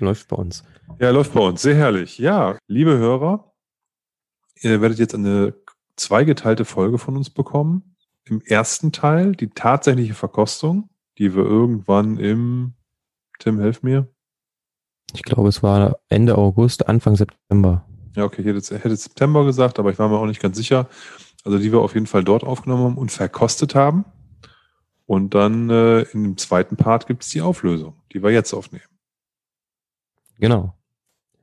läuft bei uns. Ja, läuft bei uns. Sehr herrlich. Ja, liebe Hörer, ihr werdet jetzt eine zweigeteilte Folge von uns bekommen. Im ersten Teil die tatsächliche Verkostung, die wir irgendwann im, Tim, helf mir. Ich glaube, es war Ende August, Anfang September. Ja, okay, ich hätte, hätte September gesagt, aber ich war mir auch nicht ganz sicher. Also die wir auf jeden Fall dort aufgenommen haben und verkostet haben. Und dann äh, in dem zweiten Part gibt es die Auflösung, die wir jetzt aufnehmen. Genau.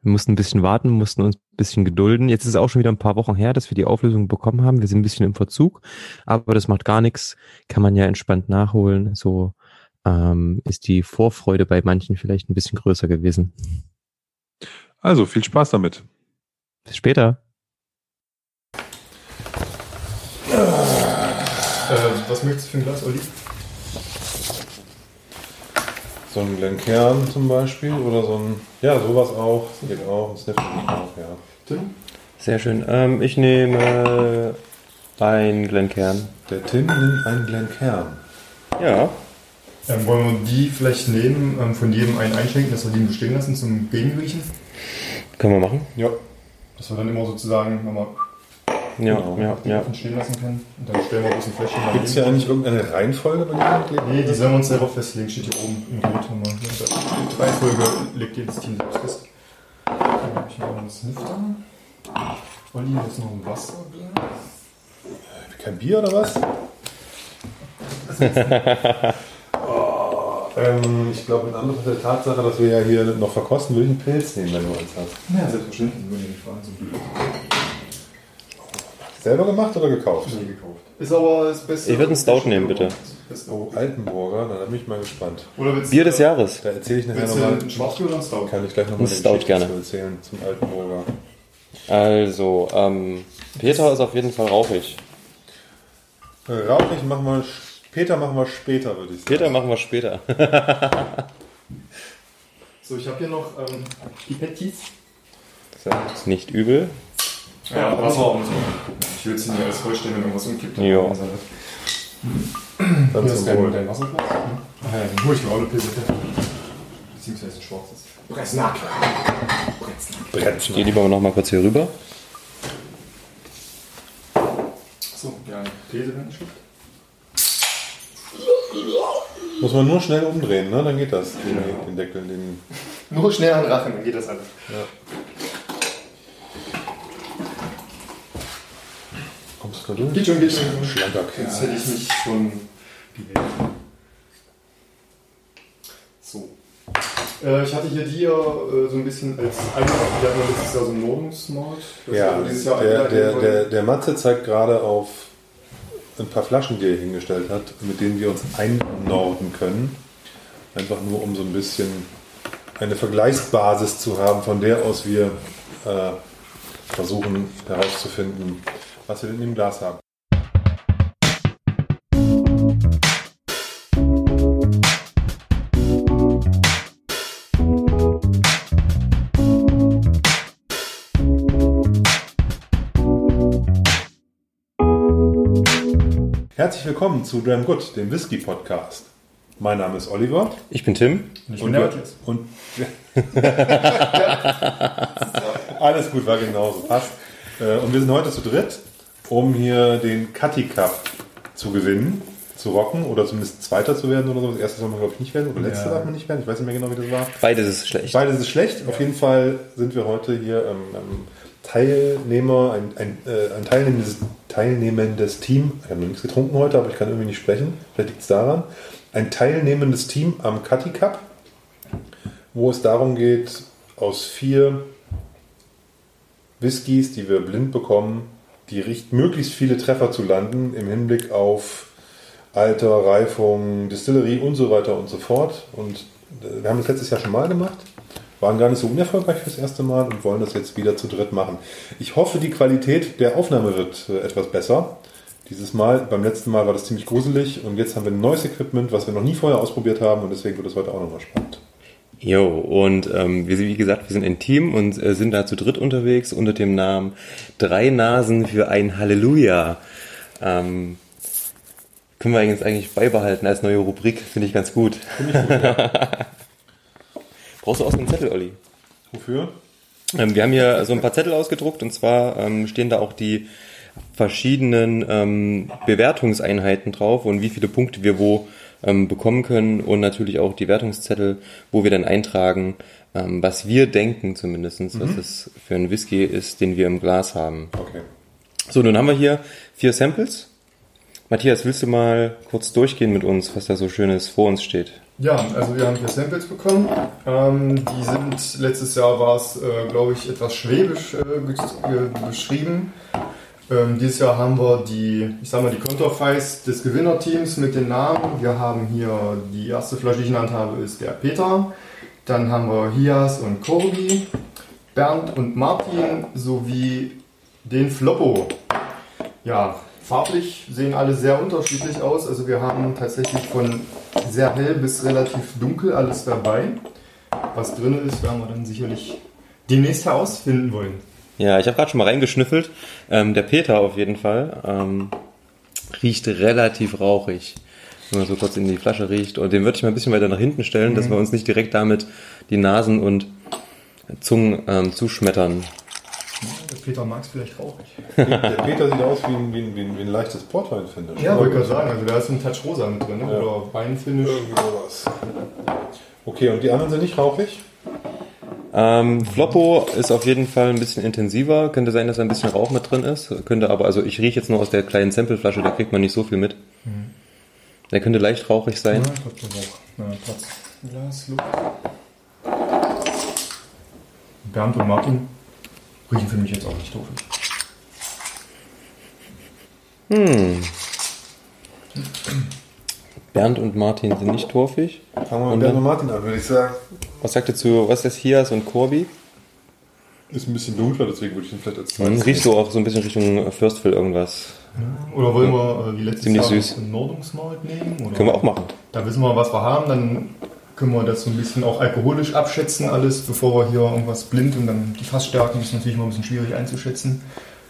Wir mussten ein bisschen warten, mussten uns ein bisschen gedulden. Jetzt ist es auch schon wieder ein paar Wochen her, dass wir die Auflösung bekommen haben. Wir sind ein bisschen im Verzug, aber das macht gar nichts. Kann man ja entspannt nachholen. So ähm, ist die Vorfreude bei manchen vielleicht ein bisschen größer gewesen. Also viel Spaß damit. Bis später. Äh, was möchtest du für ein Glas, Olli? So ein Glenkern zum Beispiel oder so ein, ja, sowas auch. Geht auch. Ein Sniff auch, ja. Tim? Sehr schön. Ähm, ich nehme ein Glenkern. Der Tim nimmt einen Glenkern. Ja. Ähm, wollen wir die vielleicht nehmen, ähm, von jedem einen einschenken, dass wir die bestehen lassen zum Gegenriechen? Können wir machen? Ja. Dass wir dann immer sozusagen nochmal Ja, Genau. ja, die ja. offen stehen lassen können. Und dann stellen wir ein Fläschchen Gibt es hier eigentlich irgendeine Reihenfolge bei den Mitgliedern? Nee, die sollen wir uns selber festlegen, steht hier oben im Bild nochmal. Die Reihenfolge legt jedes Team selbst fest. Dann habe ich noch einen Snifter. Olli, hier ist noch ein Wasserglas. Kein Bier oder was? oh, ähm, ich glaube, in Anbetracht der Tatsache, dass wir ja hier noch verkosten, würde ich einen Pilz nehmen, wenn du eins hast. Ja, selbstverständlich, würde ich nicht fragen. Selber gemacht oder gekauft? Nie gekauft. Ist aber das Beste. Ich würde einen Stout nehmen, bitte. Oh, Altenburger, na, da bin ich mal gespannt. Bier des Jahres. Da erzähle ich nachher nochmal. ein Schwarzbier oder ein Stout? Kann ich gleich nochmal Ein Stout gerne. zu erzählen zum Altenburger. Also, ähm, Peter ist auf jeden Fall rauchig. Rauchig machen wir, Peter machen wir später, würde ich sagen. Peter machen wir später. So, ich habe hier noch ähm, die Petits. Das ist nicht übel. Ja, Wasser und so. Ich will hier nicht alles vollstellen, wenn irgendwas umkippt. Ja. Dann Hier ist dein, dein Wasserglas. Ach ja, dann ich mir auch eine Pilsette. Beziehungsweise ein schwarzes. Bresnack. Ich gehe lieber noch mal kurz hier rüber. So, ja, eine Pilze reingeschickt. Muss man nur schnell umdrehen, ne? Dann geht das. Den, den Deckel, den. Nur schnell an den Rachen, dann geht das alles. Kommst durch? Geht schon, geht schon. Schlanker Jetzt Kerl. hätte ich nicht schon. So. Äh, ich hatte hier die ja äh, so ein bisschen als Einladung. Wir hatten ja letztes Jahr so einen Nordungsmart. Das Ja, der, der, der, der Matze zeigt gerade auf ein paar Flaschen, die er hingestellt hat, mit denen wir uns einnorden können. Einfach nur, um so ein bisschen eine Vergleichsbasis zu haben, von der aus wir äh, versuchen herauszufinden, was wir denn im Glas haben. Herzlich willkommen zu Dram Good, dem Whisky Podcast. Mein Name ist Oliver. Ich bin Tim. Ich Und bin der wir- Matthias. Und alles gut, war genauso, passt. Äh, Und wir sind heute zu dritt, um hier den Cutty Cup zu gewinnen, zu rocken oder zumindest Zweiter zu werden oder so. Das erste soll man, glaube ich, nicht werden oder letzte Ja. darf man nicht werden. Ich weiß nicht mehr genau, wie das war. Beides ist schlecht. Beides ist schlecht. Auf jeden Fall sind wir heute hier ähm, ähm, Teilnehmer, ein, ein, äh, ein teilnehmendes, teilnehmendes Team. Ich habe noch nichts getrunken heute, aber ich kann irgendwie nicht sprechen. Vielleicht liegt es daran. Ein teilnehmendes Team am Cutty Cup, wo es darum geht, aus vier Whiskys, die wir blind bekommen, die richt möglichst viele Treffer zu landen im Hinblick auf Alter, Reifung, Distillerie und so weiter und so fort. Und äh, wir haben das letztes Jahr schon mal gemacht, waren gar nicht so unerfolgreich fürs erste Mal und wollen das jetzt wieder zu dritt machen. Ich hoffe, die Qualität der Aufnahme wird äh, etwas besser. Dieses Mal, beim letzten Mal war das ziemlich gruselig und jetzt haben wir neues Equipment, was wir noch nie vorher ausprobiert haben und deswegen wird es heute auch nochmal spannend. Jo, und ähm, wir, sind, wie gesagt, wir sind ein Team und äh, sind da zu dritt unterwegs unter dem Namen Drei Nasen für ein Halleluja. Ähm, können wir jetzt eigentlich beibehalten als neue Rubrik, finde ich ganz gut. Brauchst du auch so einen Zettel, Olli? Wofür? Ähm, wir haben hier so ein paar Zettel ausgedruckt und zwar ähm, stehen da auch die verschiedenen ähm, Bewertungseinheiten drauf und wie viele Punkte wir wo ähm, bekommen können und natürlich auch die Wertungszettel, wo wir dann eintragen, ähm, was wir denken zumindest, was es für ein Whisky ist, den wir im Glas haben. Okay. So, nun haben wir hier vier Samples. Matthias, willst du mal kurz durchgehen mit uns, was da so Schönes vor uns steht? Ja, also wir haben hier Samples bekommen. Ähm, die sind, letztes Jahr war es, äh, glaube ich, etwas schwäbisch äh, beschrieben. Ähm, dieses Jahr haben wir die, ich sag mal, die Konterfeis des Gewinnerteams mit den Namen. Wir haben hier die erste Flasche, die ich genannt habe, ist der Peter. Dann haben wir Hias und Corby, Bernd und Martin sowie den Floppo. Ja, farblich sehen alle sehr unterschiedlich aus. Also wir haben tatsächlich von sehr hell bis relativ dunkel alles dabei. Was drin ist, werden wir dann sicherlich demnächst herausfinden wollen. Ja, ich habe gerade schon mal reingeschnüffelt. Ähm, der Peter auf jeden Fall ähm, riecht relativ rauchig, wenn man so kurz in die Flasche riecht. Und den würde ich mal ein bisschen weiter nach hinten stellen, dass wir uns nicht direkt damit die Nasen und Zungen ähm, zuschmettern. Der Peter mag es vielleicht rauchig. Der Peter sieht aus wie ein, wie ein, wie ein, wie ein leichtes Portwein, finde ich. Ja, wollte ich gerade sagen. Also da ist ein Touch rosa mit drin. Ne? Ja. Oder Weinfinish. Irgendwie sowas. Okay, und die anderen sind nicht rauchig? Ähm, Floppo ist auf jeden Fall ein bisschen intensiver. Könnte sein, dass da ein bisschen Rauch mit drin ist. Könnte aber, also ich rieche jetzt nur aus der kleinen Sampleflasche, da kriegt man nicht so viel mit. Der könnte leicht rauchig sein. Ja, ich glaube, der braucht na, Platz. Glas, Luft. Bernd und Martin riechen für mich jetzt auch nicht doof. Bernd und Martin sind nicht torfig. Fangen wir Und mit Bernd dann- und Martin an, würde ich sagen. Was sagt ihr zu, was ist das, Hias und Corby? Ist ein bisschen dunkler, deswegen würde ich ihn vielleicht als Man zweites. riecht so auch so ein bisschen Richtung Firstville irgendwas. Oder wollen wir äh, wie letztes Ziemlich Jahr süß. einen Nordungsmalt nehmen? Oder? Können wir auch machen. Da wissen wir, was wir haben, dann können wir das so ein bisschen auch alkoholisch abschätzen, alles, bevor wir hier irgendwas blind und dann die Fassstärken ist natürlich immer ein bisschen schwierig einzuschätzen.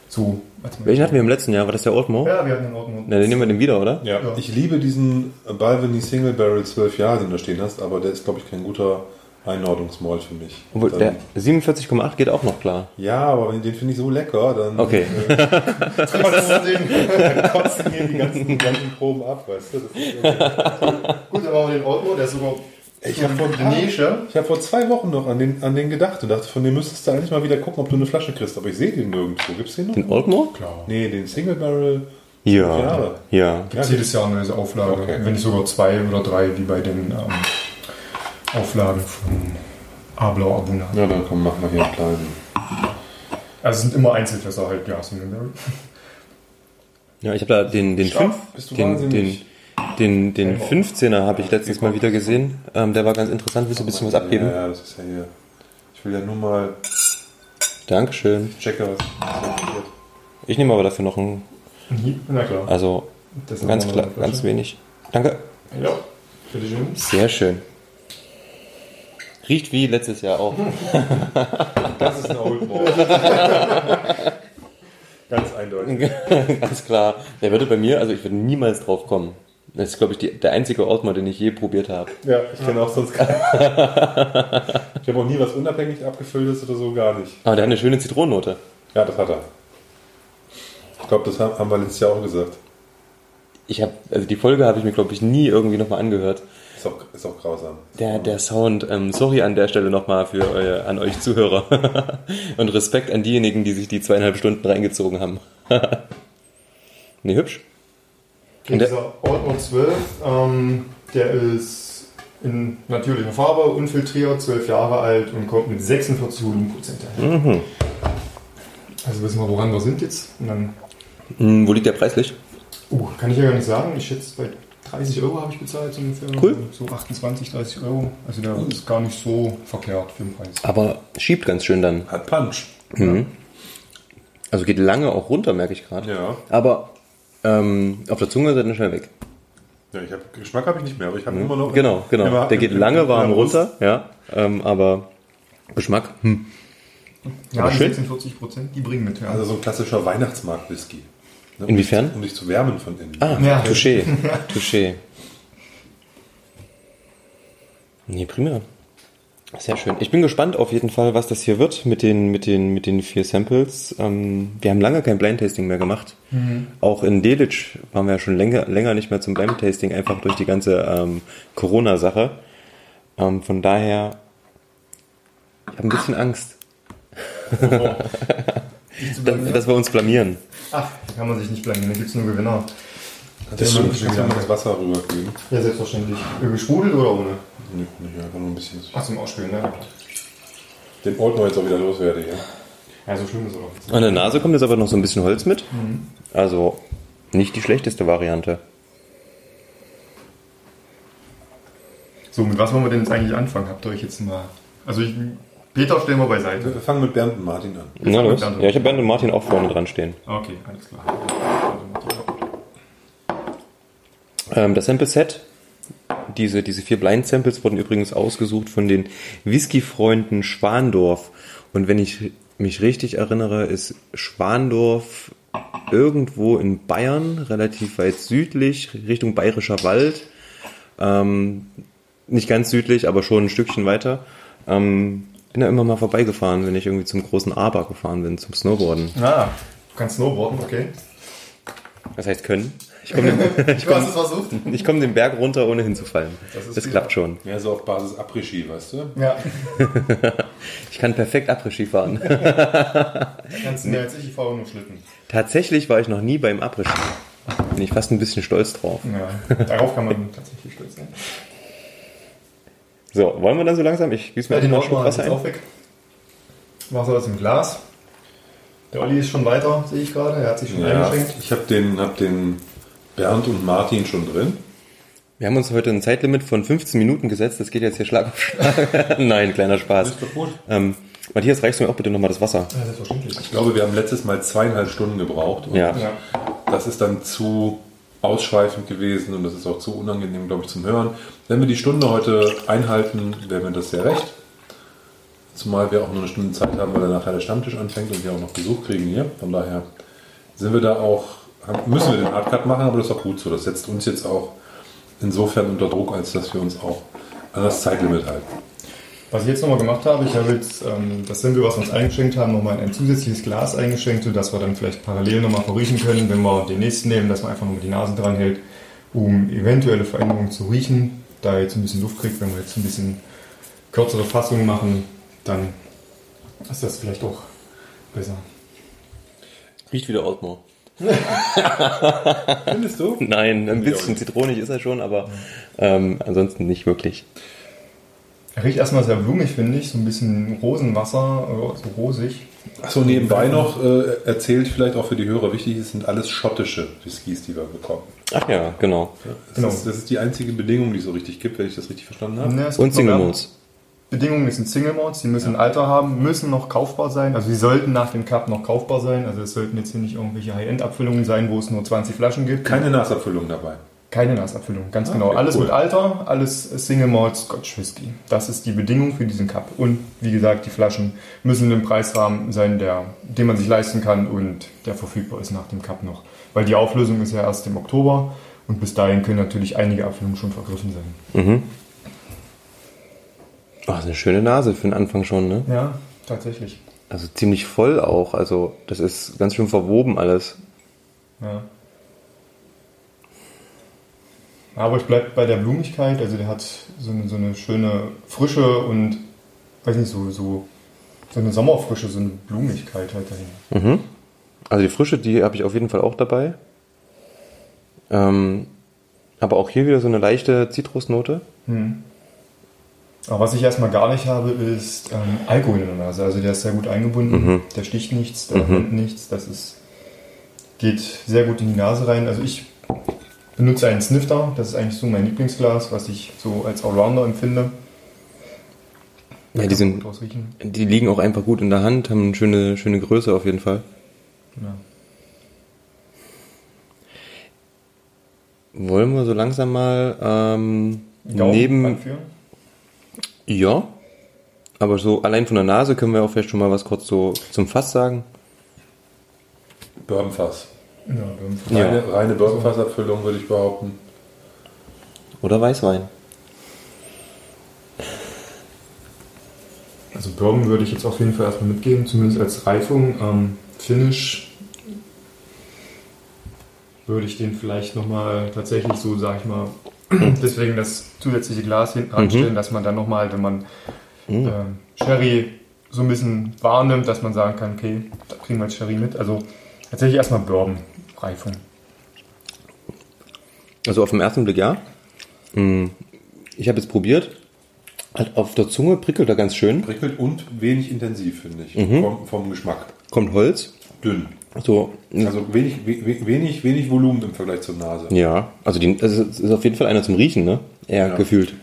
So, als Welchen hatten wir im letzten Jahr? War das der Oldmore? Ja, wir hatten in Ordnung. Na, dann nehmen wir den wieder, oder? Ja. Ja. Ich liebe diesen Balvenie Single Barrel 12 Jahre, den du da stehen hast, aber der ist, glaube ich, kein guter Einordnungsmalt für mich. Obwohl, Dann- der 47,8 geht auch noch klar. ja, aber wenn- den finde ich so lecker, dann Okay. dann kotzen hier die ganzen, ganzen Proben ab, weißt du? Das ist irgendwie- Gut, wir den Ordner, der ist sogar Ich habe vor, ich hab vor zwei Wochen noch an den, an den gedacht und dachte, von dem müsstest du eigentlich mal wieder gucken, ob du eine Flasche kriegst, aber ich sehe den nirgendwo. Gibt's den noch? Den Oldmore? Klar. Nee, den Single Barrel. Ja. Jahre. Ja. Gibt es jedes Jahr eine Auflage, Okay. wenn nicht sogar zwei oder drei, wie bei den ähm, Auflagen von Ablau Abuna. Ja, dann komm, mach mal hier einen kleinen. Also es sind immer Einzelfässer halt, ja, Single Barrel. Ja, ich habe da den, den, Scharf, fünf, bist du den, den. Den, den 15er habe ich letztens mal wieder gesehen. Ähm, der war ganz interessant. Willst du ein bisschen was abgeben? Ja, das ist ja hier. Ich will ja nur mal Dankeschön. passiert. Ich nehme aber dafür noch ein, Mhm. Na klar. also ganz klar, eine ganz wenig. Danke. Ja, bitteschön. Sehr schön. Riecht wie letztes Jahr auch. Das ist ein Old Mall. Ganz eindeutig. Ganz klar. Der würde bei mir, also ich würde niemals drauf kommen. Das ist, glaube ich, die, der einzige Ortmar, den ich je probiert habe. Ja, ich kenne auch sonst keinen. ich habe auch nie was unabhängig abgefülltes oder so, gar nicht. Aber der hat eine schöne Zitronennote. Ja, das hat er. Ich glaube, das haben wir letztes Jahr auch gesagt. Ich habe, also die Folge habe ich mir, glaube ich, nie irgendwie nochmal angehört. Ist auch, ist auch grausam. Der, der Sound, ähm, sorry an der Stelle nochmal für euer, an euch Zuhörer. Und Respekt an diejenigen, die sich die zweieinhalb Stunden reingezogen haben. nee, hübsch. Okay, dieser Ordner 12, ähm, der ist in natürlicher Farbe, unfiltriert, 12 Jahre alt und kommt mit 46 Volumenprozent daher. Mhm. Also wissen wir, woran wir sind jetzt. Und dann, Hm, wo liegt der preislich? uh, kann ich ja gar nicht sagen. Ich schätze, bei 30 Euro habe ich bezahlt so ungefähr. Cool. So 28, 30 Euro. Also der ist gar nicht so verkehrt für den Preis. Aber schiebt ganz schön dann. Hat Punch. Mhm. Also geht lange auch runter, merke ich gerade. Ja. Aber ähm, auf der Zunge ist er dann schnell weg. ja ich hab, Geschmack habe ich nicht mehr, aber ich habe immer noch. Genau, genau. immer- Der geht lange warm runter, ja. Ähm, aber Geschmack, hm. Ja, Aber die schön. 46 Prozent, die bringen mit. Ja. Also so ein klassischer Weihnachtsmarkt-Whisky. Ne, um Inwiefern? dich- Um dich zu wärmen von innen. Ah, Ja. Touché. Touché. Nee, prima. Sehr schön. Ich bin gespannt auf jeden Fall, was das hier wird mit den, mit den, mit den vier Samples. Ähm, wir haben lange kein Blind Tasting mehr gemacht. Auch in Delitzsch waren wir ja schon länger, länger nicht mehr zum Blind Tasting, einfach durch die ganze ähm, Corona-Sache. Ähm, von daher, ich habe ein bisschen Angst, dass, dass wir uns blamieren. Ach, da kann man sich nicht blamieren, da gibt es nur Gewinner. Das stimmt. ist schon das Wasser rübergeben. Ja, selbstverständlich. Gesprudelt oder ohne? Nö, nicht einfach nur ein bisschen. Ach, zum Ausspülen, ne? Den Old jetzt auch wieder loswerde hier. Ja, so schlimm ist es auch. An der Nase kommt jetzt aber noch so ein bisschen Holz mit. Also nicht die schlechteste Variante. So, mit was wollen wir denn jetzt eigentlich anfangen? Habt ihr euch jetzt mal. Also, ich, Peter stellen wir beiseite. Wir fangen mit Bernd und Martin an. Na fangen los. Ja, ich habe Bernd und Martin auch vorne dran stehen. Okay, alles klar. Ähm, das Sample-Set, diese, diese vier Blind-Samples wurden übrigens ausgesucht von den Whisky-Freunden Schwandorf. Und wenn ich mich richtig erinnere, ist Schwandorf irgendwo in Bayern, relativ weit südlich, Richtung Bayerischer Wald. Ähm, nicht ganz südlich, aber schon ein Stückchen weiter. Ähm, bin da immer mal vorbeigefahren, wenn ich irgendwie zum großen Aber gefahren bin, zum Snowboarden. Ah, du kannst snowboarden, okay. Das heißt können. Ich komme den, ich komm den Berg runter, ohne hinzufallen. Das ist Das klappt schon. Ja, so auf Basis Après-Ski, weißt du? Ja. Ich kann perfekt Après-Ski fahren. Kannst du mehr als ich, ich fahre nur Schlitten. Tatsächlich war ich noch nie beim Après-Ski. Bin ich fast ein bisschen stolz drauf. Ja, darauf kann man tatsächlich stolz sein. So, wollen wir dann so langsam? Ich gieße mir Ja, den einfach mal Schluck Wasser ein. auch weg. Wasser ist im Glas. Der Olli ist schon weiter, sehe ich gerade. Er hat sich schon Ja, eingeschenkt. ich habe den, hab den Bernd und Martin schon drin. Wir haben uns heute ein Zeitlimit von 15 Minuten gesetzt. Das geht jetzt hier Schlag auf Schlag. Nein, kleiner Spaß. Ähm, Matthias, reichst du mir auch bitte nochmal das Wasser? Ja, selbstverständlich. Ich glaube, wir haben letztes Mal zweieinhalb Stunden gebraucht. Und Ja. Das ist dann zu ausschweifend gewesen und das ist auch zu unangenehm, glaube ich, zum Hören. Wenn wir die Stunde heute einhalten, wäre mir das sehr recht. Zumal wir auch nur eine Stunde Zeit haben, weil dann nachher der Stammtisch anfängt und wir auch noch Besuch kriegen hier. Von daher sind wir da auch, müssen wir den Hardcut machen, aber das ist auch gut so. Das setzt uns jetzt auch insofern unter Druck, als dass wir uns auch an das Zeitlimit halten. Was ich jetzt nochmal gemacht habe, ich habe jetzt ähm, das Simple, was wir uns eingeschenkt haben, nochmal in ein zusätzliches Glas eingeschenkt, sodass wir dann vielleicht parallel nochmal verriechen können, wenn wir den nächsten nehmen, dass man einfach nochmal die Nase dran hält, um eventuelle Veränderungen zu riechen. Da er jetzt ein bisschen Luft kriegt, wenn wir jetzt ein bisschen kürzere Fassungen machen, dann ist das vielleicht auch besser. Riecht wieder Outmore. Findest du? Nein, ein Ja, bisschen zitronig ist er schon, aber ähm, ansonsten nicht wirklich. Er riecht erstmal sehr blumig, finde ich, so ein bisschen Rosenwasser, äh, so rosig. Achso, nebenbei noch äh, erzählt vielleicht auch für die Hörer wichtig, es sind alles schottische Whiskys, die wir bekommen. Ach ja, genau. Das, Genau. ist, das ist die einzige Bedingung, die es so richtig gibt, wenn ich das richtig verstanden habe. Es Und Single noch Bedingungen sind Single Malts, die müssen ein Alter haben, müssen noch kaufbar sein. Also sie sollten nach dem Cup noch kaufbar sein. Also es sollten jetzt hier nicht irgendwelche High-End-Abfüllungen sein, wo es nur 20 Flaschen gibt. Keine Nasabfüllung dabei. Keine Nasabfüllung, ganz genau. okay, Alles cool. mit Alter, alles Single Malt Scotch Whisky. Das ist die Bedingung für diesen Cup. Und wie gesagt, die Flaschen müssen im Preisrahmen sein, der, den man sich leisten kann und der verfügbar ist nach dem Cup noch. Weil die Auflösung ist ja erst im Oktober und bis dahin können natürlich einige Abfüllungen schon vergriffen sein. Mhm. Ist eine schöne Nase für den Anfang schon, ne? Ja, tatsächlich. Also ziemlich voll auch. Also das ist ganz schön verwoben alles. Ja. Aber ich bleibe bei der Blumigkeit, also der hat so eine, so eine schöne Frische und, weiß nicht, so, so, so eine Sommerfrische, so eine Blumigkeit halt dahin. Mhm. Also die Frische, die habe ich auf jeden Fall auch dabei. Ähm, aber auch hier wieder so eine leichte Zitrusnote. Hm. Aber was ich erstmal gar nicht habe, ist ähm, Alkohol in der Nase. Also der ist sehr gut eingebunden, Mhm. der sticht nichts, der rennt nichts, das ist, geht sehr gut in die Nase rein. Also ich benutze einen Snifter, das ist eigentlich so mein Lieblingsglas, was ich so als Allrounder empfinde. Ja, die sind, die liegen auch einfach gut in der Hand, haben eine schöne, schöne Größe auf jeden Fall. Ja. Wollen wir so langsam mal ähm, neben, anführen? Ja, aber so allein von der Nase können wir auch vielleicht schon mal was kurz so zum Fass sagen. Bourbonfass. Ja, dann- Ja. Reine, reine Bourbonfassabfüllung würde ich behaupten. Oder Weißwein. Also Bourbon würde ich jetzt auf jeden Fall erstmal mitgeben, zumindest als Reifung. Ähm, Finish würde ich den vielleicht nochmal tatsächlich so, sag ich mal, deswegen das zusätzliche Glas hinten anstellen, dass man dann nochmal, wenn man Mhm. ähm, Sherry so ein bisschen wahrnimmt, dass man sagen kann, okay, da kriegen wir jetzt Sherry mit. Also tatsächlich erstmal Bourbon-Reifung. Also auf den ersten Blick ja. Mm, Ich habe jetzt probiert. Halt auf der Zunge prickelt er ganz schön. Prickelt und wenig intensiv, finde ich. Mhm. Vom, vom Geschmack. Kommt Holz. Dünn. So, Also wenig, we, wenig, wenig Volumen im Vergleich zur Nase. ja. Also die, also es ist auf jeden Fall einer zum Riechen, ne? Eher Ja. gefühlt.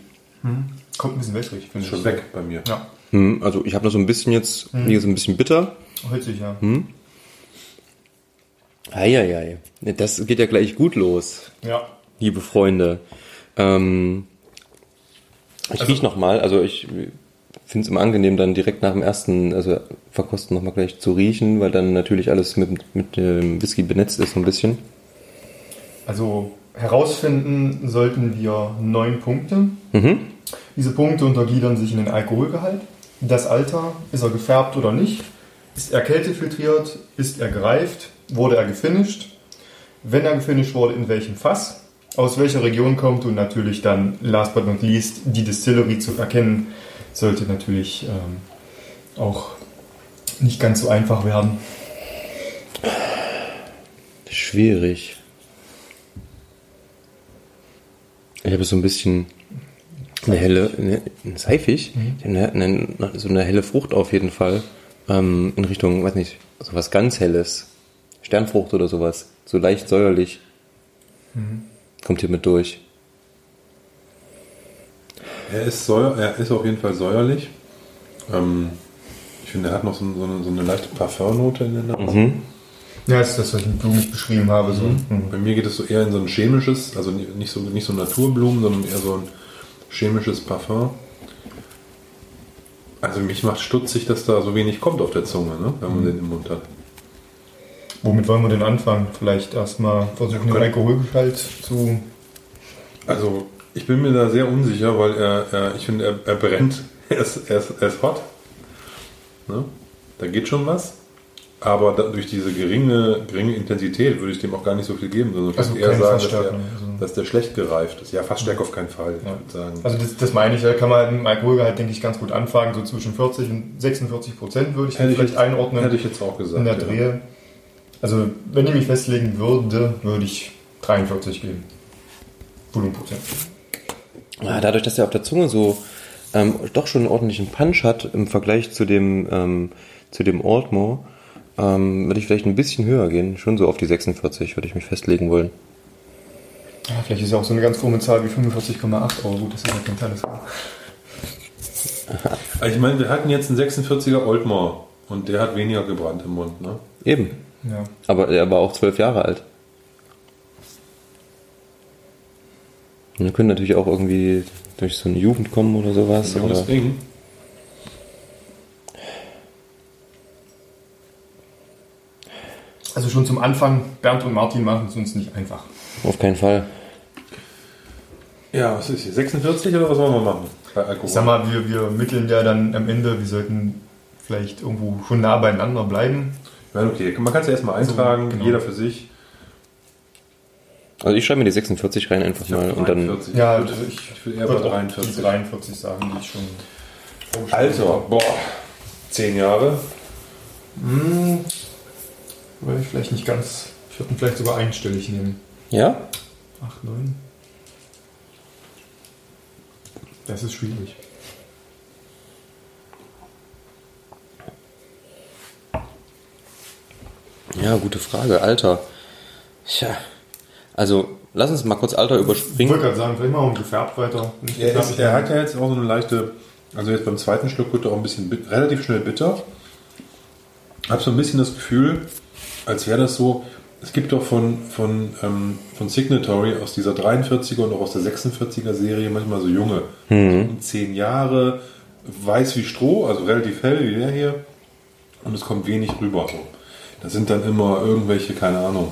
Kommt ein bisschen wässrig, finde ich. Schon weg bei mir. Ja, Hm, Also ich habe noch so ein bisschen jetzt, hier so ein bisschen bitter. holzig, ja. Eieiei. Das geht ja gleich gut los, Ja. liebe Freunde. Ähm, ich riech noch mal, also ich finde es immer angenehm, dann direkt nach dem ersten, also Verkosten noch mal gleich zu riechen, weil dann natürlich alles mit, mit dem Whisky benetzt ist so ein bisschen. Also herausfinden sollten wir neun Punkte. Diese Punkte untergliedern sich in den Alkoholgehalt, das Alter, ist er gefärbt oder nicht, ist er kältefiltriert, ist er gereift, wurde er gefinisht, wenn er gefinisht wurde, in welchem Fass, aus welcher Region kommt und natürlich dann, last but not least, die Distillery zu erkennen, sollte natürlich ähm, auch nicht ganz so einfach werden. Schwierig. Ich habe so ein bisschen eine helle, eine, seifig, eine, eine, so eine helle Frucht auf jeden Fall. Ähm, in Richtung, weiß nicht, so was ganz Helles. Sternfrucht oder sowas. So leicht säuerlich. Kommt hier mit durch. Er ist, säuer, er ist auf jeden Fall säuerlich. Ähm, ich finde, er hat noch so, so, eine, so eine leichte Parfumnote in der Nase. Ja, das ist das, was ich mit Blumen beschrieben habe. So. Mhm. Bei mir geht es so eher in so ein chemisches, also nicht so, nicht so Naturblumen, sondern eher so ein chemisches Parfum. Also mich macht stutzig, dass da so wenig kommt auf der Zunge, ne? wenn man den im Mund hat. Womit wollen wir denn anfangen? Vielleicht erstmal versuchen, den Alkoholgehalt zu. Also ich bin mir da sehr unsicher, weil er, er ich finde, er, er brennt, er ist, er ist, er ist hot. Ne? Da geht schon was. Aber da, durch diese geringe, geringe Intensität würde ich dem auch gar nicht so viel geben, sondern ich Also würde eher sagen, dass der, also- dass der schlecht gereift ist. Ja, fast stärker auf keinen Fall, ich Ja. Also das, das meine ich, da kann man im Alkoholgehalt, denke ich, ganz gut anfangen. So zwischen 40 und 46 Prozent würde ich Hätte ich vielleicht jetzt- einordnen Hätte ich jetzt auch gesagt. in der ja. Drehe. Also wenn ich mich festlegen würde, würde ich 43 geben. Volumenprozent. Ja, dadurch, dass er auf der Zunge so ähm, doch schon einen ordentlichen Punch hat im Vergleich zu dem, ähm, zu dem Oldmore, ähm, würde ich vielleicht ein bisschen höher gehen. Schon so auf die 46 würde ich mich festlegen wollen. Ja, vielleicht ist ja auch so eine ganz krumme Zahl wie 45,8, aber gut, das ist ja kein Teil. Also ich meine, wir hatten jetzt einen 46er Oldmore und der hat weniger gebrannt im Mund. Ne? Eben. Ja. Aber er war auch zwölf Jahre alt. Wir können natürlich auch irgendwie durch so eine Jugend kommen oder sowas. Ein Oder, Ding. Also schon zum Anfang, Bernd und Martin machen es uns nicht einfach. auf keinen Fall. Ja, was ist hier? 46 oder was wollen wir machen? Bei Alkohol. Ich sag mal, wir, wir mitteln ja dann am Ende, wir sollten vielleicht irgendwo schon nah beieinander bleiben. Ja, okay, man kann es ja erstmal eintragen, genau. jeder für sich. Also ich schreibe mir die 46 rein einfach mal und dann. 43. Ja, ich, also würde, ich ich will eher bei würde auch 43. die 43 sagen, die ich schon Alter, boah, 10 Jahre. Hm, würde ich vielleicht nicht ganz, ich würde ihn vielleicht sogar einstellig nehmen. Ja? 8, 9. Das ist schwierig. Ja, gute Frage. Alter. Tja. Also, lass uns mal kurz Alter Ich überspringen. wollte gerade sagen, vielleicht machen wir gefärbt weiter. Er, ist, er hat ja jetzt auch so eine leichte, also jetzt beim zweiten Schluck wird er auch ein bisschen bit- relativ schnell bitter. Hab so ein bisschen das Gefühl, als wäre das so, es gibt doch von, von, ähm, von Signatory aus dieser 43er und auch aus der 46er Serie manchmal so junge, um 10 Jahre, weiß wie Stroh, also relativ hell wie der hier und es kommt wenig rüber. So. Das sind dann immer irgendwelche, keine Ahnung,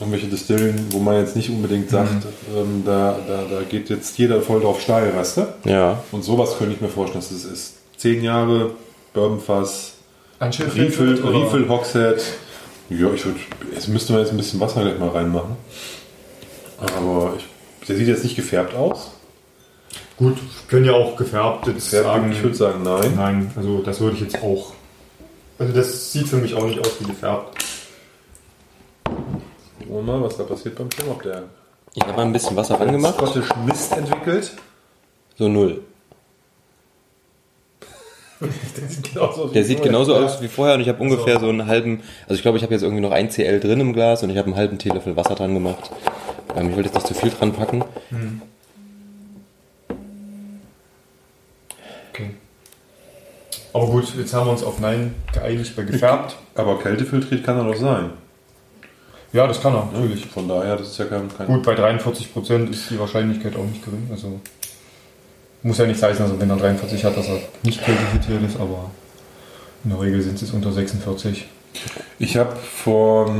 irgendwelche Distillen, wo man jetzt nicht unbedingt sagt, ähm, da, da, da geht jetzt jeder voll drauf steil, weißt du? Ja. Und sowas könnte ich mir vorstellen, dass es ist. 10 Jahre, Bourbonfass, Anschrift Refill, Refill Hogshead. Ja, ich würde, jetzt müssten wir jetzt ein bisschen Wasser gleich mal reinmachen. Aber ich, der sieht jetzt nicht gefärbt aus. Gut, können ja auch gefärbt jetzt Gefärbt, sagen. ich würde sagen, nein. Nein, also das würde ich jetzt auch. Also das sieht für mich auch nicht aus wie gefärbt. Gucken wir mal, was da passiert beim Film. Ob der Ich habe mal ein bisschen Wasser angemacht. Scottish Mist entwickelt. So null. Der sieht genauso aus. Der wie sieht vorher. genauso Ja. aus wie vorher und ich habe ungefähr so einen halben, also ich glaube, ich habe jetzt irgendwie noch ein CL drin im Glas und ich habe einen halben Teelöffel Wasser dran gemacht. Ähm, ich wollte jetzt nicht zu viel dran packen. Okay. Aber gut, jetzt haben wir uns auf Nein geeinigt bei gefärbt. Aber kältefiltriert kann er doch sein. Ja, das kann er, natürlich. Von daher, das ist ja kein. kein Gut, bei 43% ist die Wahrscheinlichkeit auch nicht gering. Also muss ja nicht heißen, also wenn er 43 hat, dass er nicht kältefiltriert ist, aber in der Regel sind es unter 46. Ich habe vor,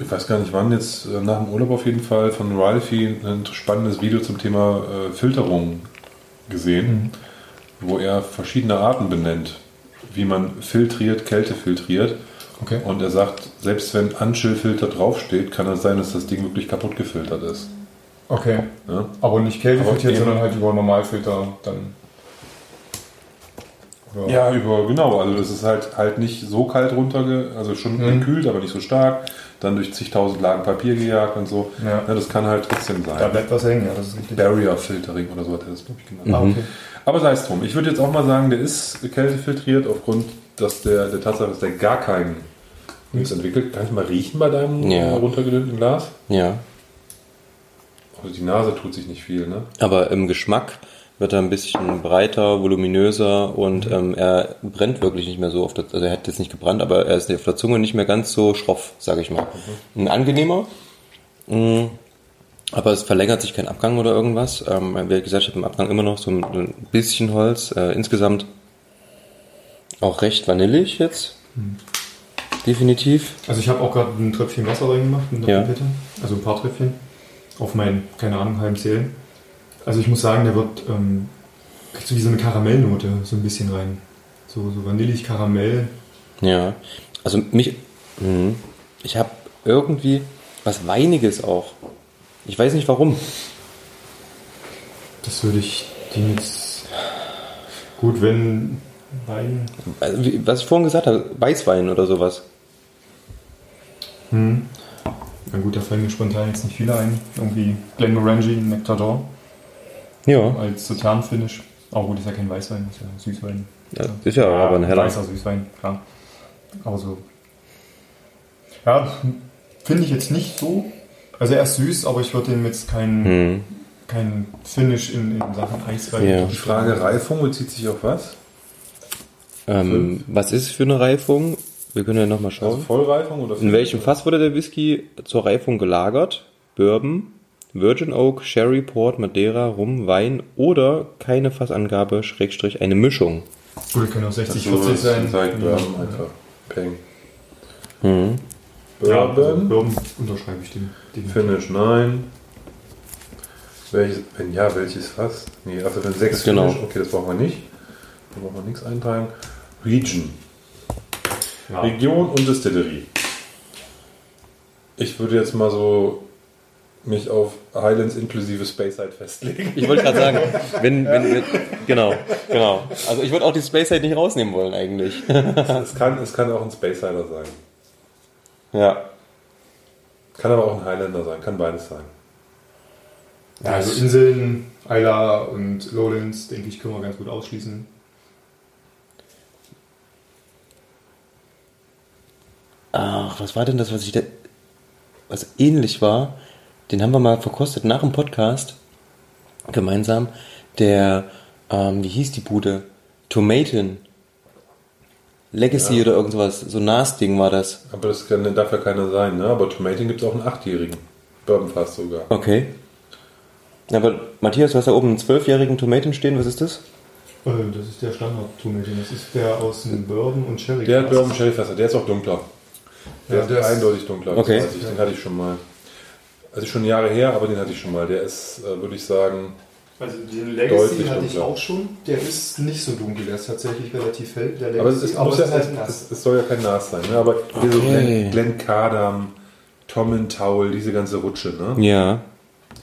ich weiß gar nicht wann, jetzt äh, nach dem Urlaub auf jeden Fall von Ralphie ein spannendes Video zum Thema äh, Filterung gesehen, wo er verschiedene Arten benennt, wie man filtriert, Kälte filtriert. Okay. Und er sagt, selbst wenn Anchill-Filter draufsteht, kann es sein, dass das Ding wirklich kaputt gefiltert ist. Okay. Ja? Aber nicht eben- sondern halt über Normalfilter dann. Oder Ja, über, genau. Also das ist halt, halt nicht so kalt runterge, also schon Mhm. gekühlt, aber nicht so stark. Dann durch zigtausend Lagen Papier gejagt und so. Ja. das kann halt trotzdem sein. Da bleibt was hängen, ja, das ist richtig. Barrier Filtering oder so hat er das, glaube ich, genannt. Mhm. Ah, okay. Aber sei es drum. Ich würde jetzt auch mal sagen, der ist kältefiltriert aufgrund dass der, der Tatsache, dass der gar keinen nichts entwickelt. Kann ich mal riechen bei deinem Ja. runtergedünnten Glas? Ja. Also die Nase tut sich nicht viel, ne? Aber im Geschmack wird er ein bisschen breiter, voluminöser und ähm, er brennt wirklich nicht mehr so auf der, also er hat jetzt nicht gebrannt, aber er ist auf der Zunge nicht mehr ganz so schroff, sage ich mal. Ein angenehmer, mm, aber es verlängert sich kein Abgang oder irgendwas. Ähm, wie gesagt, ich habe im Abgang immer noch so ein, ein bisschen Holz. Äh, insgesamt auch recht vanillig jetzt. Definitiv. Also ich habe auch gerade ein Tröpfchen Wasser reingemacht mit der Ja. Pipette. Also ein paar Tröpfchen. Auf meinen, keine Ahnung, halben Zählen. Also ich muss sagen, der wird, ähm, kriegt so wie so eine Karamellnote so ein bisschen rein. So, so vanillig Karamell. Ja, also mich, mh, ich habe irgendwie was Weiniges auch. Ich weiß nicht warum. Das würde ich dem jetzt gut, wenn Wein. Also, was ich vorhin gesagt habe, Weißwein oder sowas. Hm. Na gut, da fallen mir spontan jetzt nicht viele ein. Irgendwie Glenmorangie, Nectar d'Or Ja, als Sauternfinish. Aber gut, ist ja kein Weißwein, ist ja Süßwein. ja ist ja aber ein heller. Weißer Süßwein, klar. Aber so. Ja, finde ich jetzt nicht so. Also er ist süß, aber ich würde dem jetzt keinen Hm. kein Finish in, in Sachen Eiswein. Ja. Die Frage Reifung bezieht sich auf was? Ähm, was ist es für eine Reifung? Wir können ja nochmal Also schauen. Vollreifung oder In welchem Fass wurde der Whisky zur Reifung gelagert? Bourbon, Virgin Oak, Sherry, Port, Madeira, Rum, Wein oder keine Fassangabe, Schrägstrich, eine Mischung. Gut, können auch 60, So, 40 sein. Seit Bourbon einfach. Peng. Mhm. Ja, also Bourbon, Bourbon unterschreibe ich den. den. Finish, nein. Welches, wenn ja, welches Fass? Nee, also wenn sechs Genau. Finish, okay, das brauchen wir nicht. Da brauchen wir nichts eintragen. Region. Ja. Region und Distillerie. Ich würde jetzt mal so mich auf Highlands inklusive Speyside festlegen. Ich wollte gerade sagen, wenn, wenn, wenn, genau, genau. Also ich würde auch die Space Side nicht rausnehmen wollen eigentlich. es, kann, es kann auch ein Speysider sein. Ja. Kann aber auch ein Highlander sein. Kann beides sein. Ja, also Inseln, Isla und Lowlands, denke ich, können wir ganz gut ausschließen. Ach, was war denn das, was ich da, was ähnlich war? Den haben wir mal verkostet nach dem Podcast. Gemeinsam. Der, ähm, wie hieß die Bude? Tomaten. Legacy Ja. oder irgendwas. So ein Nas-Ding war das. Aber das kann, darf ja keiner sein. Ne? Aber Tomaten gibt es auch einen Achtjährigen. Bourbonfass sogar. Okay. Aber Matthias, du hast da oben einen zwölfjährigen Tomaten stehen. Was ist das? Äh, Das ist der Standard-Tomatin. Das ist der aus dem Bourbon und Sherry. Der hat Bourbon Sherry Fässer. Der ist auch dunkler. Der Ja, ist der ist- eindeutig dunkler. Okay. Ich. Den hatte ich schon mal. Also schon Jahre her, aber den hatte ich schon mal. Der ist, äh, würde ich sagen, Also den Legacy Deutlich hatte ich auch schon. Der ist nicht so dunkel, der ist tatsächlich relativ hell. Der Legacy, Aber es, ist, muss ja, halt es, es soll ja kein Nas sein, ne? aber hier so Okay. Glenn, Glenn Cardam, Tom and Towel, diese ganze Rutsche, ne? Ja.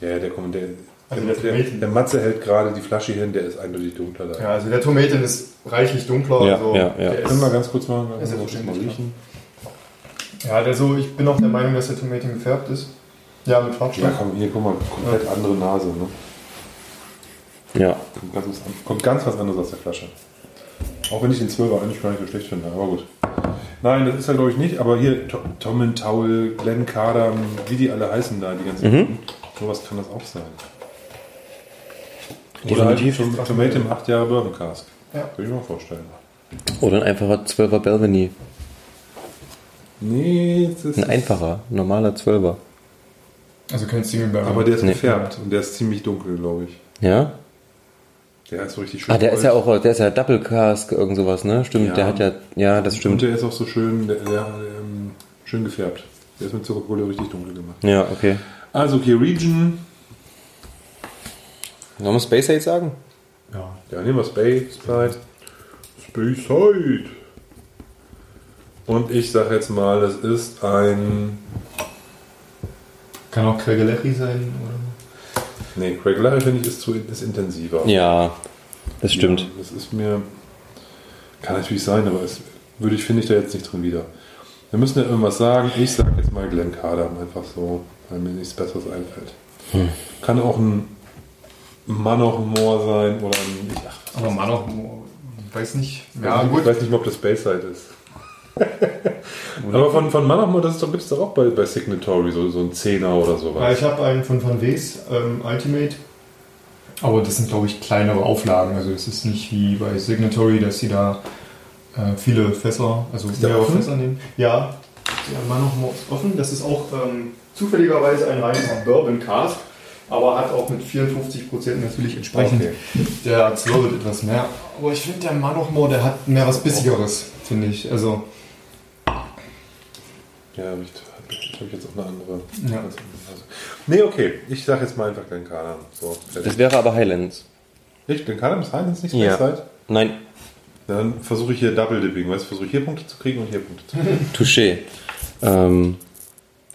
Ja, der kommt, der, Also der, der der, Matze hält gerade die Flasche hin, der ist eindeutig dunkler da. Ja, also der Tomaten ist reichlich dunkler. Ja, also ja, ja. Der Können wir ganz kurz mal, ganz kurz mal riechen? Ja, der so, ich bin auch der Meinung, dass der Tomaten gefärbt ist. Ja, mit Ja, Farbstoff. komm, hier, guck mal, komplett andere Nase, ne? Ja. Kommt ganz, was, kommt ganz was anderes aus der Flasche. Auch wenn ich den 12er eigentlich gar nicht so schlecht finde, aber gut. Nein, das ist er glaube ich nicht, aber hier To- Tom and Towel, Glenn Cardam, wie die alle heißen da, die ganzen. Mhm. Sowas kann das auch sein. Definitiv. Oder halt Tom- Tomato im 8 Jahre Bourbon Cask. Ja. Würde ich mir vorstellen. Oder ein einfacher 12er Belveny. Nee, das ist Ein einfacher, normaler 12er. Also kein Single Barrel. Aber der ist Nee. gefärbt und der ist ziemlich dunkel, glaube ich. Ja? Der ist so richtig schön. Ah, der ist ja auch, der ist ja Double Cask, irgend sowas, ne? Stimmt, Ja. der hat ja, ja, das Und stimmt. der ist auch so schön, der, der, ähm, schön gefärbt. Der ist mit Zuckerkohle richtig dunkel gemacht. Ja, okay. Also, okay, Region. Sollen wir Space Age sagen? ja. Ja, nehmen wir Space Side. Space Side. Und ich sage jetzt mal, das ist ein. Kann auch Craigellachie sein. Oder? Nee, Craig Larry finde ich ist, zu, ist intensiver. Ja, das stimmt. Ja, das ist mir. Kann natürlich sein, aber es würde ich, finde ich da jetzt nicht drin wieder. Wir müssen ja irgendwas sagen. Ich sage jetzt mal Glenn Cardam einfach so, weil mir nichts Besseres einfällt. Hm. Kann auch ein Manoch-Moor sein oder ein. Ach, Aber man auch, weiß nicht. ja, gut. Ich weiß nicht mehr, ob das Space Side ist. aber von, von Manoch-Moor, das gibt es doch auch bei, bei Signatory, so, so ein Zehner oder Ja, sowas. ich habe einen von Van Wees, ähm, Ultimate. Aber das sind, glaube ich, kleinere Auflagen. Also es ist nicht wie bei Signatory, dass sie da äh, viele Fässer, also der mehrere offen? Fässer nehmen. Ja, der Mann noch ist offen. Das ist auch ähm, zufälligerweise ein reines Bourbon Cask, aber hat auch mit 54% natürlich entsprechend Okay. der zwirbelt etwas mehr. Aber ich finde, der Mann noch Moor, der hat mehr was Bissigeres, finde ich. Also, Ja, habe ich, hab ich jetzt auch eine andere. Ja. Also, nee, okay. Ich sage jetzt mal einfach Glenn Cardam. So, fertig. Das wäre aber Highlands. Nicht, Glenn Cardam ist Highlands nicht Ja. Side? Nein, Dann versuche ich hier Double Dipping, weißt du, versuche ich hier Punkte zu kriegen und hier Punkte zu kriegen. Touché. Ähm,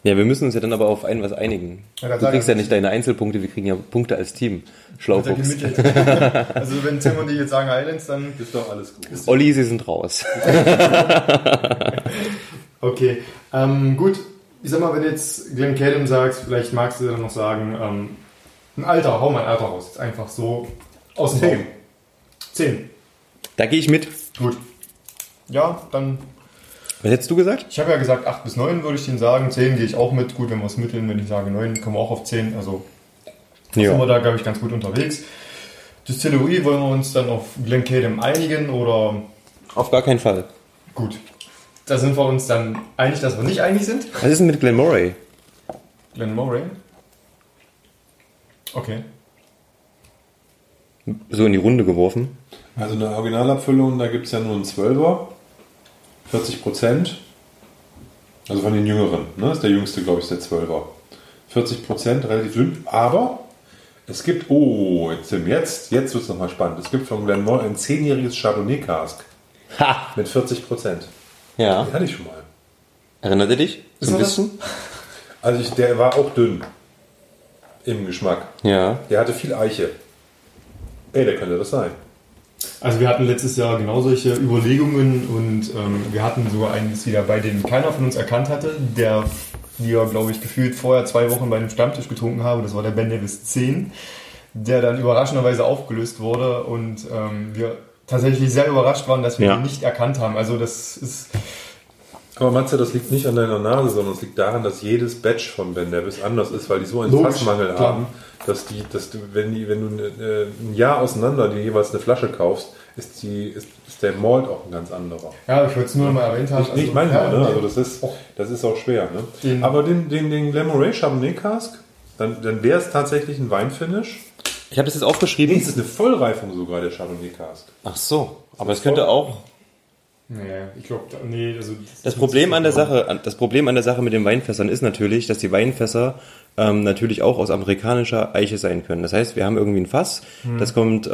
ja, wir müssen uns ja dann aber auf ein was einigen. Ja, du kriegst ja nicht deine Einzelpunkte, wir kriegen ja Punkte als Team. Schlaufuchs. also wenn Tim und ich jetzt sagen Highlands, dann Ist doch alles gut. Olli, sie sind raus. Okay, ähm, gut. Ich sag mal, wenn du jetzt Glenn Cadam sagst, vielleicht magst du dann noch sagen, ähm, ein Alter, hau mal ein Alter raus. Jetzt einfach so aus dem Zehn. Zehn. Da gehe ich mit. Gut. Ja, dann, Was hättest du gesagt? ich habe ja gesagt 8 bis 9 würde ich den sagen. 10 gehe ich auch mit. Gut, wenn wir es mitteln, wenn ich sage 9, kommen wir auch auf 10. Also sind wir da, glaube ich, ganz gut unterwegs. Distillerie, wollen wir uns dann auf Glen Cadam einigen oder Auf gar keinen Fall. gut? Da sind wir uns dann einig, dass wir nicht einig sind. Was ist denn mit Glen Moray? Glen Moray. Okay. So in die Runde geworfen. Also eine Originalabfüllung, da gibt es ja nur einen 12er, 40 Prozent. Also von den Jüngeren, ne? Ist der jüngste, glaube ich, ist der 12er. 40 Prozent, relativ dünn, aber es gibt, oh, jetzt, jetzt, jetzt wird es nochmal spannend. Es gibt von Glenmore ein 10-jähriges Chardonnay Cask Ha! mit 40 Prozent. Ja. Den hatte ich schon mal. Erinnert ihr dich? Ist So ein bisschen? Also ich, der war auch dünn im Geschmack. Ja. Der hatte viel Eiche. Ey, der könnte das sein. Also wir hatten letztes Jahr genau solche Überlegungen und ähm, wir hatten sogar einen wieder bei den keiner von uns erkannt hatte, der wir, glaube ich, gefühlt vorher zwei Wochen bei einem Stammtisch getrunken haben. Das war der Ben Davis 10, der dann überraschenderweise aufgelöst wurde und ähm, wir tatsächlich sehr überrascht waren, dass wir Ja. ihn nicht erkannt haben. Also das ist Aber Matze, das liegt nicht an deiner Nase, sondern es liegt daran, dass jedes Batch von Ben Nevis anders ist, weil die so einen Logisch, Fassmangel klar. haben, dass die, dass du, wenn die, wenn du äh, ein Jahr auseinander dir jeweils eine Flasche kaufst, ist die, ist, ist der Malt auch ein ganz anderer. ja, ich wollte es nur mal erwähnt haben. Ich, ich meine ja, ne? Also das ist, Oh. das ist auch schwer, ne? Den- Aber den, den, den Glamoray Chardonnay Cask, dann, dann wäre es tatsächlich ein Weinfinish. Ich habe das jetzt Nee, aufgeschrieben. es ist eine Vollreifung sogar, der Chardonnay Cask. Ach so. Aber es könnte auch. Nee, ich glaube, nee, also. Das Problem an der Sache, das Problem an der Sache mit den Weinfässern ist natürlich, dass die Weinfässer ähm, natürlich auch aus amerikanischer Eiche sein können. Das heißt, wir haben irgendwie ein Fass, das kommt äh,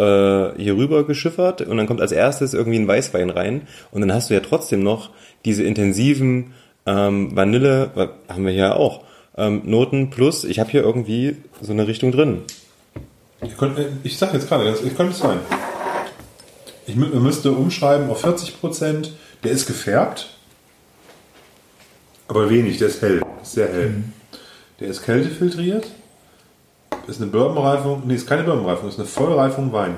hier rüber geschiffert und dann kommt als erstes irgendwie ein Weißwein rein und dann hast du ja trotzdem noch diese intensiven ähm, Vanille, äh, haben wir hier auch, ähm, Noten plus, ich habe hier irgendwie so eine Richtung drin. Ich, könnte, ich sag jetzt gerade, das- ich könnte es sein. Ich mü- müsste umschreiben auf 40 Prozent. Der ist gefärbt, aber wenig. Der ist hell, ist sehr hell. Der ist kältefiltriert. Ist eine Bourbonreifung. Nee, ist keine Bourbonreifung, ist eine Vollreifung Wein.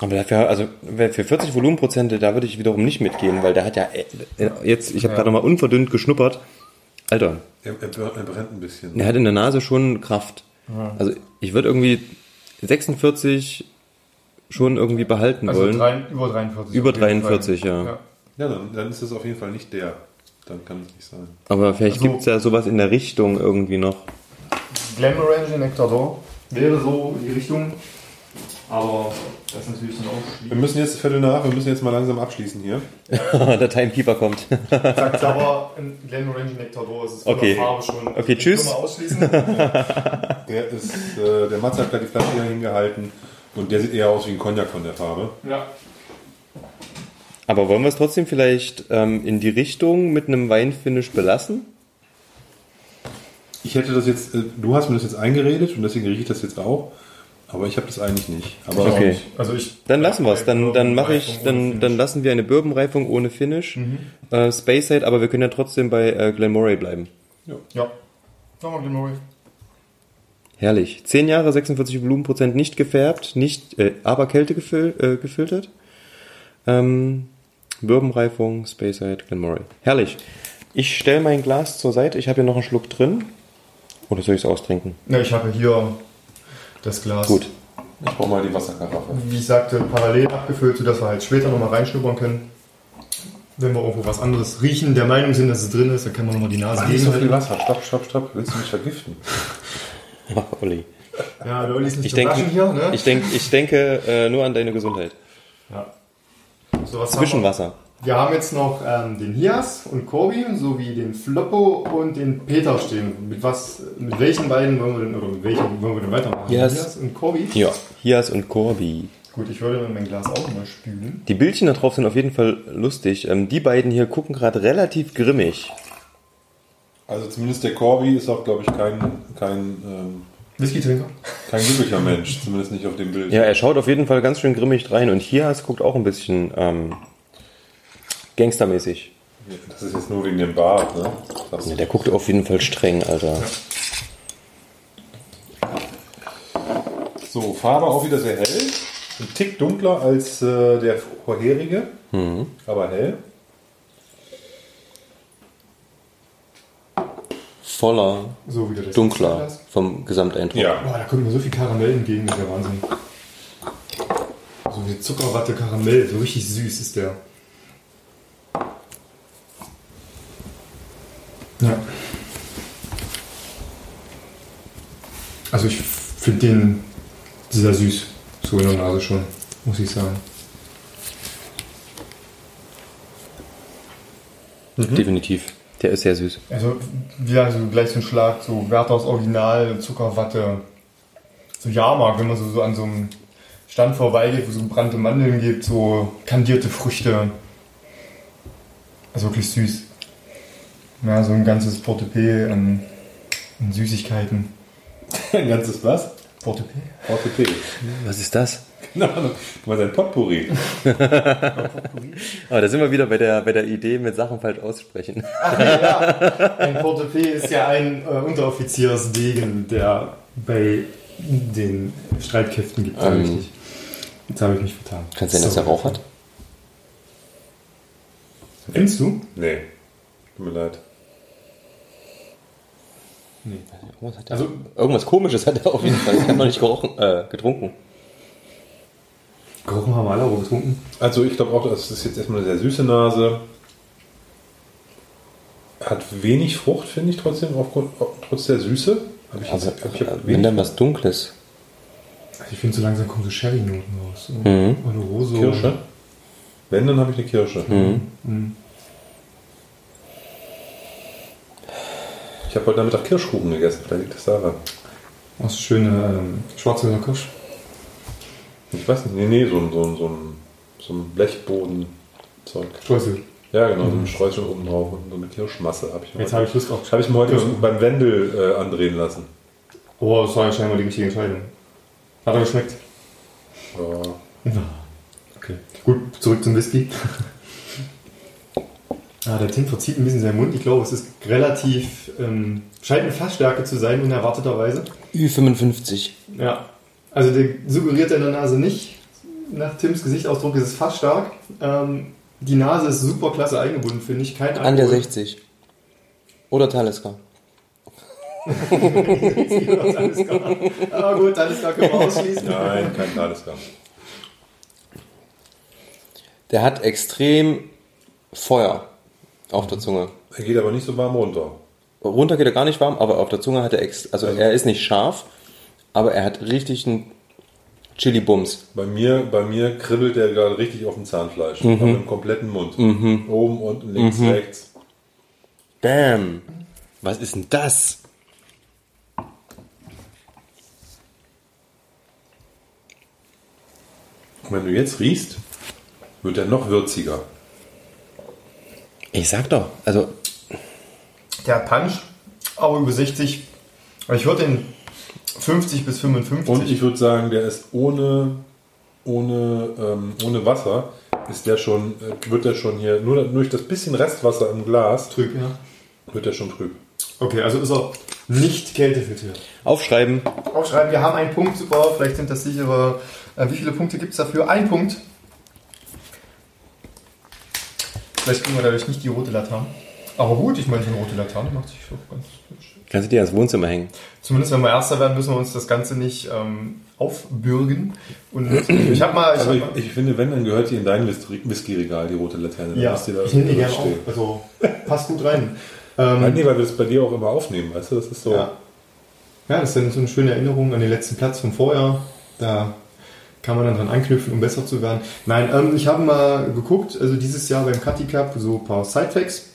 Aber dafür, also für 40 Volumenprozente, da würde ich wiederum nicht mitgehen, weil der hat ja äh, jetzt, ich habe gerade noch mal unverdünnt geschnuppert. Alter, Er, er, er brennt ein bisschen. der hat in der Nase schon Kraft. Also ich würde irgendwie 46 schon irgendwie behalten Also wollen. drei, über 43. Über auf jeden 43, Fall. ja. Ja, dann, dann ist es auf jeden Fall nicht der. Dann kann es nicht sein. Aber vielleicht Also- gibt's ja sowas in der Richtung irgendwie noch. Glenmorangie Nectar d'Or wäre so in die Richtung. Aber das ist natürlich dann auch Wir schwierig. müssen jetzt Viertel nach, wir müssen jetzt mal langsam abschließen hier. der Timekeeper kommt. Sagt aber, in Glenmorangie Nectar d'Or ist es von Okay. der Farbe schon. Okay, tschüss. wir. Der ist, äh, der Mats hat gerade die Flasche hier hingehalten und der sieht eher aus wie ein Cognac von der Farbe. ja. Aber wollen wir es trotzdem vielleicht ähm, in die Richtung mit einem Weinfinish belassen? Ich hätte das jetzt, äh, du hast mir das jetzt eingeredet und deswegen rieche ich das jetzt auch, aber ich habe das eigentlich nicht. Aber Okay. Also ich. Dann lassen wir es. Dann, dann mache ich, dann, dann lassen wir eine Bourbonreifung ohne Finish. Äh, Space Side, aber wir können ja trotzdem bei äh, Glenmoray bleiben. Ja. Machen wir Glenmorangie. Herrlich. 10 Jahre, 46 Volumenprozent nicht gefärbt, nicht, äh, aber Kälte gefil äh, gefiltert. Ähm, Bourbonreifung, Speyside, Glenmoray. Herrlich. Ich stelle mein Glas zur Seite. Ich habe hier noch einen Schluck drin. Oder soll ich es austrinken? Ja, ich habe hier das Glas. Gut. ich brauche mal die Wasserkaraffe. Wie ich sagte, parallel abgefüllt, sodass wir halt später nochmal reinschnuppern können. Wenn wir irgendwo was anderes riechen, der Meinung sind, dass es drin ist, dann können wir nochmal die Nase nicht so viel. Wasser. Stopp, stopp, stopp. Willst du mich vergiften? Olli. Ja, der Olli ist nicht Ich denke, waschen hier, ne? ich, denk, ich denke äh, nur an deine Gesundheit. ja. So, Zwischenwasser. Wir? haben jetzt noch ähm, den Hias und Corby sowie den Floppo und den Peter stehen. Mit was, mit welchen beiden wollen wir denn, oder mit welchen wollen wir denn weitermachen? Hias. Hias und Corby? Ja. Hias und Corby. Gut, ich würde mein Glas auch mal spülen. Die Bildchen da drauf sind auf jeden Fall lustig. Ähm, die beiden hier gucken gerade relativ grimmig. Also zumindest der Corby ist auch, glaube ich, kein, kein, ähm, Whisky-Trinker? kein glücklicher Mensch. Zumindest nicht auf dem Bild. Ja, er schaut auf jeden Fall ganz schön grimmig rein. Und Hias guckt auch ein bisschen ähm, gangstermäßig. Das ist jetzt nur wegen dem Bart, ne? Ja, der guckt auf jeden Fall streng, Alter. So, Farbe auch wieder sehr hell. Ein Tick dunkler als äh, der vorherige, aber hell. Voller, So dunkler vom Gesamteindruck. Ja. Boah, da kommt mir so viel Karamell entgegen, das ist der Wahnsinn. So wie Zuckerwatte Karamell, so richtig süß ist der. Ja. Also ich finde den sehr süß, so in der Nase schon, muss ich sagen. Definitiv. Der ist sehr süß. Also wieder so gleich so ein Schlag, so Werthers Original, Zuckerwatte, so Jahrmarkt, wenn man so, so an so einem Stand vorbeigeht, wo es so gebrannte Mandeln gibt, so kandierte Früchte. Also wirklich süß. Ja, so ein ganzes Portepee an, an Süßigkeiten. Ein ganzes was? Portepee? VTP. Was ist das? Keine Ahnung. Du meinst ein Potpourri. Aber da sind wir wieder bei der, bei der Idee mit Sachen falsch aussprechen. Ein Portepee ist ja ein äh, Unteroffiziersdegen, der bei den Streitkräften gibt. Ähm. richtig. Jetzt habe ich mich vertan. Kann es sein, dass er Rauch hat? Findest du? Nee. Tut mir leid. Irgendwas, hat er, Also- irgendwas komisches hat er auf jeden Fall. Ich habe noch nicht gerochen, äh, getrunken. Gerochen haben wir alle auch getrunken. Also ich glaube auch, das ist jetzt erstmal eine sehr süße Nase. Hat wenig Frucht, finde ich trotzdem, aufgrund, trotz der Süße. Hab ich Also, jetzt, hab ich äh, wenn dann was Dunkles. Also ich finde, so langsam kommen so Sherry-Noten raus. Mhm. Oloroso. Kirsche. Wenn, dann habe ich eine Kirsche. Mhm. Ich habe heute Nachmittag Kirschkuchen gegessen, vielleicht liegt das daran. Ist schöne ähm, Schwarzwälder Kirsch. Ich weiß nicht, nee, nee, so ein, so ein, so ein, so ein Blechboden-Zeug. Streusel. Ja, genau, so ein Streusel oben drauf und so eine Kirschmasse habe ich mir Jetzt habe ich Lust auf. Habe ich mir heute Kirschen. beim Wendel äh, andrehen lassen. Oh, das war ja scheinbar die richtige Entscheidung. Hat er geschmeckt? Ja. Okay. Gut, zurück zum Whisky. ah, der Tim verzieht ein bisschen seinen Mund. Ich glaube, es ist relativ. Ähm, scheint eine Fassstärke zu sein, unerwarteterweise. Ü55. Ja. Also der suggeriert in der Nase nicht. Nach Tims Gesichtsausdruck ist es fast stark. Ähm, die Nase ist super klasse eingebunden, finde ich. Kein An der Alkohol. 60. Oder Talisker. Ah gut, Talisker können wir ausschließen. Nein, kein Talisker. Der hat extrem Feuer auf der Zunge. Er geht aber nicht so warm runter. Runter geht er gar nicht warm, aber auf der Zunge hat er ex also er ist nicht scharf, aber er hat richtig einen Chili-Bums. Bei mir, bei mir kribbelt er gerade richtig auf dem Zahnfleisch. Aber im kompletten Mund. Oben, unten, links, rechts. Bam! Was ist denn das? Und wenn du jetzt riechst, wird er noch würziger. Ich sag doch, also Der hat Punch, aber über 60. Aber Ich würde den 50 bis 55. Und ich würde sagen, der ist ohne, ohne, ähm, ohne Wasser, ist der schon, äh, wird der schon hier, nur durch das bisschen Restwasser im Glas, trüb, ja. wird der schon trüb. Okay, also ist er nicht kältefiltriert. aufschreiben. Aufschreiben, wir haben einen Punkt, super, vielleicht sind das sichere. Äh, wie viele Punkte gibt es dafür? Ein Punkt. Vielleicht kriegen wir dadurch nicht die rote Laterne. Aber gut, ich meine, so eine rote Laterne macht sich schon ganz hübsch. Kannst du dir ans Wohnzimmer hängen? Zumindest wenn wir Erster werden, müssen wir uns das Ganze nicht ähm, aufbürgen. Und ich habe mal. Ich Also hab ich, mal ich finde, wenn, dann gehört die in dein Whisky- Whisky-Regal, die rote Laterne. Dann ja, ihr da ich nehme die gerne auf. Also passt gut rein. Ähm, Nein, nee, weil wir das bei dir auch immer aufnehmen, weißt du? Das ist so. Ja. ja, das ist dann so eine schöne Erinnerung an den letzten Platz vom Vorjahr. Da kann man dann dran anknüpfen, um besser zu werden. Nein, ähm, ich habe mal geguckt, also dieses Jahr beim Cutty Cup so ein paar Sidefacts.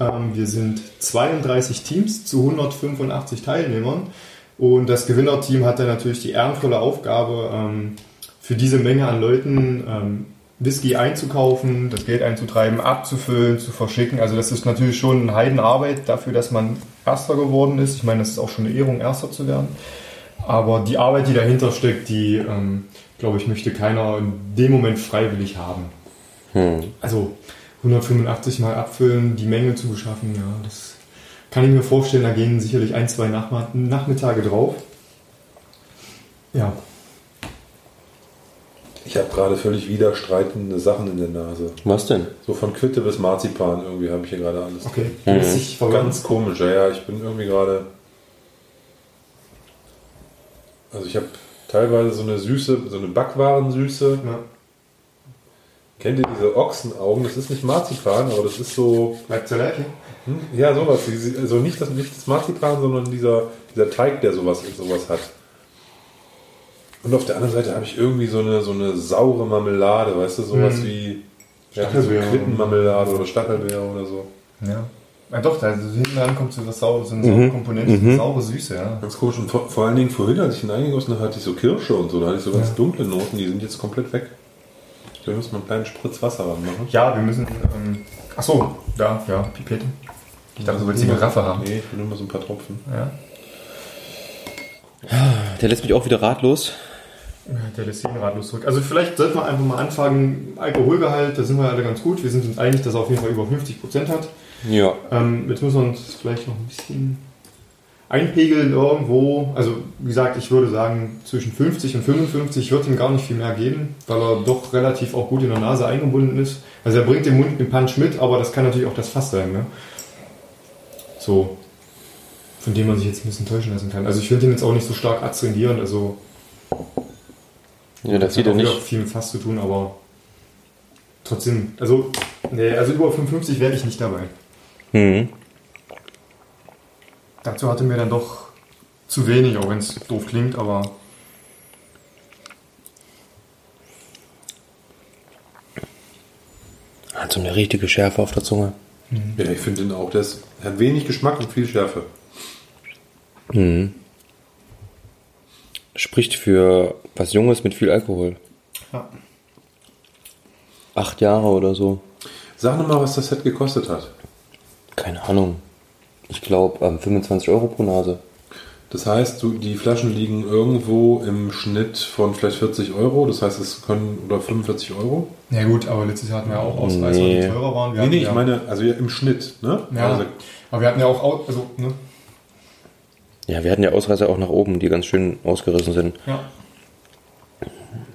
Ähm, wir sind 32 Teams zu 185 Teilnehmern und das Gewinnerteam hat dann natürlich die ehrenvolle Aufgabe, ähm, für diese Menge an Leuten ähm, Whisky einzukaufen, das Geld einzutreiben, abzufüllen, zu verschicken. Also das ist natürlich schon eine Heidenarbeit dafür, dass man Erster geworden ist. Ich meine, das ist auch schon eine Ehrung, Erster zu werden. Aber die Arbeit, die dahinter steckt, die, ähm, glaube ich, möchte keiner in dem Moment freiwillig haben. Also 185 Mal abfüllen, die Menge zu beschaffen, ja, das kann ich mir vorstellen, da gehen sicherlich ein, zwei Nachmittage drauf. Ja, Ich habe gerade völlig widerstreitende Sachen in der Nase. Was denn? So von Quitte bis Marzipan irgendwie habe ich hier gerade alles. okay. Mhm. Ganz komisch, ja, ja, ich bin irgendwie gerade. Also ich habe teilweise so eine Süße, so eine Backwarensüße. Ja. Kennt ihr diese Ochsenaugen? Das ist nicht Marzipan, aber das ist so. Leiche. Hm? Ja, sowas. Also nicht das, nicht das Marzipan, sondern dieser, dieser Teig, der sowas, sowas hat. Und auf der anderen Seite habe ich irgendwie so eine, so eine saure Marmelade, weißt du, sowas Mhm. wie ja, so Stachelbeere. Quittenmarmelade oder Stachelbeere oder so. Ja. Ja doch, da also hinten dran kommt so was saure, so eine saure Komponente, so eine saure Süße, ja. Ganz komisch. Und vor, vor allen Dingen vorhin, als ich ihn eingegossen habe, hatte ich so Kirsche und so. Da hatte ich so ganz Ja. dunkle Noten, die sind jetzt komplett weg. Da müssen wir einen kleinen Spritz Wasser ranmachen. Ja, wir müssen. Ähm, ach so, da, ja, Pipette. Ich dachte, du wolltest die Giraffe haben. Nee, ich will nur mal so ein paar Tropfen. Ja. Der lässt mich auch wieder ratlos. Der lässt jeden ratlos zurück. Also vielleicht sollten wir einfach mal anfangen, Alkoholgehalt, da sind wir alle ganz gut. Wir sind uns einig, dass er auf jeden Fall über 50% hat. Ja. Ähm, jetzt müssen wir uns vielleicht noch ein bisschen einpegeln irgendwo. Also wie gesagt, ich würde sagen zwischen 50 und 55. Ich würde ihm gar nicht viel mehr geben, weil er doch relativ auch gut in der Nase eingebunden ist. Also er bringt den Mund den Punch mit, aber das kann natürlich auch das Fass sein. Ne? So, von dem man sich jetzt ein bisschen täuschen lassen kann. Also ich finde ihn jetzt auch nicht so stark adstringierend, also Ja, das sieht er hat nicht. viel mit Fass zu tun, aber trotzdem, also, nee, also über 55 werde ich nicht dabei. Mhm. Dazu hatte mir dann doch zu wenig, auch wenn es doof klingt, aber Hat so eine richtige Schärfe auf der Zunge. Ja, ich finde den auch. Der hat wenig Geschmack und viel Schärfe. Spricht für was Junges mit viel Alkohol. Ja. Acht Jahre oder so. Sag nochmal, was das Set gekostet hat. Keine Ahnung. Ich glaube, ähm, 25 Euro pro Nase. Das heißt, du, die Flaschen liegen irgendwo im Schnitt von vielleicht 40 Euro. Das heißt, es können oder 45 Euro. Ja gut, aber letztes Jahr hatten wir ja auch Ausreißer, Nee. die teurer waren. Wir Nee, nee, ich ja, meine, also ja, im Schnitt, ne? Ja, Also, aber wir hatten ja auch, Au- also, ne? Ja, wir hatten ja Ausreißer auch nach oben, die ganz schön ausgerissen sind. Ja.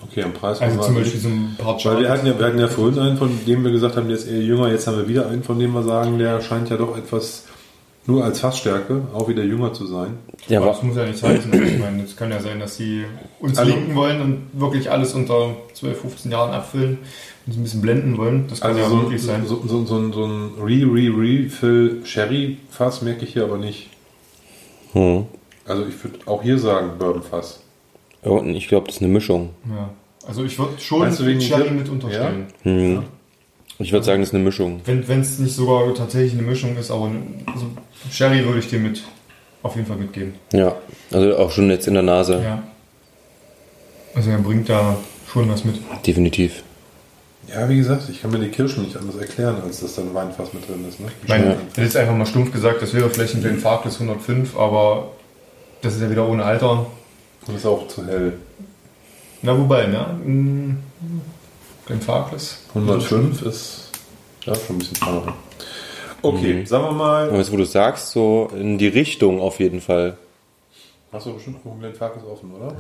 okay, am Preis Also war- zum Beispiel so ein paar Weil wir hatten, ja, wir hatten ja vorhin einen, von dem wir gesagt haben, der ist eher jünger. Jetzt haben wir wieder einen, von dem wir sagen, der scheint ja doch etwas nur als Fassstärke auch wieder jünger zu sein. Ja, aber das muss ja nicht heißen. Ich meine, es kann ja sein, dass sie uns Also- linken wollen und wirklich alles unter 12, 15 Jahren abfüllen und uns ein bisschen blenden wollen. Das kann Also ja so, möglich sein. so, so, so, so ein Re-Re-Refill-Sherry-Fass merke ich hier aber nicht. hm. Also ich würde auch hier sagen Bourbon-Fass. Ja, und ich glaube, das ist eine Mischung. Ja. Also ich würde schon Sherry mit unterstellen. Hm. Ich würde sagen, das ist eine Mischung. Wenn es nicht sogar tatsächlich eine Mischung ist, aber also Sherry würde ich dir mit auf jeden Fall mitgeben. Ja, also auch schon jetzt in der Nase. Ja. Also er bringt da schon was mit. Definitiv. Ja, wie gesagt, ich kann mir die Kirschen nicht anders erklären, als dass da ein Weinfass mit drin ist. Ne? Ich meine, ich hätte jetzt einfach mal stumpf gesagt, das wäre vielleicht ein Glenfarclas 105, aber das ist ja wieder ohne Alter. Und ist auch zu hell. Na wobei, ne? Mm, Glenfarclas. 105 ist ja schon ein bisschen teurer. Okay, sagen wir mal. Aber jetzt, wo du sagst, so in die Richtung auf jeden Fall. Hast du bestimmt einen Glenfarclas offen, oder?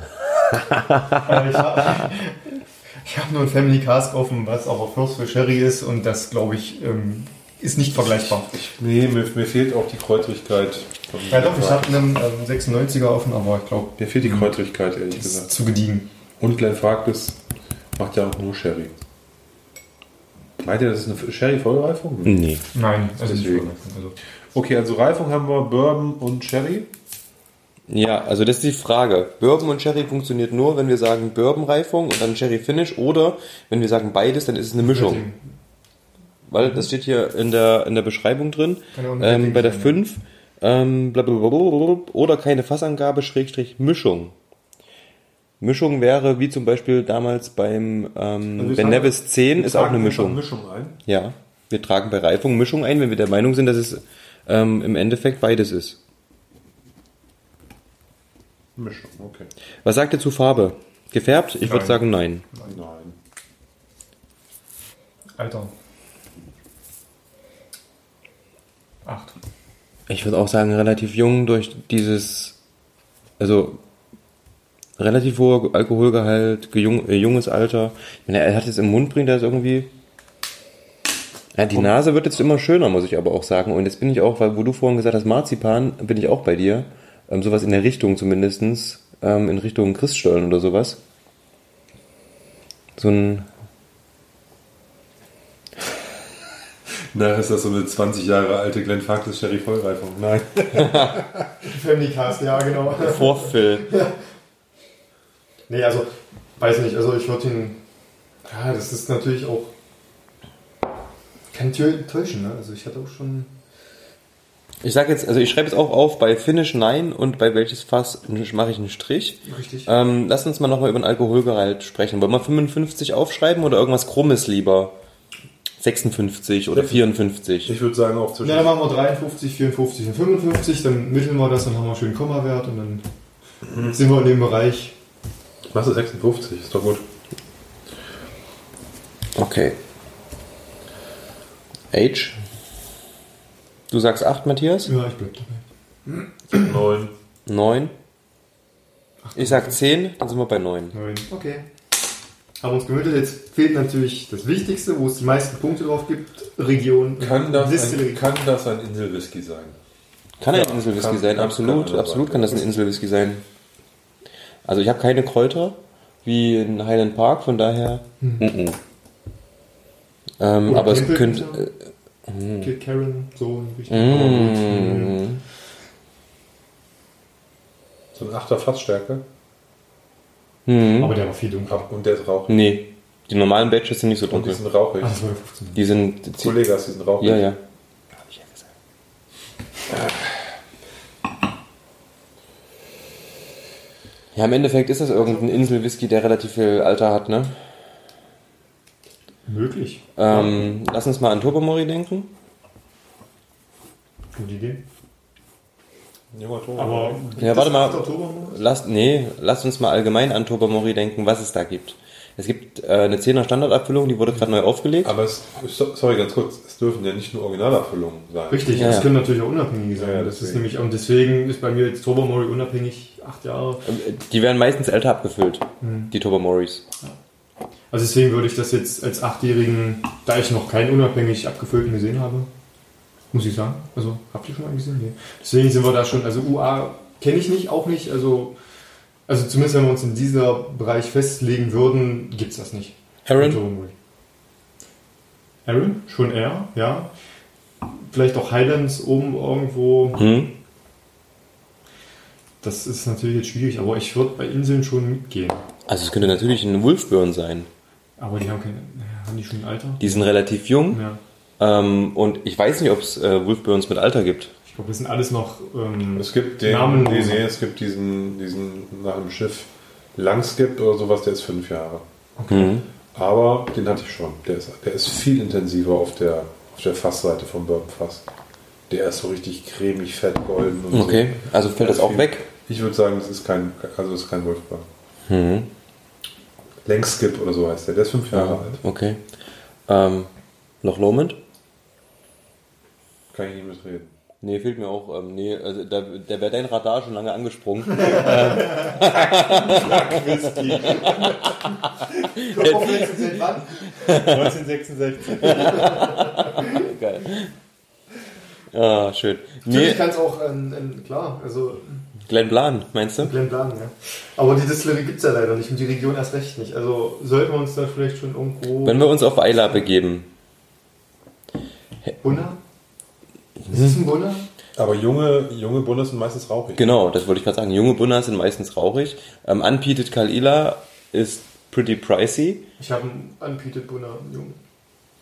Ich habe hab nur ein Family Cask offen, was aber First für Sherry ist und das, glaube ich, ähm, ist nicht vergleichbar. Nee, mir, mir fehlt auch die Kräutrigkeit. Ja doch, ich habe einen ähm, 96er offen, aber ich glaube, Mir fehlt die Kräutrigkeit, ehrlich gesagt. zu gediegen. Und Glenfarclas macht ja auch nur Sherry. Meint ihr, das ist eine Sherry-Vollreifung? Nee. Nein, also nicht Deswegen. vergleichbar. Also, Okay, also Reifung haben wir Bourbon und Sherry. Ja, also das ist die Frage. Bourbon und Sherry funktioniert nur, wenn wir sagen Bourbon-Reifung und dann Sherry Finish oder wenn wir sagen beides, dann ist es eine Mischung. Weil das steht hier in der, in der Beschreibung drin. Ein Ähm, bei der sein, 5 ähm, oder keine Fassangabe, Schrägstrich Mischung. Mischung wäre wie zum Beispiel damals beim ähm, Also Ben Nevis 10 Wir ist auch eine Mischung. Mischung ein. Ja, wir tragen bei Reifung Mischung ein, wenn wir der Meinung sind, dass es ähm, im Endeffekt beides ist. Mischung, okay. Was sagt ihr zu Farbe? Gefärbt? Ich würde Nein. sagen nein. Nein. Alter. Acht. Ich würde auch sagen relativ jung durch dieses, also relativ hoher Alkoholgehalt, gejung, äh, junges Alter. Ich meine, er hat jetzt im Mund bringt er es irgendwie. Ja, die Nase wird jetzt immer schöner, muss ich aber auch sagen. Und jetzt bin ich auch, weil wo du vorhin gesagt hast, Marzipan, bin ich auch bei dir. Ähm, sowas in der Richtung zumindestens, ähm, in Richtung Christstollen oder sowas. So ein, Na, ist das so eine 20 Jahre alte Glenfarclas Sherry Vollreifung? Nein. Family Cast, ja genau. Vorfill. Nee, also, weiß nicht, also ich würde ihn. Ja, das ist natürlich auch. Kann täuschen, ne? Also ich hatte auch schon. Ich sag jetzt, also ich schreibe jetzt auch auf, bei Finish nein und bei welches Fass mache ich einen Strich. Richtig. Ähm, lass uns mal nochmal über den Alkoholgehalt sprechen. Wollen wir 55 aufschreiben oder irgendwas Krummes lieber? 56 oder 54? Ich würde sagen auch zwischen. Ja, dann machen wir 53, 54 und 55, dann mitteln wir das, dann haben wir schön Kommawert und dann sind wir in dem Bereich. Du 56, ist doch gut. Okay. Age? Du sagst 8, Matthias? Ja, ich bleib dabei. 9. 9? Ich sag 10, dann sind wir bei 9. Neun. Okay. Haben uns gemütet. Jetzt fehlt natürlich das Wichtigste, wo es die meisten Punkte drauf gibt. Region. Kann das, ein, kann das ein Inselwhisky sein? Kann Ja, ein Inselwhisky sein, kann- absolut. kann absolut kann das ein Inselwhisky sein. Also ich habe keine Kräuter wie in Highland Park, von daher. mhm. Ähm, Oder aber es könnte. Kid Karen, so in Richtung. Äh, mm, So ein 8er Fassstärke. mm, Aber der war viel dunkler. Und der ist rauchig. nee. Die normalen Badges sind nicht so Und die dunkel. sind rauchig. Ah, das war 15. Die sind. Kollegas, die sind rauchig. Ja, ja. Ja, im Endeffekt ist das irgendein Inselwhisky, der relativ viel Alter hat, ne? Möglich. Ähm, lass uns mal an Turbomori denken. Gute Idee. Aber Ja, warte mal. Lass, nee, lass uns mal allgemein an Turbomori denken, was es da gibt. Es gibt äh, eine 10er Standardabfüllung, die wurde gerade neu aufgelegt. Aber es, so- sorry, ganz kurz, es dürfen ja nicht nur Originalabfüllungen sein. Richtig, Ja, das ja. können natürlich auch unabhängige sein. Ja, das ist nämlich, und deswegen ist bei mir jetzt Tobermory unabhängig acht Jahre. Ähm, Die werden meistens älter abgefüllt, Mhm. die Turbomoris. Also deswegen würde ich das jetzt als Achtjährigen, da ich noch keinen unabhängig abgefüllten gesehen habe, muss ich sagen. Also, habt ihr schon mal gesehen? Nee. Deswegen sind wir da schon, also UA kenne ich nicht, auch nicht. Also, also zumindest wenn wir uns in dieser Bereich festlegen würden, gibt es das nicht. Aaron? Aaron? Schon eher, ja. Vielleicht auch Highlands oben irgendwo. Hm? Das ist natürlich jetzt schwierig, aber ich würde bei Inseln schon mitgehen. Also es könnte natürlich ein Wolfburn sein. Aber die haben keine, haben die schon ein Alter? Die sind relativ jung Ja. ähm, und ich weiß nicht, ob es äh, Wolfburns mit Alter gibt. Ich glaube, das sind alles noch ähm, Es gibt den, Namen- die sehen, es gibt diesen, diesen nach dem Schiff Langskip oder sowas, der ist fünf Jahre. Mhm. Aber den hatte ich schon. Der ist, der ist viel intensiver auf der, auf der Fassseite vom Bourbon Fass. Der ist so richtig cremig, fett, golden und Okay, also fällt das auch viel. weg. Ich würde sagen, das ist kein, also das ist kein Wolfgang. Mhm. Langskip oder so heißt der. Der ist fünf Jahre Ja, alt. okay. Ähm, Loch Lomond? Kann ich nicht mitreden. Nee, fehlt mir auch. Ähm, nee, also da, da wäre dein Radar schon lange angesprungen. Whisky. 1966. Geil. Ah, schön. Natürlich Nee, kann es auch, ähm, ähm, klar, also Glenn Blan, meinst du? Glen Blan, ja. Aber die Distillerie gibt es ja leider nicht und die Region erst recht nicht. Also sollten wir uns da vielleicht schon irgendwo. Wenn wir uns auf Eila begeben. Bunner? Ist es ein Bunner? Aber junge, junge Bundes sind meistens rauchig. Genau, das wollte ich gerade sagen. Junge Bunner sind meistens rauchig. Ähm, Unpeated Kalila ist pretty pricey. Ich habe einen Unpeated Bunner, Junge.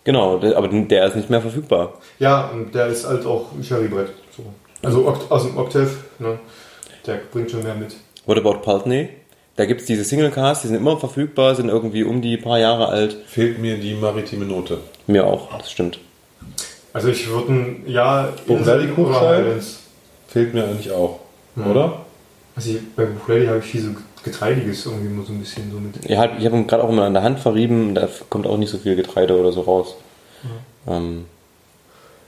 Genau, der, aber der ist nicht mehr verfügbar. Ja, und der ist halt auch ein Sherry-Brett. So. Also aus dem Octave, ne? Der bringt schon mehr mit. What about Pulteney? Da gibt's diese Single Cars, die sind immer verfügbar, sind irgendwie um die paar Jahre alt. Fehlt mir die maritime Note. Mir auch, das stimmt. Also ich würde ein, ja, Buchlady? Highlands. Fehlt mir eigentlich auch. Ja. Oder? Also ich, bei Buchlady habe ich viel so Getreidiges irgendwie immer so ein bisschen so mit. Ja, halt, ich habe ihn gerade auch immer an der Hand verrieben, da kommt auch nicht so viel Getreide oder so raus. Ähm,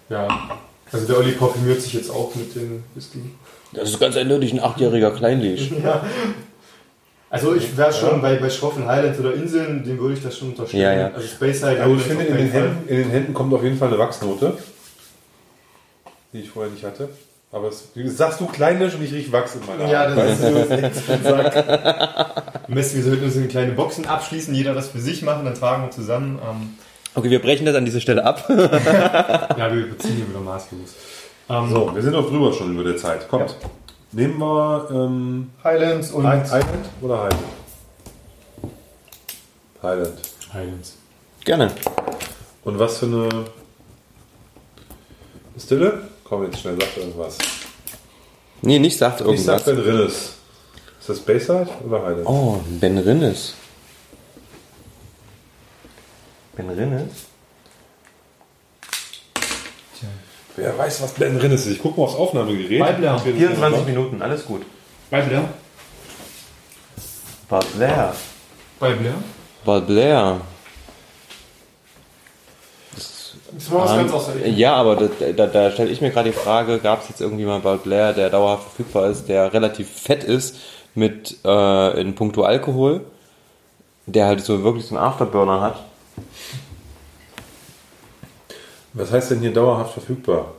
Ja. Also der Olli parfümiert sich jetzt auch mit dem Whisky. das ist ganz eindeutig ein achtjähriger Kleinlich. Ja. Also ich wäre schon bei, bei schroffen Highlands oder Inseln, dem würde ich das schon unterstellen. Ja, ja. Also Speyside Also ich Highlands finde, in den. Händen, in den Händen kommt auf jeden Fall eine Wachsnote, die ich vorher nicht hatte. Aber es, sagst du Kleinlisch und ich rieche Wachs in meiner Ja, Hand. das ist so das nächste Sack. Messi, wir sollten uns in kleine Boxen abschließen, jeder das für sich machen, dann tragen wir zusammen. Ähm, Okay, wir brechen das an dieser Stelle ab. ja, wir beziehen hier wieder maßlos. Ähm, So, wir sind noch drüber schon über der Zeit. Kommt. Nehmen wir ähm, Highlands und Hi- Highland oder Highland? Highland. Highlands. Gerne. Und was für eine Stille? Komm jetzt schnell, sag irgendwas. Nee, nicht sagt Ich sag irgendwas. Ben Rinnes. Ist das Bayside oder Highland? Oh, Ben Rinnes. Ben Rinnes? Wer weiß, was Ben Rinnes ist? Ich gucke mal aufs Aufnahmegerät. Weibler. 24 Minuten, alles gut. Bei Blair? Bad Blair. Bei Blair? Bad Blair. Das war was ganz außergewöhnliches. ja, aber da, da, da stelle ich mir gerade die Frage, gab es jetzt irgendwie mal Bad Blair, der dauerhaft verfügbar ist, der relativ fett ist mit äh, in puncto Alkohol, der halt so wirklich so einen Afterburner hat. Was heißt denn hier dauerhaft verfügbar?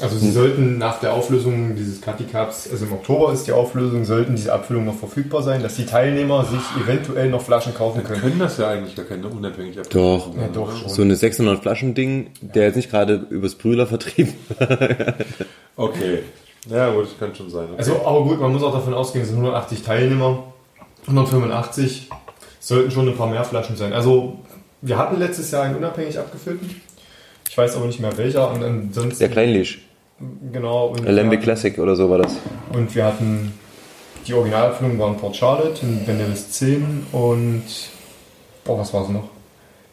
Also sie sollten nach der Auflösung dieses Cutty Cups, also im Oktober ist die Auflösung, sollten diese Abfüllungen noch verfügbar sein, dass die Teilnehmer sich eventuell noch Flaschen kaufen Wir können. können das ja eigentlich gar keine unabhängig Doch. Ja, doch schon. So eine 600 Flaschen Ding, der jetzt nicht gerade übers Brühler vertrieben. Okay. Ja, gut, das kann schon sein. Okay. Also, aber gut, man muss auch davon ausgehen, es sind 180 Teilnehmer, 185 sollten schon ein paar mehr Flaschen sein. Also wir hatten letztes Jahr einen unabhängig abgefüllten. Ich weiß aber nicht mehr welcher. Und ansonsten, Der Kleinlisch. genau. Und Alembic Classic oder so war das. und wir hatten die Originalabfüllung waren Port Charlotte, ein Vanillis 10 und oh, was war es noch?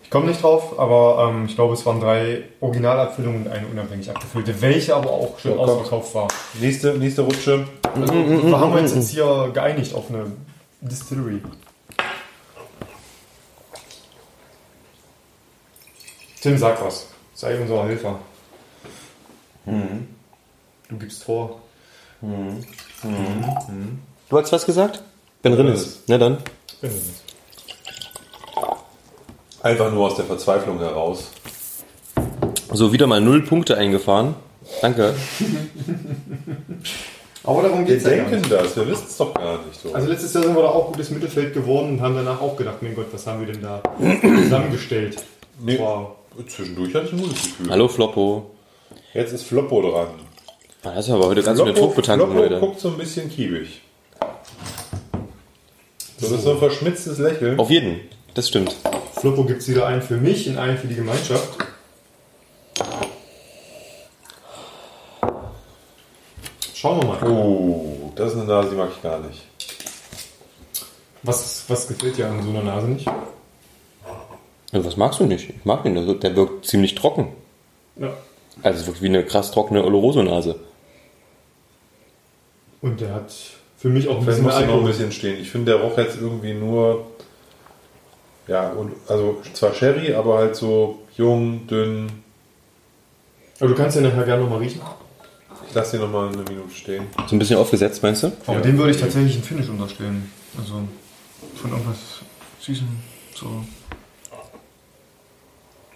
Ich komme nicht drauf, aber ähm, ich glaube, es waren drei Originalabfüllungen und eine unabhängig abgefüllte, welche aber auch So, komm. ausverkauft war. Nächste, nächste Rutsche. Also, wir haben uns jetzt hier geeinigt auf eine Distillery. Tim, sag was. Sei unser Helfer. Du gibst vor. Du hast was gesagt? Ben Rinnes. Na dann. Einfach nur aus der Verzweiflung heraus. So, wieder mal null Punkte eingefahren. Danke. Aber darum Wir geht's ja gar denken nicht. das, wir wissen es doch gar nicht so. Also letztes Jahr sind wir da auch gutes Mittelfeld geworden und haben danach auch gedacht, mein Gott, was haben wir denn da zusammengestellt? Nee. Wow. Zwischendurch hatte ich ein gutes Gefühl. Hallo Floppo. Jetzt ist Floppo dran. Das ist aber heute ganz Floppo, Druckbetankung, Floppo Leute. guckt so ein bisschen kiebig. So, das ist so ein verschmitztes Lächeln. Auf jeden. Das stimmt. Floppo gibt es wieder einen für mich und einen für die Gemeinschaft. Schauen wir mal. Oh, das ist eine Nase, die mag ich gar nicht. Was, was gefällt dir an so einer Nase nicht? Ja, was magst du nicht? Ich mag ihn. Also, Der wirkt ziemlich trocken. Ja. Also es wirkt wie eine krass trockene Oloroso-Nase. Und der hat für mich auch ein Vielleicht bisschen muss er noch ein bisschen stehen. Ich finde, der roch jetzt irgendwie nur, ja, und, also zwar Sherry, aber halt so jung, dünn. Aber du kannst ja nachher gerne nochmal riechen. Ich lasse den nochmal eine Minute stehen. So ein bisschen aufgesetzt, meinst du? Aber Ja. dem würde ich tatsächlich einen Finish unterstellen. Also von irgendwas Süßem. So.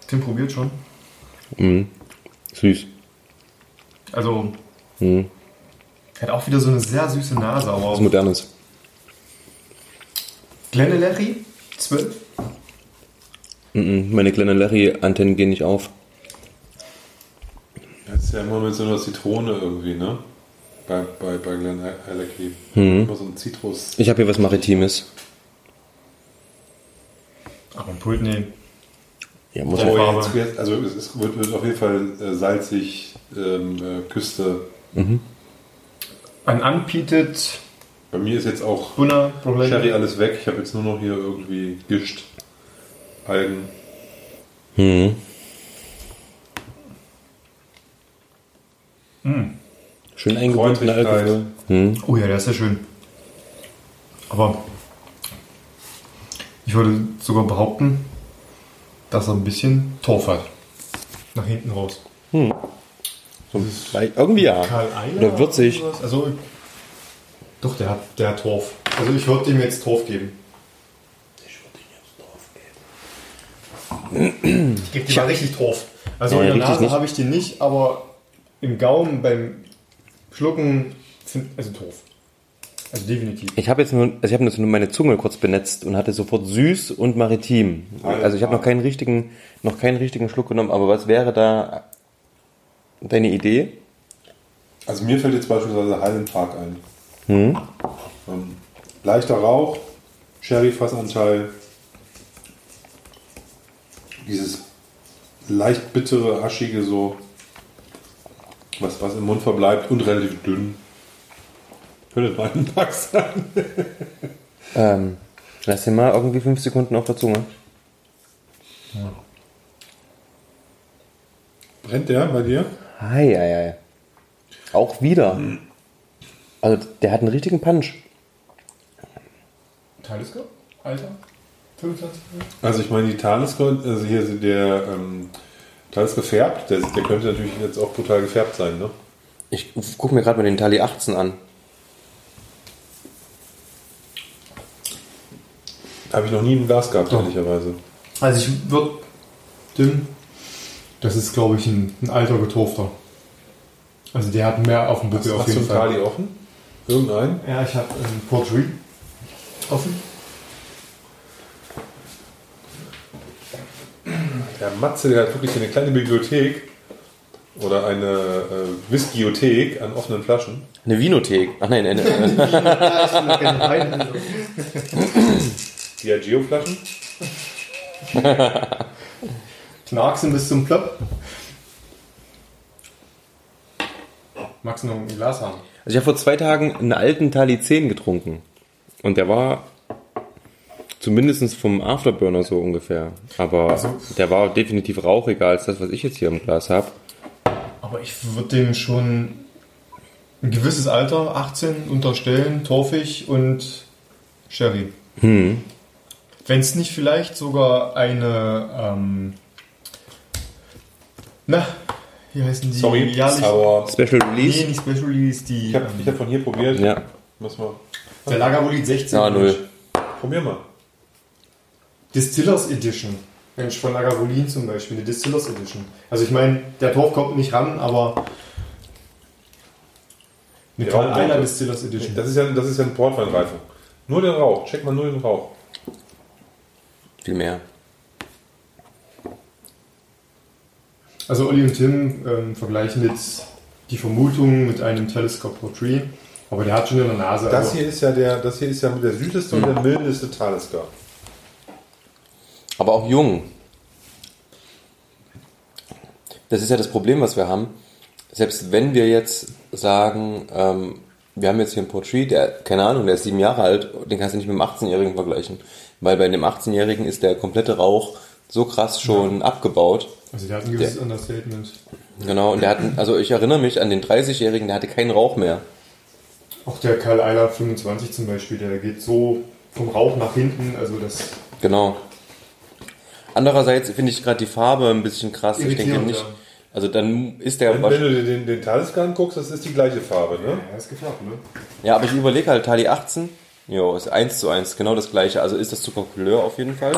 Tim probiert schon. Mhm. Süß. Also, Mhm. hat auch wieder so eine sehr süße Nase, aber Was Modernes. Glenelary 12. Mhm. Meine kleinen Larry-Antennen gehen nicht auf. Das ist ja immer mit so einer Zitrone irgendwie, ne? Bei, bei, bei Glen Alecky. Mhm. Immer so ein Zitrus. Ich habe hier was Maritimes. Aber ein Pult, nee. Ja, muss Ja. ja. Farbe. jetzt, also es ist, wird, wird auf jeden Fall äh, salzig, ähm, äh, Küste. Ein Unpeated Bei mir ist jetzt auch Bunner. Sherry alles weg. Ich habe jetzt nur noch hier irgendwie Gischt, Algen. Mhm. Schön eingebundener Kräutrigkeit. Alkohol. Mhm. Oh ja, der ist sehr schön. Aber ich würde sogar behaupten, dass er ein bisschen Torf hat. Nach hinten raus. So, leicht- irgendwie ja. Karl Eiler Oder würzig. oder? Also, doch, der hat, der hat Torf. Also ich würde ihm jetzt Torf geben. Ich gebe dir mal richtig Torf. Also Ja, in der Nase habe ich den nicht, aber im Gaumen beim Schlucken, find, also Torf. Also definitiv. Ich habe jetzt nur, also ich habe jetzt nur meine Zunge kurz benetzt und hatte sofort süß und maritim. Also ich habe noch keinen richtigen, noch keinen richtigen Schluck genommen. Aber was wäre da deine Idee? Also mir fällt jetzt beispielsweise Highland Park ein. Hm? Ähm, leichter Rauch, Sherry-Fassanteil, dieses leicht bittere, aschige so, was, was im Mund verbleibt und relativ dünn. Könnte Highland Park sein. Ähm, lass dir mal irgendwie fünf Sekunden auf der Zunge. Brennt der bei dir? Hei, hei, hei. Auch wieder. Also der hat einen richtigen Punch. Talisker? Alter? 25 Also ich meine, die Talisker, also hier ist der ähm, Talisker färbt, der, der könnte natürlich jetzt auch brutal gefärbt sein, ne? Ich gucke mir gerade mal den Tali 18 an. Habe ich noch nie im Glas gehabt, Oh. ehrlicherweise. Also ich würde dem, das ist glaube ich ein, ein alter Getorfter. Also der hat mehr auf dem Buckel auf Hast du jeden einen Fall. Tali offen? Irgendeinen? Ja, ich habe einen Portree offen. Der Matze, der hat wirklich eine kleine Bibliothek oder eine äh, Whiskyothek an offenen Flaschen. Eine Vinothek. Ach nein, eine, Diageo-Flaschen. Knarksen bis zum Plöpp. Magst du noch ein Glas haben? Also ich habe vor zwei Tagen einen alten Tali 10 getrunken. Und der war zumindest vom Afterburner so ungefähr. Aber Also- der war definitiv rauchiger als das, was ich jetzt hier im Glas habe. Aber ich würde dem schon ein gewisses Alter, 18, unterstellen, torfig und Sherry. Hm. Wenn es nicht vielleicht sogar eine, ähm, na, wie heißen die? Sorry, jährlich- Sour. Special Nee, Release? nicht Special Release, die, Ich habe ähm, ich hab von hier probiert. Ja. Muss mal. der Lagavulin 16. Ja, null. Probier mal. Distillers Edition. Mensch, von Lagavulin zum Beispiel, eine Distillers Edition. Also ich meine, der Torf kommt nicht ran, aber eine Ja, Distillers Edition. Das ist ja, das ist ja eine Portweinreifung. Nur den Rauch. Check mal nur den Rauch. Viel mehr. Also Olli und Tim ähm, vergleichen jetzt die Vermutung mit einem Telescope Portree, aber der hat schon in der Nase. Das also, hier ist ja der, das hier ist ja der süßeste und der mildeste Talisker. Aber auch jung. Das ist ja das Problem, was wir haben. Selbst wenn wir jetzt sagen, ähm, wir haben jetzt hier einen Portrait, der, keine Ahnung, der ist sieben Jahre alt, den kannst du nicht mit einem 18-Jährigen vergleichen. Weil bei dem 18-Jährigen ist der komplette Rauch so krass schon abgebaut. also der hat ein gewisses Understatement. Genau, und der hat, also ich erinnere mich an den 30-Jährigen, der hatte keinen Rauch mehr. Auch der Karl Eiler 25 zum Beispiel, der geht so vom Rauch nach hinten, also das Genau. Andererseits finde ich gerade die Farbe ein bisschen krass. Ich denke nicht. ja. Also dann ist der Wenn, wenn du den, den Talisker anguckst, das ist die gleiche Farbe, ne? ja, ist gefärbt, ne? Ja, aber ich überlege halt, Tali 18, jo, ist 1 zu 1, genau das gleiche. Also ist das Zuckercouleur auf jeden Fall.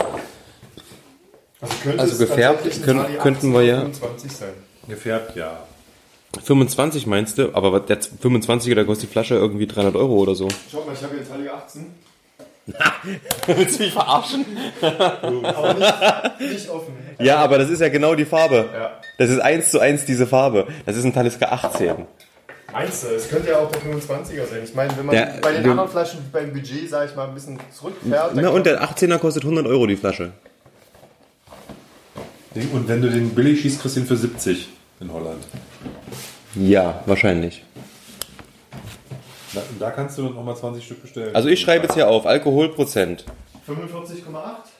Also, könnte Also es gefärbt können- könnten wir ja- 25 sein. Gefärbt, ja. 25 meinst du? Aber der 25er, da kostet die Flasche irgendwie 300 Euro oder so. Schau mal, ich habe hier einen Tali 18, Willst du mich verarschen? aber nicht, nicht offen. Ja, aber das ist ja genau die Farbe. Ja. Das ist 1 zu 1 diese Farbe. Das ist ein Talisker 18. Meinst du, es könnte ja auch der 25er sein. Ich meine, wenn man Der- bei den du- anderen Flaschen beim Budget, sage ich mal, ein bisschen zurückfährt, Na, und der 18er kostet 100 Euro die Flasche. Und wenn du den billig schießt, kriegst du ihn für 70 in Holland. Ja, wahrscheinlich. Da, da kannst du dann nochmal 20 Stück bestellen. Also ich schreibe jetzt hier auf, Alkoholprozent. 45,8?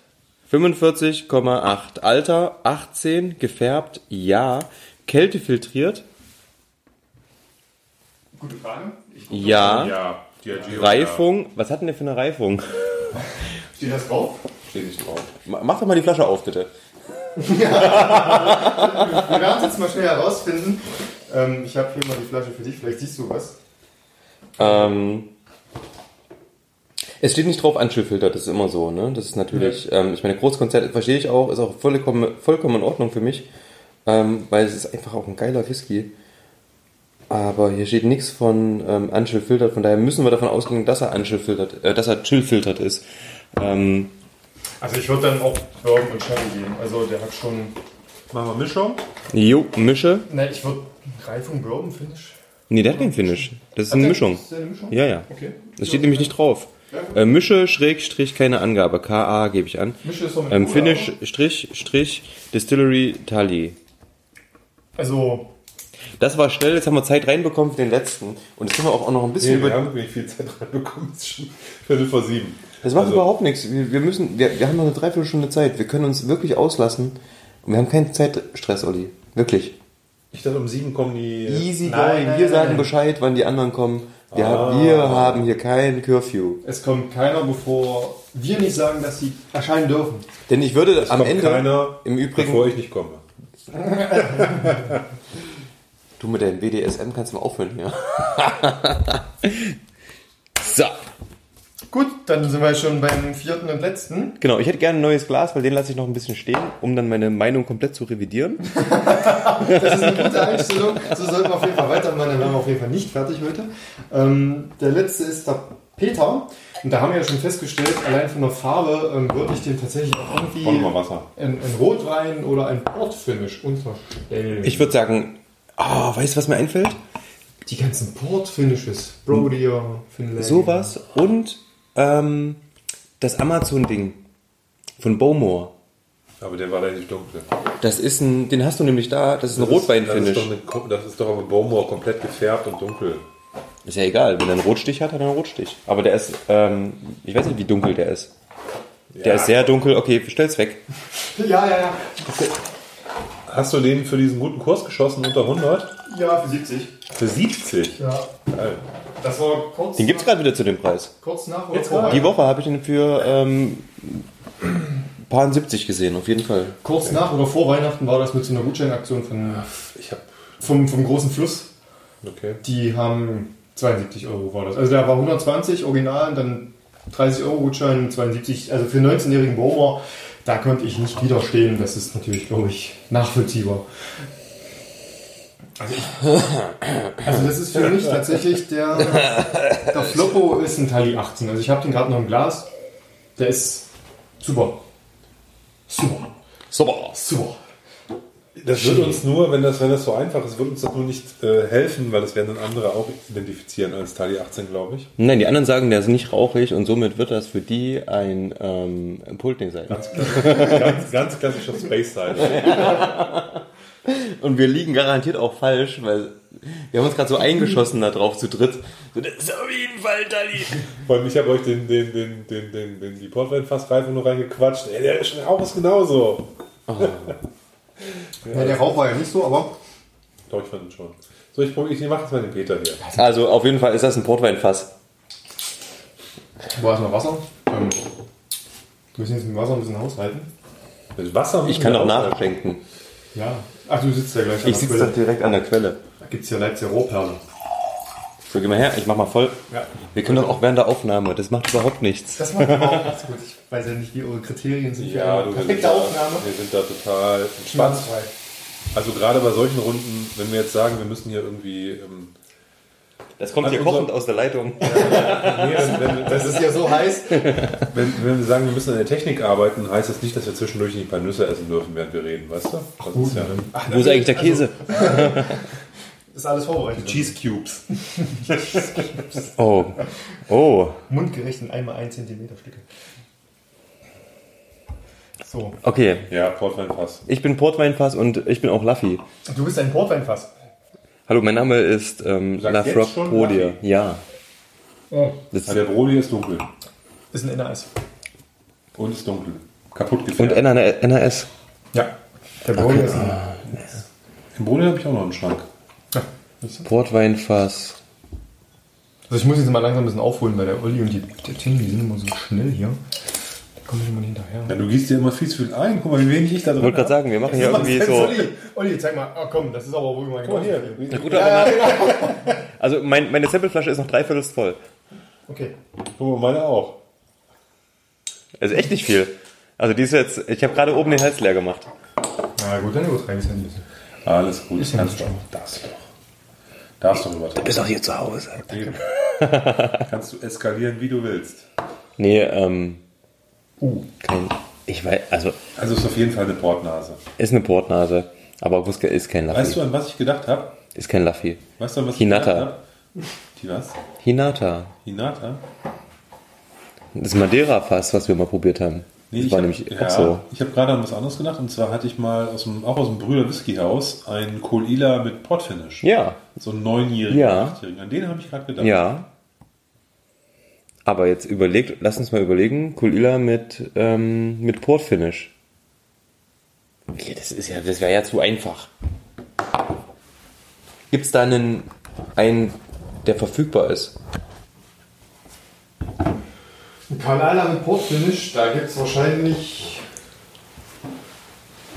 45,8. Alter 18, gefärbt, ja. Kälte filtriert, Gute Frage. Ich, ja. Ja, Diageo. Reifung, was hat denn der für eine Reifung? steht das drauf? Ja. Steht nicht drauf. Ma- Mach doch mal die Flasche auf, bitte. Wir werden es jetzt mal schnell herausfinden. Ähm, ich habe hier mal die Flasche für dich, vielleicht siehst du was. Ähm, es steht nicht drauf Anschlussfilter, das ist immer so, ne? Das ist natürlich, ähm, ich meine, Großkonzert verstehe ich auch, ist auch vollkommen, vollkommen in Ordnung für mich, ähm, weil es ist einfach auch ein geiler Whisky. Aber hier steht nichts von ähm, Anschlussfiltert, von daher müssen wir davon ausgehen, dass er Anschlussfiltert, äh, dass er chillfiltert ist. Ähm, Also ich würde dann auch Bourbon und Sherry gehen. Also der hat schon... Machen wir Mischung. jo, Mische. Ne, ich würde Reifung, Bourbon, Finish. Nee, der hat keinen Finish. Das ist eine Mischung. Ist eine Mischung? Ja, ja. Okay. Das steht nämlich nicht drauf. Äh, Mische, Schrägstrich, keine Angabe. KA gebe ich an. Mische ist doch mit Ähm, Finish? Strich, Strich, Distillery, Tali. Also, Das war schnell, jetzt haben wir Zeit reinbekommen für den letzten. Und jetzt sind wir auch noch ein bisschen Nee, wir über. haben wirklich viel Zeit reinbekommen. Es ist schon Viertel vor sieben. Das macht Also- überhaupt nichts. Wir, wir müssen, wir, wir haben noch eine Dreiviertelstunde Zeit. Wir können uns wirklich auslassen. Und wir haben keinen Zeitstress, Olli. Wirklich. Ich dachte, um sieben kommen die. Easy Nein, going. nein, wir nein, sagen nein. Bescheid, wann die anderen kommen. Wir, Ah. haben, wir haben hier kein Curfew. es kommt keiner, bevor wir nicht sagen, dass sie erscheinen dürfen. Denn ich würde am kommt Ende keiner, im Übrigen. bevor ich nicht komme. Du mit deinem BDSM kannst du mal aufhören hier. so. Gut, dann sind wir schon beim vierten und letzten. Genau, ich hätte gerne ein neues Glas, weil den lasse ich noch ein bisschen stehen, um dann meine Meinung komplett zu revidieren. Das ist eine gute Einstellung. So sollten wir auf jeden Fall weitermachen. Dann wären wir auf jeden Fall nicht fertig heute. Ähm, der letzte ist der Peter. Und da haben wir ja schon festgestellt, allein von der Farbe ähm, würde ich dem tatsächlich auch irgendwie ein, ein Rotwein oder ein Portfinish unterstellen. Ich würde sagen, oh, weißt du, was mir einfällt? die ganzen Portfinishes, Brodier, Finlay. Sowas und ähm, das Amazon-Ding von Bowmore. Aber der war relativ dunkel. Das ist ein, den hast du nämlich da, das ist ein Das Rotweinfinish. eine, das ist doch dem Bowmore komplett gefärbt und dunkel. Ist ja egal, wenn er einen Rotstich hat, hat er einen Rotstich. Aber der ist, ähm, ich weiß nicht, wie dunkel der ist. Der ist sehr dunkel, okay, stell's weg. Ja, ja, ja. Hast du den für diesen guten Kurs geschossen unter 100? Ja, für 70. Für 70? Ja. Geil. Das war kurz, Den gibt's gerade wieder zu dem Preis. kurz nach oder Jetzt vor Die Woche habe ich den für ähm, paar 70 gesehen, auf jeden Fall. Kurz nach oder vor Weihnachten war das mit so einer Gutscheinaktion von, Ich hab. vom, vom großen Fluss. Okay. Die haben 72 Euro war das. Also der war 120 original und dann 30 Euro Gutschein, 72. Also für 19-jährigen Bauer, da konnte ich nicht widerstehen. Das ist natürlich, glaube ich, nachvollziehbar. Also, ich, also das ist für mich tatsächlich der, der Floppo ist ein Tali 18. Also ich habe den gerade noch im Glas. Der ist super. Super. Super. Super. Das wird uns nur, wenn das, wenn das so einfach ist, wird uns das nur nicht äh, helfen, weil das werden dann andere auch identifizieren als Tali 18, glaube ich. Nein, die anderen sagen, der ist nicht rauchig und somit wird das für die ein ähm, Pultding sein. Ganz, ganz klassischer Space Side. Und wir liegen garantiert auch falsch, weil wir haben uns gerade so eingeschossen da drauf zu dritt. So, das ist auf jeden Fall Dali. Vor allem, ich habe euch den, den, den, den, den, den, die Portweinfassreifung noch reingequatscht. Ey, der Rauch ist genauso. Ja, der Rauch war ja nicht so, aber Doch, ich fand ihn schon. So, ich, probier- ich mache jetzt mal den Peter hier. Also auf jeden Fall ist das ein Portweinfass. Wo ist noch Wasser? Ähm, wir müssen jetzt mit Wasser ein bisschen haushalten. Mit Wasser Ich kann auch nachschenken. Ja. Ach, du sitzt ja gleich an Ich der sitze Quelle. doch direkt an der Quelle. Da gibt es ja Leipziger Rohperle. So, geh mal her, ich mach mal voll. Ja. Wir können doch auch während der Aufnahme, das macht überhaupt nichts. Das macht überhaupt nichts gut. Ich weiß ja nicht, wie eure Kriterien sind. für Ja, eine du, wir sind, perfekte da, Aufnahme. wir sind da total entspannt. Also gerade bei solchen Runden, wenn wir jetzt sagen, wir müssen hier irgendwie... Ähm, Das kommt Also hier unser- kochend aus der Leitung. nee, wenn, wenn, Das ist ja so heiß. wenn, wenn wir sagen, wir müssen an der Technik arbeiten, heißt das nicht, dass wir zwischendurch nicht ein paar Nüsse essen dürfen, während wir reden, weißt du? Das ist ja Wo ist eigentlich der Käse? Ist alles vorbereitet. Cheese Cubes. Oh. Oh. Mundgerecht in einmal 1 cm Stücke. So. Okay. Ja, Portweinfass. Ich bin Portweinfass und ich bin auch Laffy. Du bist ein Portweinfass. Hallo, mein Name ist ähm, sagst La jetzt Frog schon Podier. Laffy? Ja. Oh. Das Ja, der Brody ist dunkel. Ist ein NAS. Und ist dunkel. Kaputt und gefärbt. NAS. Ja. Der Brody ist ein. Im Brody habe ich auch noch einen Schrank. Portweinfass. Also ich muss jetzt mal langsam ein bisschen aufholen, weil der Olli und die, der Tim, die sind immer so schnell hier. Da komme ich immer nicht hinterher. Ja, du gießt dir immer viel zu viel ein. Guck mal, wie wenig ich da Ich drin wollte gerade sagen, wir machen hier irgendwie so. Olli, Olli, zeig mal. Oh komm, das ist aber wohl mein Guck mal hier. Gute Aromat- Also mein, meine Sampleflasche ist noch dreiviertel voll. Okay. Guck mal, meine auch. Also echt nicht viel. Also die ist jetzt, ich habe gerade oben den Hals leer gemacht. Na gut, dann übertreibe ich es ein bisschen. Alles gut. Ist ja du doch. Darfst du. Darfst du. Bist auch hier zu Hause. Kannst du eskalieren, wie du willst. Nee, ähm, Uh. kein, ich weiß, also Also ist auf jeden Fall eine Portnase. ist eine Portnase, aber Wuske ist kein Laffy. Weißt du, an was ich gedacht habe? Ist kein Laffy. Weißt du, an was Hinata. ich gedacht habe? Die was? Hinata. Hinata? Das Madeira-Fass, was wir mal probiert haben. Nee, das ich war hab- nämlich ja, auch so. Ich habe gerade an was anderes gedacht und zwar hatte ich mal aus dem, auch aus dem Brüder Whisky Haus einen Kolila mit Portfinish. Ja, So einen neunjährigen, Ja. achtjährigen. An den habe ich gerade gedacht. ja. Aber jetzt überlegt, lass uns mal überlegen, Kulila mit, ähm, mit Portfinish. Okay, das ist ja, das wäre ja zu einfach. Gibt es da einen, einen, der verfügbar ist? Ein Kanala mit Portfinish, da gibt es wahrscheinlich.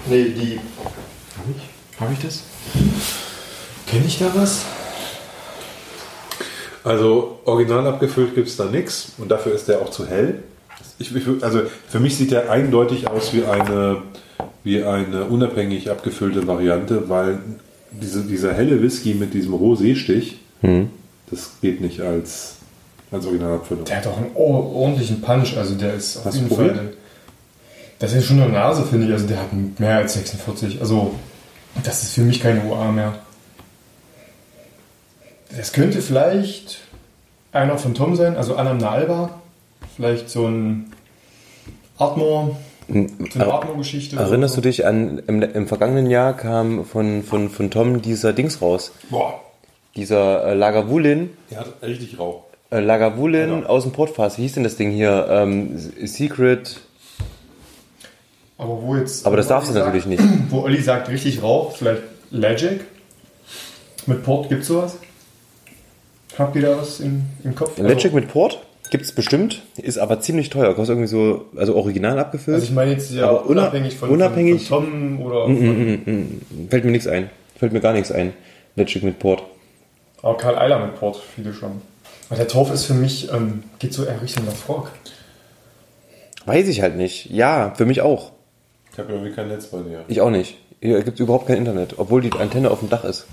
Nee, die. Hab ich? Hab ich das? Kenne ich da was? Also original abgefüllt gibt es da nichts und dafür ist der auch zu hell. Ich, ich, also für mich sieht der eindeutig aus wie eine, wie eine unabhängig abgefüllte Variante, weil diese, dieser helle Whisky mit diesem Rosé-Stich, das geht nicht als, als Originalabfüllung. Der hat auch einen or- ordentlichen Punch, also der ist auf Hast jeden probiert? Fall. Das ist schon eine Nase, finde ich. Also der hat mehr als 46. Also das ist für mich keine UA mehr. Das könnte vielleicht einer von Tom sein, also Anam Alba. Vielleicht so ein Ardmore. So eine Atmo-Geschichte. Erinnerst du dich an, im, im vergangenen Jahr kam von, von, von Tom dieser Dings raus. Boah, Dieser äh, Lagavulin, der hat richtig Rauch. Äh, Lagavulin Genau. aus dem Portfass. Wie hieß denn das Ding hier? Ähm, Secret. Aber wo jetzt. Aber das darfst du natürlich nicht. Wo Olli sagt, richtig Rauch, vielleicht Legic. Mit Port gibt's sowas? Habt ihr da was im, im Kopf? Legic mit Port gibt's bestimmt, ist aber ziemlich teuer. Kostet irgendwie so, also original abgefüllt. Also ich meine jetzt ja Aber una- unabhängig von, unabhängig- von, von Tom oder Mm, von, Fällt mir nichts ein. Fällt mir gar nichts ein. Legic mit Port. Aber Karl Eiler mit Port, viele schon. Aber der Torf ist für mich, ähm, geht so eher Richtung Lafroig. Weiß ich halt nicht. Ja, für mich auch. Ich habe irgendwie kein Netz bei dir. Ich auch nicht. Hier gibt's überhaupt kein Internet, obwohl die Antenne auf dem Dach ist.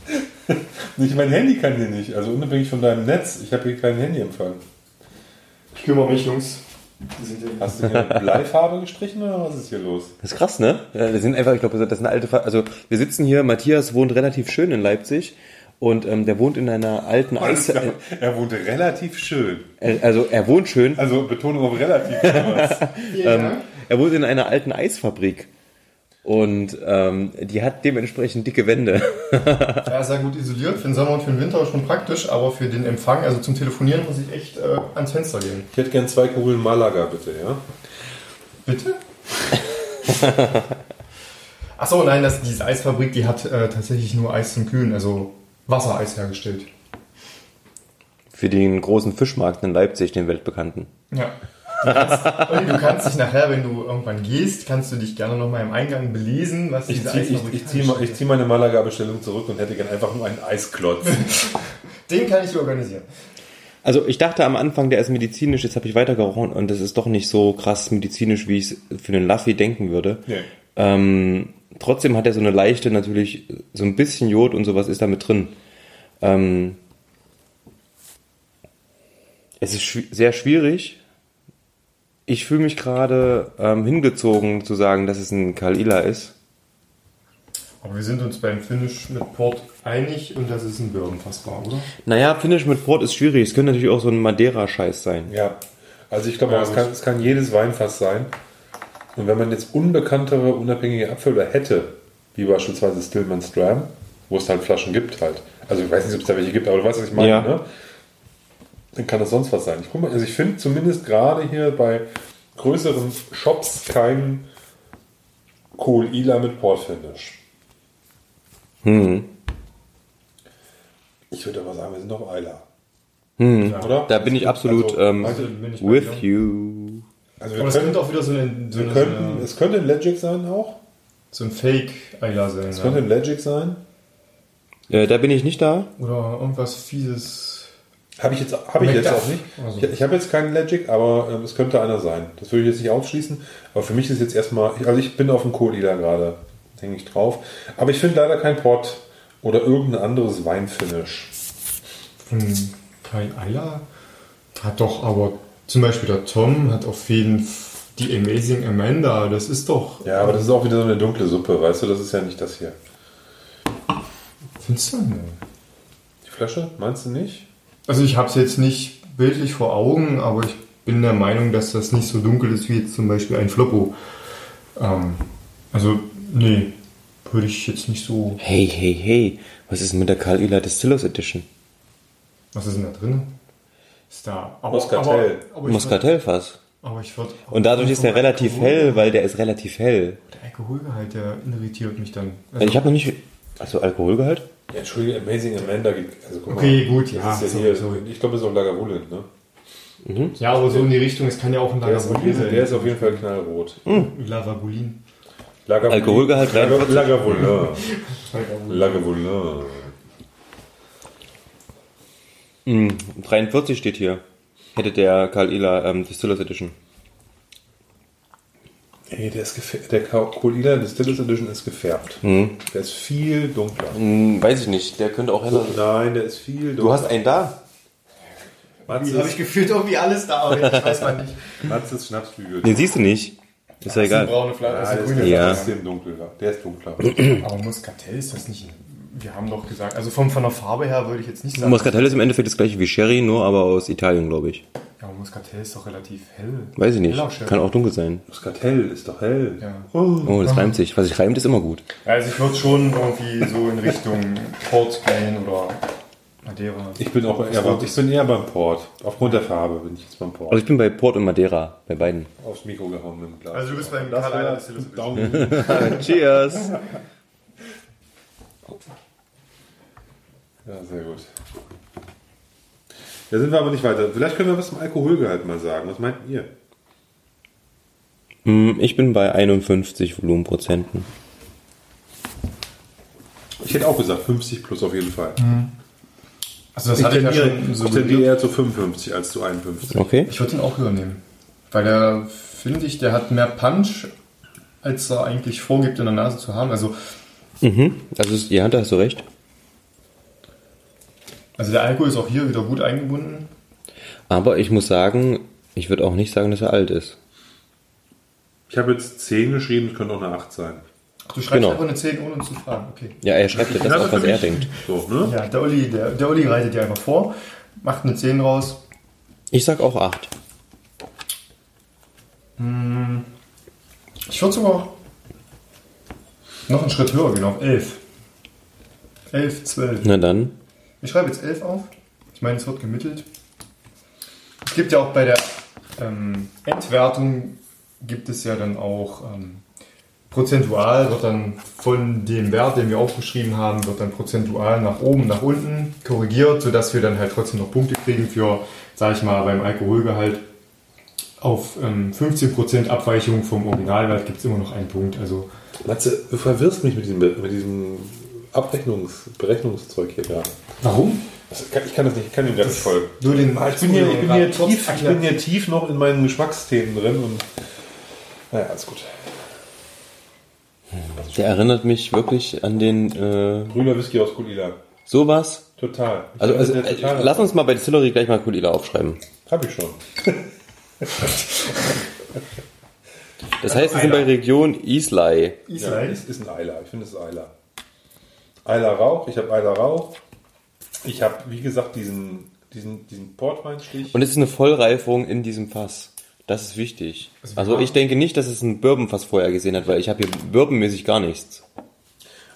Nicht, mein Handy kann hier nicht. Also unabhängig von deinem Netz. Ich habe hier keinen Handyempfang. Ich kümmere mich, Jungs. Hast du hier Bleifarbe gestrichen oder was ist hier los? Das ist krass, ne? Ja, wir sind einfach, ich glaube, das ist eine alte, Ver also wir sitzen hier, Matthias wohnt relativ schön in Leipzig und ähm, der wohnt in einer alten Eis, äh, Er wohnt relativ schön. äh, also er wohnt schön, Also Betonung auf relativ. ähm, er wohnt in einer alten Eisfabrik und ähm, die hat dementsprechend dicke Wände. Ja, sehr gut isoliert. Für den Sommer und für den Winter schon praktisch, aber für den Empfang, also zum Telefonieren, muss ich echt äh, ans Fenster gehen. Ich hätte gern zwei Kugeln Malaga, bitte, ja? Bitte? Achso, nein, das, diese Eisfabrik, die hat äh, tatsächlich nur Eis zum Kühlen, also Wassereis hergestellt. Für den großen Fischmarkt in Leipzig, den weltbekannten. Ja. Du kannst, und du kannst dich nachher, wenn du irgendwann gehst, kannst du dich gerne nochmal im Eingang belesen, was Ich diese ziehe ich, ich zieh, mal- ich zieh meine Malaga-Bestellung zurück und hätte gern einfach nur einen Eisklotz. Den kann ich organisieren. Also ich dachte am Anfang, der ist medizinisch, jetzt habe ich weitergerochen und das ist doch nicht so krass medizinisch, wie ich es für den Laffy denken würde. Nee. Ähm, trotzdem hat er so eine leichte, natürlich so ein bisschen Jod und sowas ist da mit drin. Ähm, es ist schwi- sehr schwierig. Ich fühle mich gerade ähm, hingezogen zu sagen, dass es ein Kalila ist. Aber wir sind uns beim Finish mit Port einig und das ist ein Birnenfass war, oder? Naja, Finish mit Port ist schwierig. Es könnte natürlich auch so ein Madeira-Scheiß sein. Ja, also ich glaube, Ja, es, kann, es kann jedes Weinfass sein. Und wenn man jetzt unbekanntere, unabhängige Abfüller hätte, wie beispielsweise Stillman Stram, wo es halt Flaschen gibt halt. Also ich weiß nicht, ob es da welche gibt, aber du weißt, was ich meine, Ja. ne? Dann kann das sonst was sein. Ich guck mal, also ich finde zumindest gerade hier bei größeren Shops keinen Kohl Ila mit Portfinish. Hm. Ich würde aber sagen, wir sind doch Eiler. Hm. Oder? Da bin ich absolut Also, ähm, Also bin ich with you. Also Aber es könnte auch wieder so, eine, so, wir eine, könnten, so, es könnte ein Legic sein auch. so ein Fake-Eiler sein. Es ja. könnte ein Legic sein. Äh, da bin ich nicht da. Oder irgendwas fieses. Habe ich jetzt, habe ich jetzt auch nicht. oder so. Ich, ich habe jetzt keinen Legic, aber ähm, es könnte einer sein. Das würde ich jetzt nicht ausschließen. Aber für mich ist jetzt erstmal, also ich bin auf dem Kohlila gerade, hänge ich drauf. Aber ich finde leider kein Port oder irgendein anderes Weinfinish. Von kein Eiler? Hat doch aber zum Beispiel der Tom hat auf jeden F die Amazing Amanda. Das ist doch. Ja, aber das ist auch wieder so eine dunkle Suppe, weißt du? Das ist ja nicht das hier. Findest du? Nee. Die Flasche, meinst du nicht? Also ich habe es jetzt nicht bildlich vor Augen, aber ich bin der Meinung, dass das nicht so dunkel ist wie jetzt zum Beispiel ein Floppo. Ähm, also, nee, würde ich jetzt nicht so. Hey, hey, hey. Was ist denn mit der Kalila Distillers Edition? Was ist denn da drin? Ist da. Aber, Muscatel. Aber, aber ich Muscatelfass. Aber ich würd, Und dadurch ist der relativ hell, weil der ist relativ hell. Der Alkoholgehalt, der irritiert mich dann. Ich habe noch nicht. Achso, Alkoholgehalt? Ja, Entschuldige, Amazing Amanda geht. Also, guck Okay, mal, gut, ja, ja so- hier, so. Ich glaube, das ist auch Lagavulin, ne? ja, aber so in die Richtung, es kann ja auch ein Lagavulin sein. der ist auf jeden Fall knallrot. Lavagulin. Lagavulin. Alkoholgehalt 43. Lagavulin. Lagavulin. Mm, 43 steht hier. Hätte der Kalila ähm, Distillers Edition. Ey, der ist gefärbt. Der Colila Distillers Edition ist gefärbt. Der ist viel dunkler. Hm, weiß ich nicht, der könnte auch heller sein. Nein, der ist viel dunkler. Du hast einen da? Mats habe ich ist, gefühlt irgendwie alles da, aber ich weiß mal nicht. Mats ist Schnapsbügel. Den siehst du nicht. Ist ja Das ist eine egal. braune Flasche, Ja, das der ist ist grüne Ja. ein Flasche. bisschen dunkler. Der ist dunkler. Aber Muscatel ist das nicht. Wir haben doch gesagt, also von, von der Farbe her würde ich jetzt nicht sagen. Muscatel ist im Endeffekt das gleiche wie Sherry, nur aber aus Italien, glaube ich. Ja, Muscatel ist doch relativ hell. Weiß ich nicht. Kann auch dunkel sein. Das Kartell ist doch hell. Ja. Oh, das reimt sich. Was sich reimt, ist immer gut. Also ich würde schon irgendwie so in Richtung Port gehen oder Madeira. Ich bin auch eher, beim, ich bin eher beim Port. Aufgrund der Farbe bin ich jetzt beim Port. Also ich bin bei Port und Madeira, bei beiden. Aufs Mikro gehauen mit dem Glas. Also du bist beim. Daumen. Cheers! Ja, sehr gut. Da sind wir aber nicht weiter. Vielleicht können wir was zum Alkoholgehalt mal sagen. Was meint ihr? Hm, Ich bin bei 51 Volumenprozenten. Ich hätte auch gesagt 50 plus auf jeden Fall. Also das Ich hatte ich ja tendiere, schon so tendiere eher zu 55 als zu 51. Okay. Ich würde ihn auch höher nehmen. Weil der, finde ich, der hat mehr Punch, als er eigentlich vorgibt in der Nase zu haben. Also, Mhm. Also ja, da hast du recht. Also der Alkohol ist auch hier wieder gut eingebunden. Aber ich muss sagen, ich würde auch nicht sagen, dass er alt ist. Ich habe jetzt 10 geschrieben, es könnte auch eine 8 sein. Ach, du schreibst Genau. einfach eine 10 ohne zu fragen. Okay. Ja, er schreibt ja das auf, was er denkt. So, ne? Ja, der Uli, der, der Uli reitet dir einfach vor, macht eine 10 raus. Ich sag auch 8. Ich würde sogar noch einen Schritt höher gehen, auf 11. 11, 12. Na dann. Ich schreibe jetzt 11 auf. Ich meine, es wird gemittelt. Es gibt ja auch bei der ähm, Endwertung gibt es ja dann auch ähm, prozentual, wird dann von dem Wert, den wir aufgeschrieben haben, wird dann prozentual nach oben, nach unten korrigiert, sodass wir dann halt trotzdem noch Punkte kriegen für, sage ich mal, beim Alkoholgehalt. Auf ähm, 15% Abweichung vom Originalwert gibt es immer noch einen Punkt. Also Matze, du verwirrst mich mit diesem, mit diesem Abrechnungs, Berechnungszeug hier gerade. warum? Das kann, ich kann das nicht, ich kann gar nicht folgen. Nur den Ah, Ich bin, hier, ich, bin hier tief, ich bin hier tief noch in meinen Geschmacksthemen drin und naja, alles gut. Der erinnert mich wirklich an den äh, Grüner Whisky aus Kulila. sowas. Total. Ich Also, also äh, total- lass uns mal bei Distillery gleich mal Kulila aufschreiben. Hab ich schon. Das heißt, wir sind bei Region Islay. Ja, Israel. ist, ist ein Eiler. Ich finde, es ist Eiler. Eiler Rauch. Ich habe Eiler Rauch. Ich habe, wie gesagt, diesen, diesen, diesen Portweinstich. Und es ist eine Vollreifung in diesem Fass. Das ist wichtig. Also ich denke nicht, dass es ein Bourbonfass vorher gesehen hat, weil ich habe hier bourbonmäßig gar nichts.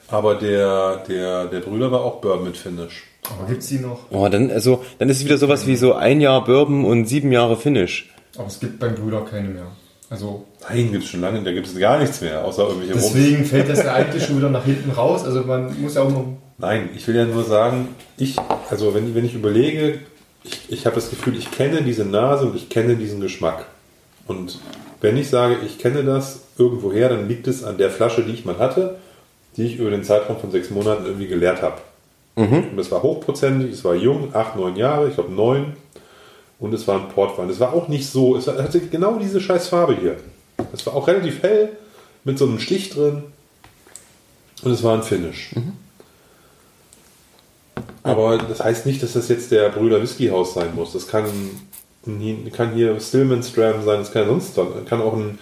Aber der, der, der Brüder war auch Bourbon mit Finish. Aber gibt es die noch? Oh, dann, also, dann ist es wieder sowas wie so ein Jahr Bourbon und sieben Jahre Finish. Aber es gibt beim Brüder keine mehr. Also Nein, gibt es schon lange. Da gibt es gar nichts mehr, außer irgendwelche Rum. deswegen fällt das ja eigentlich schon wieder nach hinten raus. Also man muss ja auch noch. Nein, ich will ja nur sagen, ich, also wenn, wenn ich überlege, ich, ich habe das Gefühl, ich kenne diese Nase und ich kenne diesen Geschmack. Und wenn ich sage, ich kenne das irgendwoher, dann liegt es an der Flasche, die ich mal hatte, die ich über den Zeitraum von sechs Monaten irgendwie geleert habe. Und das war hochprozentig, es war jung, acht, neun Jahre, ich glaube neun. Und es war ein Portwein. Es war auch nicht so, es hatte genau diese scheiß Farbe hier. Es war auch relativ hell, mit so einem Stich drin. Und es war ein Finish. Aber das heißt nicht, dass das jetzt der Brüder Whisky Haus sein muss. Das kann, kann hier Stillman Stram sein, das kann sonst. Kann auch ein,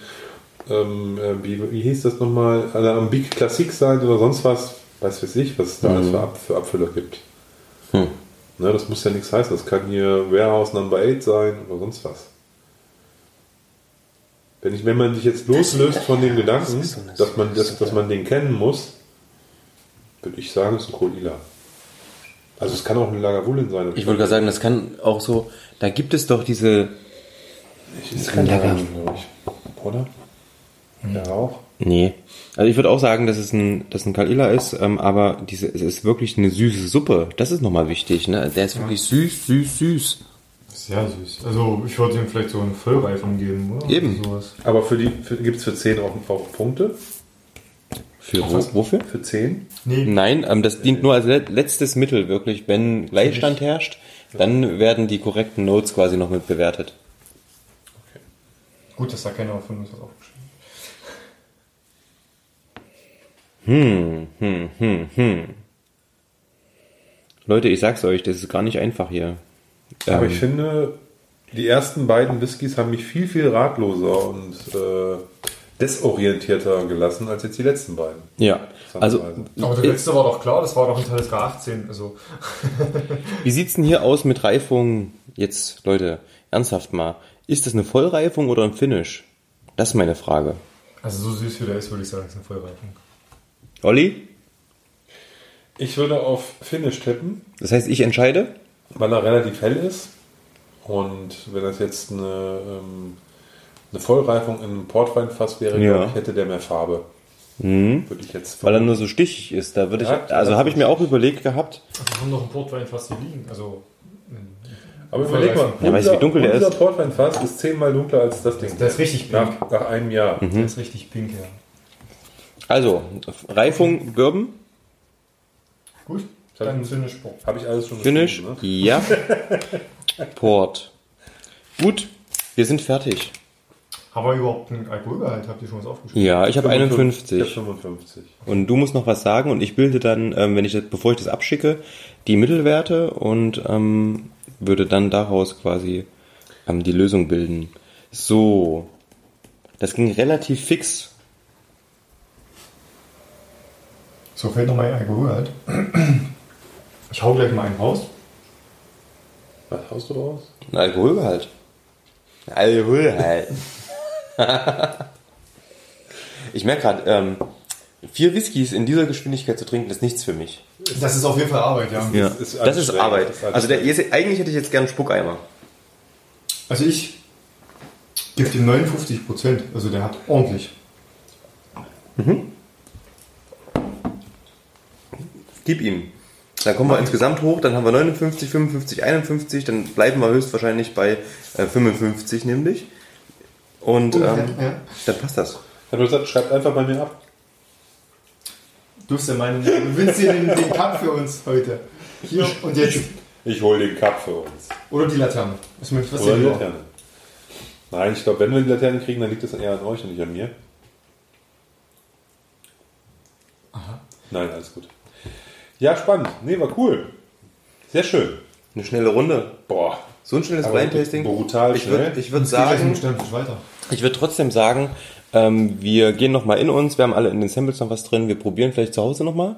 ähm, äh, wie, wie hieß das nochmal, ein Big Classic sein oder sonst was. Weiß ich, was es da alles für, Ab, für Abfüller gibt. Hm. Ne, das muss ja nichts heißen. Das kann hier Warehouse Number 8 sein oder sonst was. Wenn, ich, wenn man sich jetzt loslöst von dem Gedanken, ist so eine dass man, das, dass man den kennen muss, würde ich sagen, es ist ein Kolila. Also es kann auch ein Lagavulin sein. Ich wollte gerade sagen, das kann auch so, da gibt es doch diese, das ist kein Lagavulin, glaube ich. Oder? Der Rauch. Nee. Also ich würde auch sagen, dass es ein, dass ein Kalila ist, ähm, aber diese, es ist wirklich eine süße Suppe. Das ist nochmal wichtig, ne? Der ist wirklich süß, süß, süß. Sehr süß. Also ich würde ihm vielleicht so eine Vollreifung geben, oder? Eben. Sowas. Aber für die gibt es für 10 auch, auch Punkte? Für wo, wofür? Für 10? Nee, Nein, ähm, das dient nur als le- letztes Mittel wirklich. Wenn Gleichstand herrscht, dann werden die korrekten Notes quasi noch mit bewertet. gut, dass da keiner von uns was aufgeschrieben hat. Hm, hm, hm, hm. Leute, ich sag's euch, das ist gar nicht einfach hier. Aber Ähm, ich finde, die ersten beiden Whiskys haben mich viel, viel ratloser und äh, desorientierter gelassen als jetzt die letzten beiden. Ja, also Aber der letzte war doch klar, das war doch ein Talisker 18. Also wie sieht's denn hier aus mit Reifung? Jetzt, Leute, ernsthaft mal, ist das eine Vollreifung oder ein Finish? Das ist meine Frage. Also so süß wie der ist, würde ich sagen, ist eine Vollreifung. Olli? Ich würde auf Finish tippen, Das heißt, ich entscheide? weil er relativ hell ist. Und wenn das jetzt eine, ähm, eine Vollreifung in einem Portweinfass wäre, Ja. glaube ich, hätte der mehr Farbe. Mhm. Würde ich jetzt Weil er nur so stichig ist. Da würde ich, Ja, also habe ich mir auch überlegt gehabt. Wir haben noch einen Portwein fast hier liegen. Also Aber überleg mal, Ja, du, wie dunkel der unser ist? Portweinfass ist zehnmal dunkler als das Ding. Der ist richtig pink. nach, nach einem Jahr. der ist richtig pink, ja. Also, Reifung, Bourbon, Gut, dann Finish Port. Habe ich alles schon Finish, ne? ja. Port. Gut, wir sind fertig. Haben wir überhaupt einen Alkoholgehalt? Habt ihr schon was aufgeschrieben? Ja, ich habe Ich 51. habe 55. Und du musst noch was sagen und ich bilde dann, ähm, wenn ich das, bevor ich das abschicke, die Mittelwerte und ähm, würde dann daraus quasi ähm, die Lösung bilden. So, das ging relativ fix. So fällt noch mein Alkoholgehalt. Ich hau gleich mal einen raus. Was haust du raus? Ein Alkoholgehalt. Alkoholgehalt. ich merke gerade, ähm, vier Whiskys in dieser Geschwindigkeit zu trinken, ist nichts für mich. Das ist auf jeden Fall Arbeit, ja. Ja, ist das ist. Arbeit. Das ist Also der, eigentlich hätte ich jetzt gern einen Spuckeimer. Also ich gebe dem 59 Prozent. Also der hat ordentlich. Gib ihm. Dann kommen wir insgesamt hoch, dann haben wir 59, 55, 51, dann bleiben wir höchstwahrscheinlich bei äh, 55 nämlich. Und ähm, ja. dann passt das. Du sagst, schreibt einfach bei mir ab. Du bist der Meinung, du willst hier den, den Cup für uns heute. Hier und jetzt. Ich hole den Cup für uns. Oder die Laterne. Was möchtest was Oder die Laterne. Nein, ich glaube, wenn wir die Laterne kriegen, dann liegt das eher an euch und nicht an mir. Nein, alles gut. Ja, spannend. Nee, war cool. Sehr schön. Eine schnelle Runde. Boah. So ein schnelles Aber Blind Tasting. brutal Ich schnell. würde ich würd Jetzt geht gleich sagen. Ich würde trotzdem sagen, ähm, wir gehen nochmal in uns, wir haben alle in den Samples noch was drin, wir probieren vielleicht zu Hause nochmal.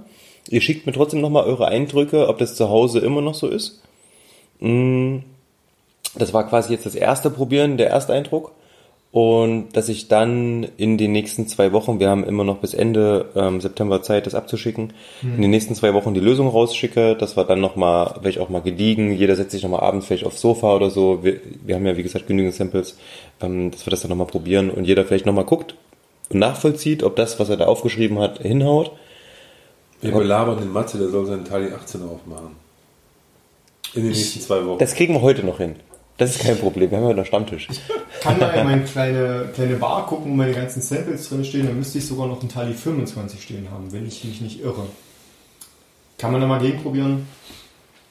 Ihr schickt mir trotzdem nochmal eure Eindrücke, ob das zu Hause immer noch so ist. Mm, Das war quasi jetzt das erste Probieren, der Ersteindruck. Und dass ich dann in den nächsten zwei Wochen, wir haben immer noch bis Ende ähm, September Zeit, das abzuschicken, in den nächsten zwei Wochen die Lösung rausschicke, dass wir dann nochmal, vielleicht auch mal gediegen, jeder setzt sich nochmal abends vielleicht aufs Sofa oder so, wir, wir haben ja wie gesagt genügend Samples, ähm, dass wir das dann nochmal probieren und jeder vielleicht nochmal guckt und nachvollzieht, ob das, was er da aufgeschrieben hat, hinhaut. Wir belabern den Matze, der soll seinen Tali 18 aufmachen. In den nächsten zwei Wochen. Das kriegen wir heute noch hin. Das ist kein Problem, wir haben ja noch Stammtisch. Kann mal in meine kleine, kleine Bar gucken, wo meine ganzen Samples drin stehen. Dann müsste ich sogar noch einen Tali 25 stehen haben, wenn ich mich nicht irre. Kann man da mal gegenprobieren?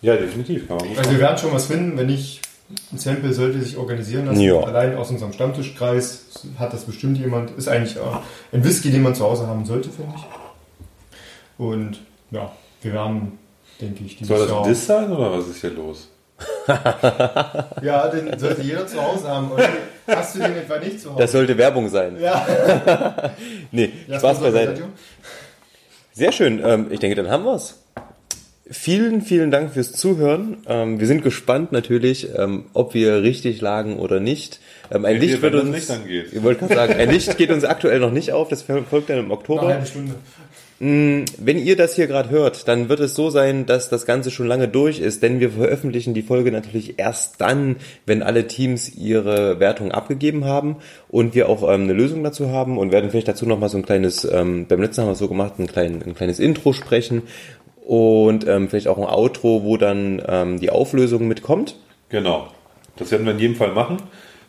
ja, definitiv. Kann man Also wir werden schon was finden, wenn nicht ein Sample sollte sich organisieren lassen. Ja. Allein aus unserem Stammtischkreis hat das bestimmt jemand. Ist eigentlich ein Whisky, den man zu Hause haben sollte, finde ich. Und ja, wir werden, denke ich, dieses Soll das Jahr... Diss sein oder was ist hier los? Ja, den sollte jeder zu Hause haben. Und hast du den etwa nicht zu Hause? Das sollte Werbung sein. ja. Nee, Lass Spaß beiseite. Sehr schön. Ähm, ich denke, dann haben wir's. Vielen, vielen Dank fürs Zuhören. Ähm, wir sind gespannt natürlich, ähm, ob wir richtig lagen oder nicht. Ähm, ein Wenn Licht wir- wird uns. Licht angeht. Ich wollte gerade sagen, ein Licht geht uns aktuell noch nicht auf. Das folgt dann im Noch Oktober. eine halbe Stunde. Wenn ihr das hier gerade hört, dann wird es so sein, dass das Ganze schon lange durch ist, denn wir veröffentlichen die Folge natürlich erst dann, wenn alle Teams ihre Wertung abgegeben haben und wir auch ähm, eine Lösung dazu haben und werden vielleicht dazu nochmal so ein kleines, ähm, beim letzten haben wir es so gemacht, ein, klein, ein kleines Intro sprechen und ähm, vielleicht auch ein Outro, wo dann ähm, die Auflösung mitkommt. Genau. Das werden wir in jedem Fall machen,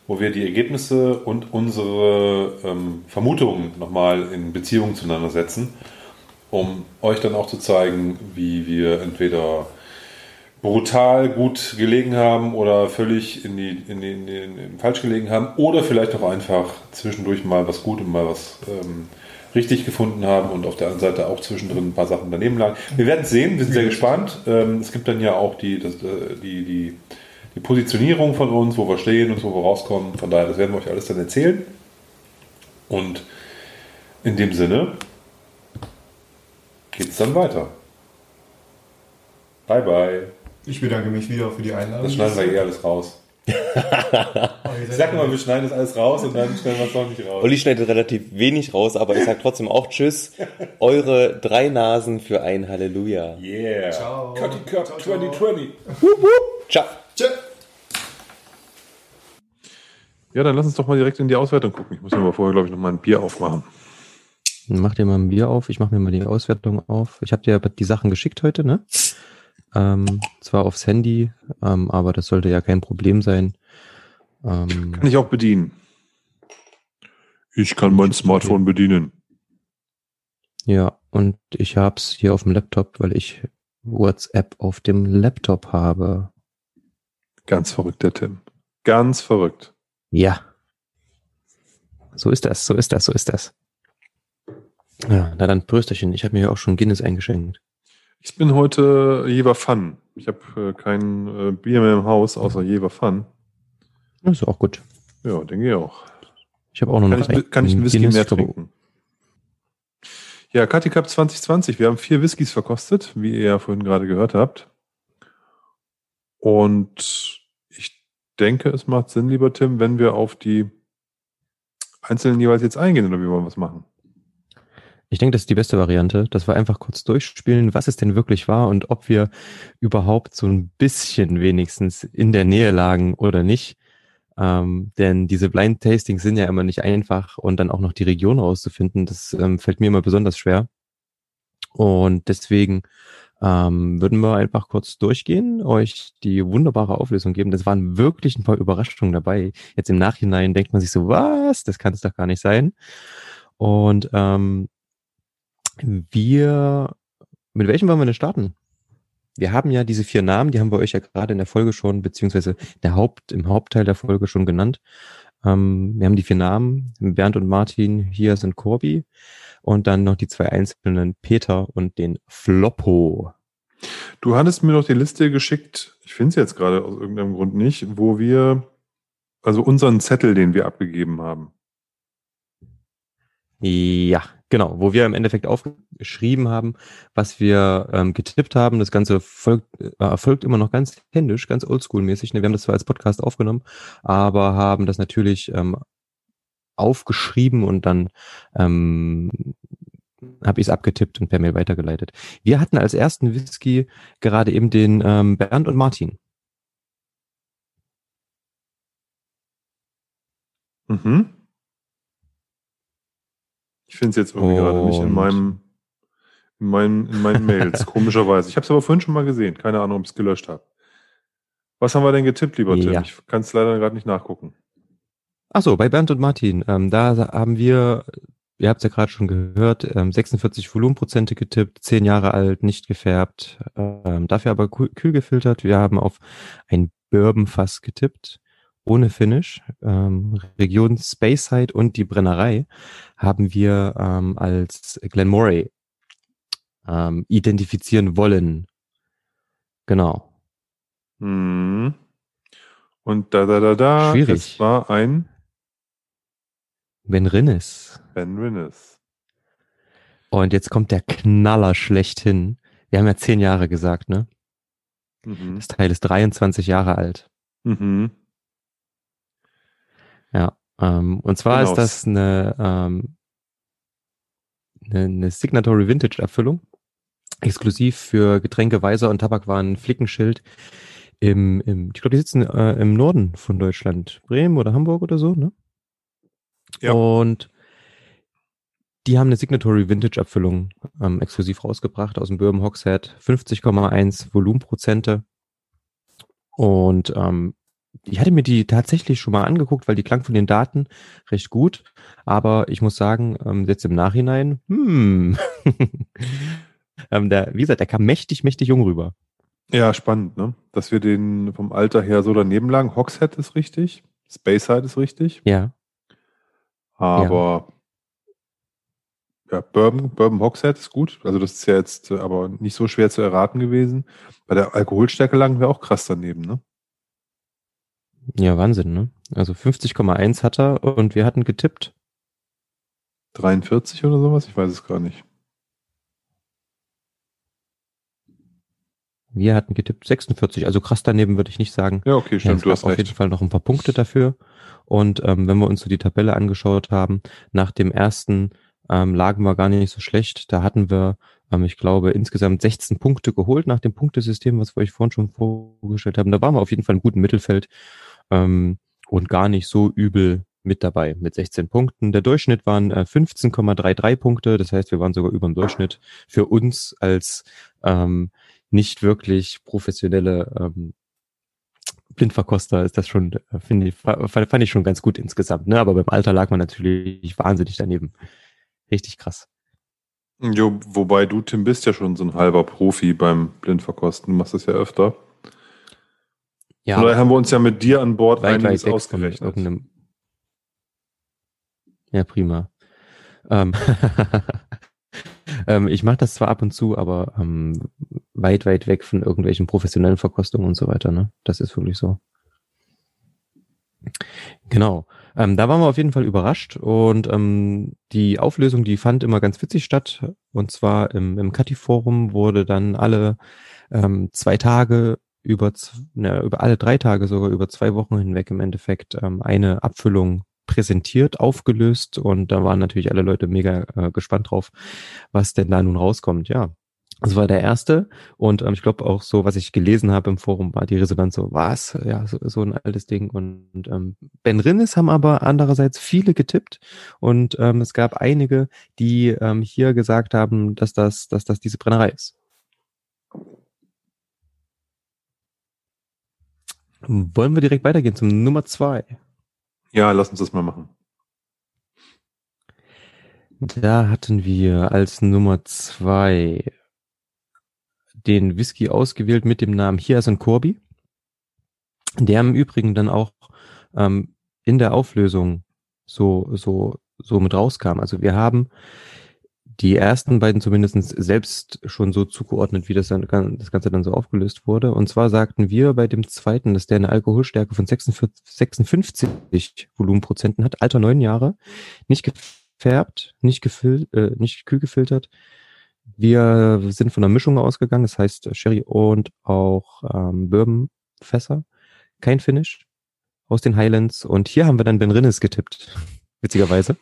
wo wir die Ergebnisse und unsere ähm, Vermutungen nochmal in Beziehung zueinander setzen, um euch dann auch zu zeigen, wie wir entweder brutal gut gelegen haben oder völlig in die, in die, in die, in falsch gelegen haben oder vielleicht auch einfach zwischendurch mal was gut und mal was ähm, richtig gefunden haben und auf der anderen Seite auch zwischendrin ein paar Sachen daneben lagen. Wir werden es sehen, wir sind sehr gespannt. Ähm, es gibt dann ja auch die, das, äh, die, die, die Positionierung von uns, wo wir stehen und wo wir rauskommen. Von daher, das werden wir euch alles dann erzählen. Und in dem Sinne geht es dann weiter. Bye bye. Ich bedanke mich wieder für die Einladung. Das schneiden wir eh alles raus. Sag mal, wir schneiden das alles raus und dann stellen wir es doch nicht raus. Olli schneidet relativ wenig raus, aber ich sag trotzdem auch Tschüss. Eure drei Nasen für ein Halleluja. Yeah. Ciao. Cutty Cut Ciao, ciao. 2020. Ciao. Tschö. Ja, dann lass uns doch mal direkt in die Auswertung gucken. Ich muss mir aber vorher, glaube ich, noch mal ein Bier aufmachen. Mach dir mal ein Bier auf, ich mache mir mal die Auswertung auf. Ich habe dir die Sachen geschickt heute, ne? Ähm, zwar aufs Handy, ähm, aber das sollte ja kein Problem sein. Ähm, Kann ich auch bedienen. Ich kann mein Smartphone bedienen. ja, und ich hab's hier auf dem Laptop, weil ich WhatsApp auf dem Laptop habe. Ganz verrückt, der Tim. Ganz verrückt. Ja. So ist das, so ist das, so ist das. Ja, na dann Prösterchen. Ich habe mir ja auch schon Guinness eingeschenkt. Ich bin heute Jever Fun. Ich habe äh, kein äh, Bier mehr im Haus, außer Jever Fun. Das ist auch gut. Ja, denke ich auch. Ich habe auch noch Kann noch ich, kann ich einen Whisky Guinness, mehr trinken? Ja, Cutty Cup 2020. Wir haben vier Whiskys verkostet, wie ihr ja vorhin gerade gehört habt. Und ich denke, es macht Sinn, lieber Tim, wenn wir auf die einzelnen jeweils jetzt eingehen oder wie wollen wir es machen? Ich denke, das ist die beste Variante, dass wir einfach kurz durchspielen, was es denn wirklich war und ob wir überhaupt so ein bisschen wenigstens in der Nähe lagen oder nicht. Ähm, denn diese Blind Tastings sind ja immer nicht einfach und dann auch noch die Region rauszufinden, das ähm, fällt mir immer besonders schwer. Und deswegen ähm, würden wir einfach kurz durchgehen, euch die wunderbare Auflösung geben. Das waren wirklich ein paar Überraschungen dabei. Jetzt im Nachhinein denkt man sich so, was? Das kann es doch gar nicht sein. Und ähm, wir, mit welchem wollen wir denn starten? Wir haben ja diese vier Namen, die haben wir euch ja gerade in der Folge schon, beziehungsweise der Haupt, im Hauptteil der Folge schon genannt. Ähm, wir haben die vier Namen, Bernd und Martin, hier sind Corby und dann noch die zwei einzelnen Peter und den Floppo. Du hattest mir noch die Liste geschickt, ich finde es jetzt gerade aus irgendeinem Grund nicht, wo wir, also unseren Zettel, den wir abgegeben haben. Ja, genau, wo wir im Endeffekt aufgeschrieben haben, was wir ähm, getippt haben. Das Ganze folgt, äh, erfolgt immer noch ganz händisch, ganz oldschool-mäßig. Ne? Wir haben das zwar als Podcast aufgenommen, aber haben das natürlich ähm, aufgeschrieben und dann ähm, habe ich es abgetippt und per Mail weitergeleitet. Wir hatten als ersten Whisky gerade eben den ähm, Bernd und Martin. Mhm. Ich finde es jetzt irgendwie gerade nicht in Und- meinem, in meinen, in meinen Mails, komischerweise. Ich habe es aber vorhin schon mal gesehen. Keine Ahnung, ob ich es gelöscht habe. Was haben wir denn getippt, lieber Tim? Ja. Ich kann es leider gerade nicht nachgucken. Ach so, bei Bernd und Martin, ähm, da haben wir, ihr habt es ja gerade schon gehört, ähm, 46 Volumenprozente getippt, 10 Jahre alt, nicht gefärbt, ähm, dafür aber kühl, kühl gefiltert. Wir haben auf ein Bourbonfass getippt, ohne Finish. Ähm, Region Speyside und die Brennerei haben wir ähm, als Glenmoray ähm, identifizieren wollen. Genau. Mhm. Und da, da, da, da. Schwierig. Es war ein Ben Rinnes. Ben Rinnes. Und jetzt kommt der Knaller schlechthin. Wir haben ja 10 Jahre gesagt, ne? Mhm. Das Teil ist 23 Jahre alt. Mhm. Ähm, und zwar Genau. ist das eine, ähm, eine, eine Signatory Vintage Abfüllung. Exklusiv für Getränke, Weiser und Tabakwaren Flickenschild im, im ich glaube, die sitzen äh, im Norden von Deutschland. Bremen oder Hamburg oder so, ne? Ja. Und die haben eine Signatory Vintage Abfüllung ähm, exklusiv rausgebracht aus dem Bourbon Hogshead. 50,1 Volumenprozente. Und ähm, ich hatte mir die tatsächlich schon mal angeguckt, weil die klang von den Daten recht gut. Aber ich muss sagen, ähm, jetzt im Nachhinein, hm, ähm, der, wie gesagt, der kam mächtig, mächtig jung rüber. Ja, spannend, ne? Dass wir den vom Alter her so daneben lagen. Hogshead ist richtig. Speyside ist richtig. Ja, Aber ja, Bourbon, Bourbon Hogshead ist gut. Also das ist ja jetzt äh, aber nicht so schwer zu erraten gewesen. Bei der Alkoholstärke lagen wir auch krass daneben, ne? Ja, Wahnsinn, ne? Also 50,1 hat er und wir hatten getippt. 43 oder sowas? Ich weiß es gar nicht. Wir hatten getippt 46, also krass daneben würde ich nicht sagen. Ja, okay, stimmt, ja, du hast auf recht. jeden Fall noch ein paar Punkte dafür. Und ähm, wenn wir uns so die Tabelle angeschaut haben, nach dem ersten ähm, lagen wir gar nicht so schlecht. Da hatten wir, ähm, ich glaube, insgesamt 16 Punkte geholt nach dem Punktesystem, was wir euch vorhin schon vorgestellt haben. Da waren wir auf jeden Fall im guten Mittelfeld ähm, und gar nicht so übel mit dabei mit 16 Punkten. Der Durchschnitt waren äh, 15,33 Punkte, das heißt, wir waren sogar über dem Durchschnitt. Für uns als ähm, nicht wirklich professionelle ähm, Blindverkoster ist das schon, äh, finde ich, fand ich schon ganz gut insgesamt. Ne? Aber beim Alter lag man natürlich wahnsinnig daneben. Richtig krass. Jo, wobei du, Tim, bist ja schon so ein halber Profi beim Blindverkosten, du machst das ja öfter. Ja. Oder haben wir uns ja mit dir an Bord einiges ausgerechnet. Ja, prima. Ähm, ähm, ich mache das zwar ab und zu, aber ähm, weit, weit weg von irgendwelchen professionellen Verkostungen und so weiter. Ne? Das ist wirklich so. Genau. Ähm, da waren wir auf jeden Fall überrascht und ähm, die Auflösung, die fand immer ganz witzig statt. Und zwar im, im Kati-Forum wurde dann alle ähm, zwei Tage über, ne, über alle drei Tage sogar über zwei Wochen hinweg im Endeffekt ähm, eine Abfüllung präsentiert, aufgelöst und da waren natürlich alle Leute mega äh, gespannt drauf, was denn da nun rauskommt. Ja, das war der erste und ähm, ich glaube auch so, was ich gelesen habe im Forum, war die Resonanz so, was? Ja, so, so ein altes Ding. Und, und ähm, Ben Rinnes haben aber andererseits viele getippt und ähm, es gab einige, die ähm, hier gesagt haben, dass das, dass das diese Brennerei ist. Wollen wir direkt weitergehen zum Nummer zwei? Ja, lass uns das mal machen. Da hatten wir als Nummer zwei den Whisky ausgewählt mit dem Namen Hias und Corby. Der im Übrigen dann auch ähm, in der Auflösung so, so, so mit rauskam. Also wir haben die ersten beiden zumindest selbst schon so zugeordnet, wie das, dann, das Ganze dann so aufgelöst wurde. Und zwar sagten wir bei dem zweiten, dass der eine Alkoholstärke von 46, 56 Volumenprozenten hat, Alter neun Jahre, nicht gefärbt, nicht, gefil äh, nicht kühl gefiltert. Wir sind von einer Mischung ausgegangen, das heißt Sherry und auch ähm, Bourbonfässer. Kein Finish aus den Highlands. Und hier haben wir dann Ben Rinnes getippt, witzigerweise.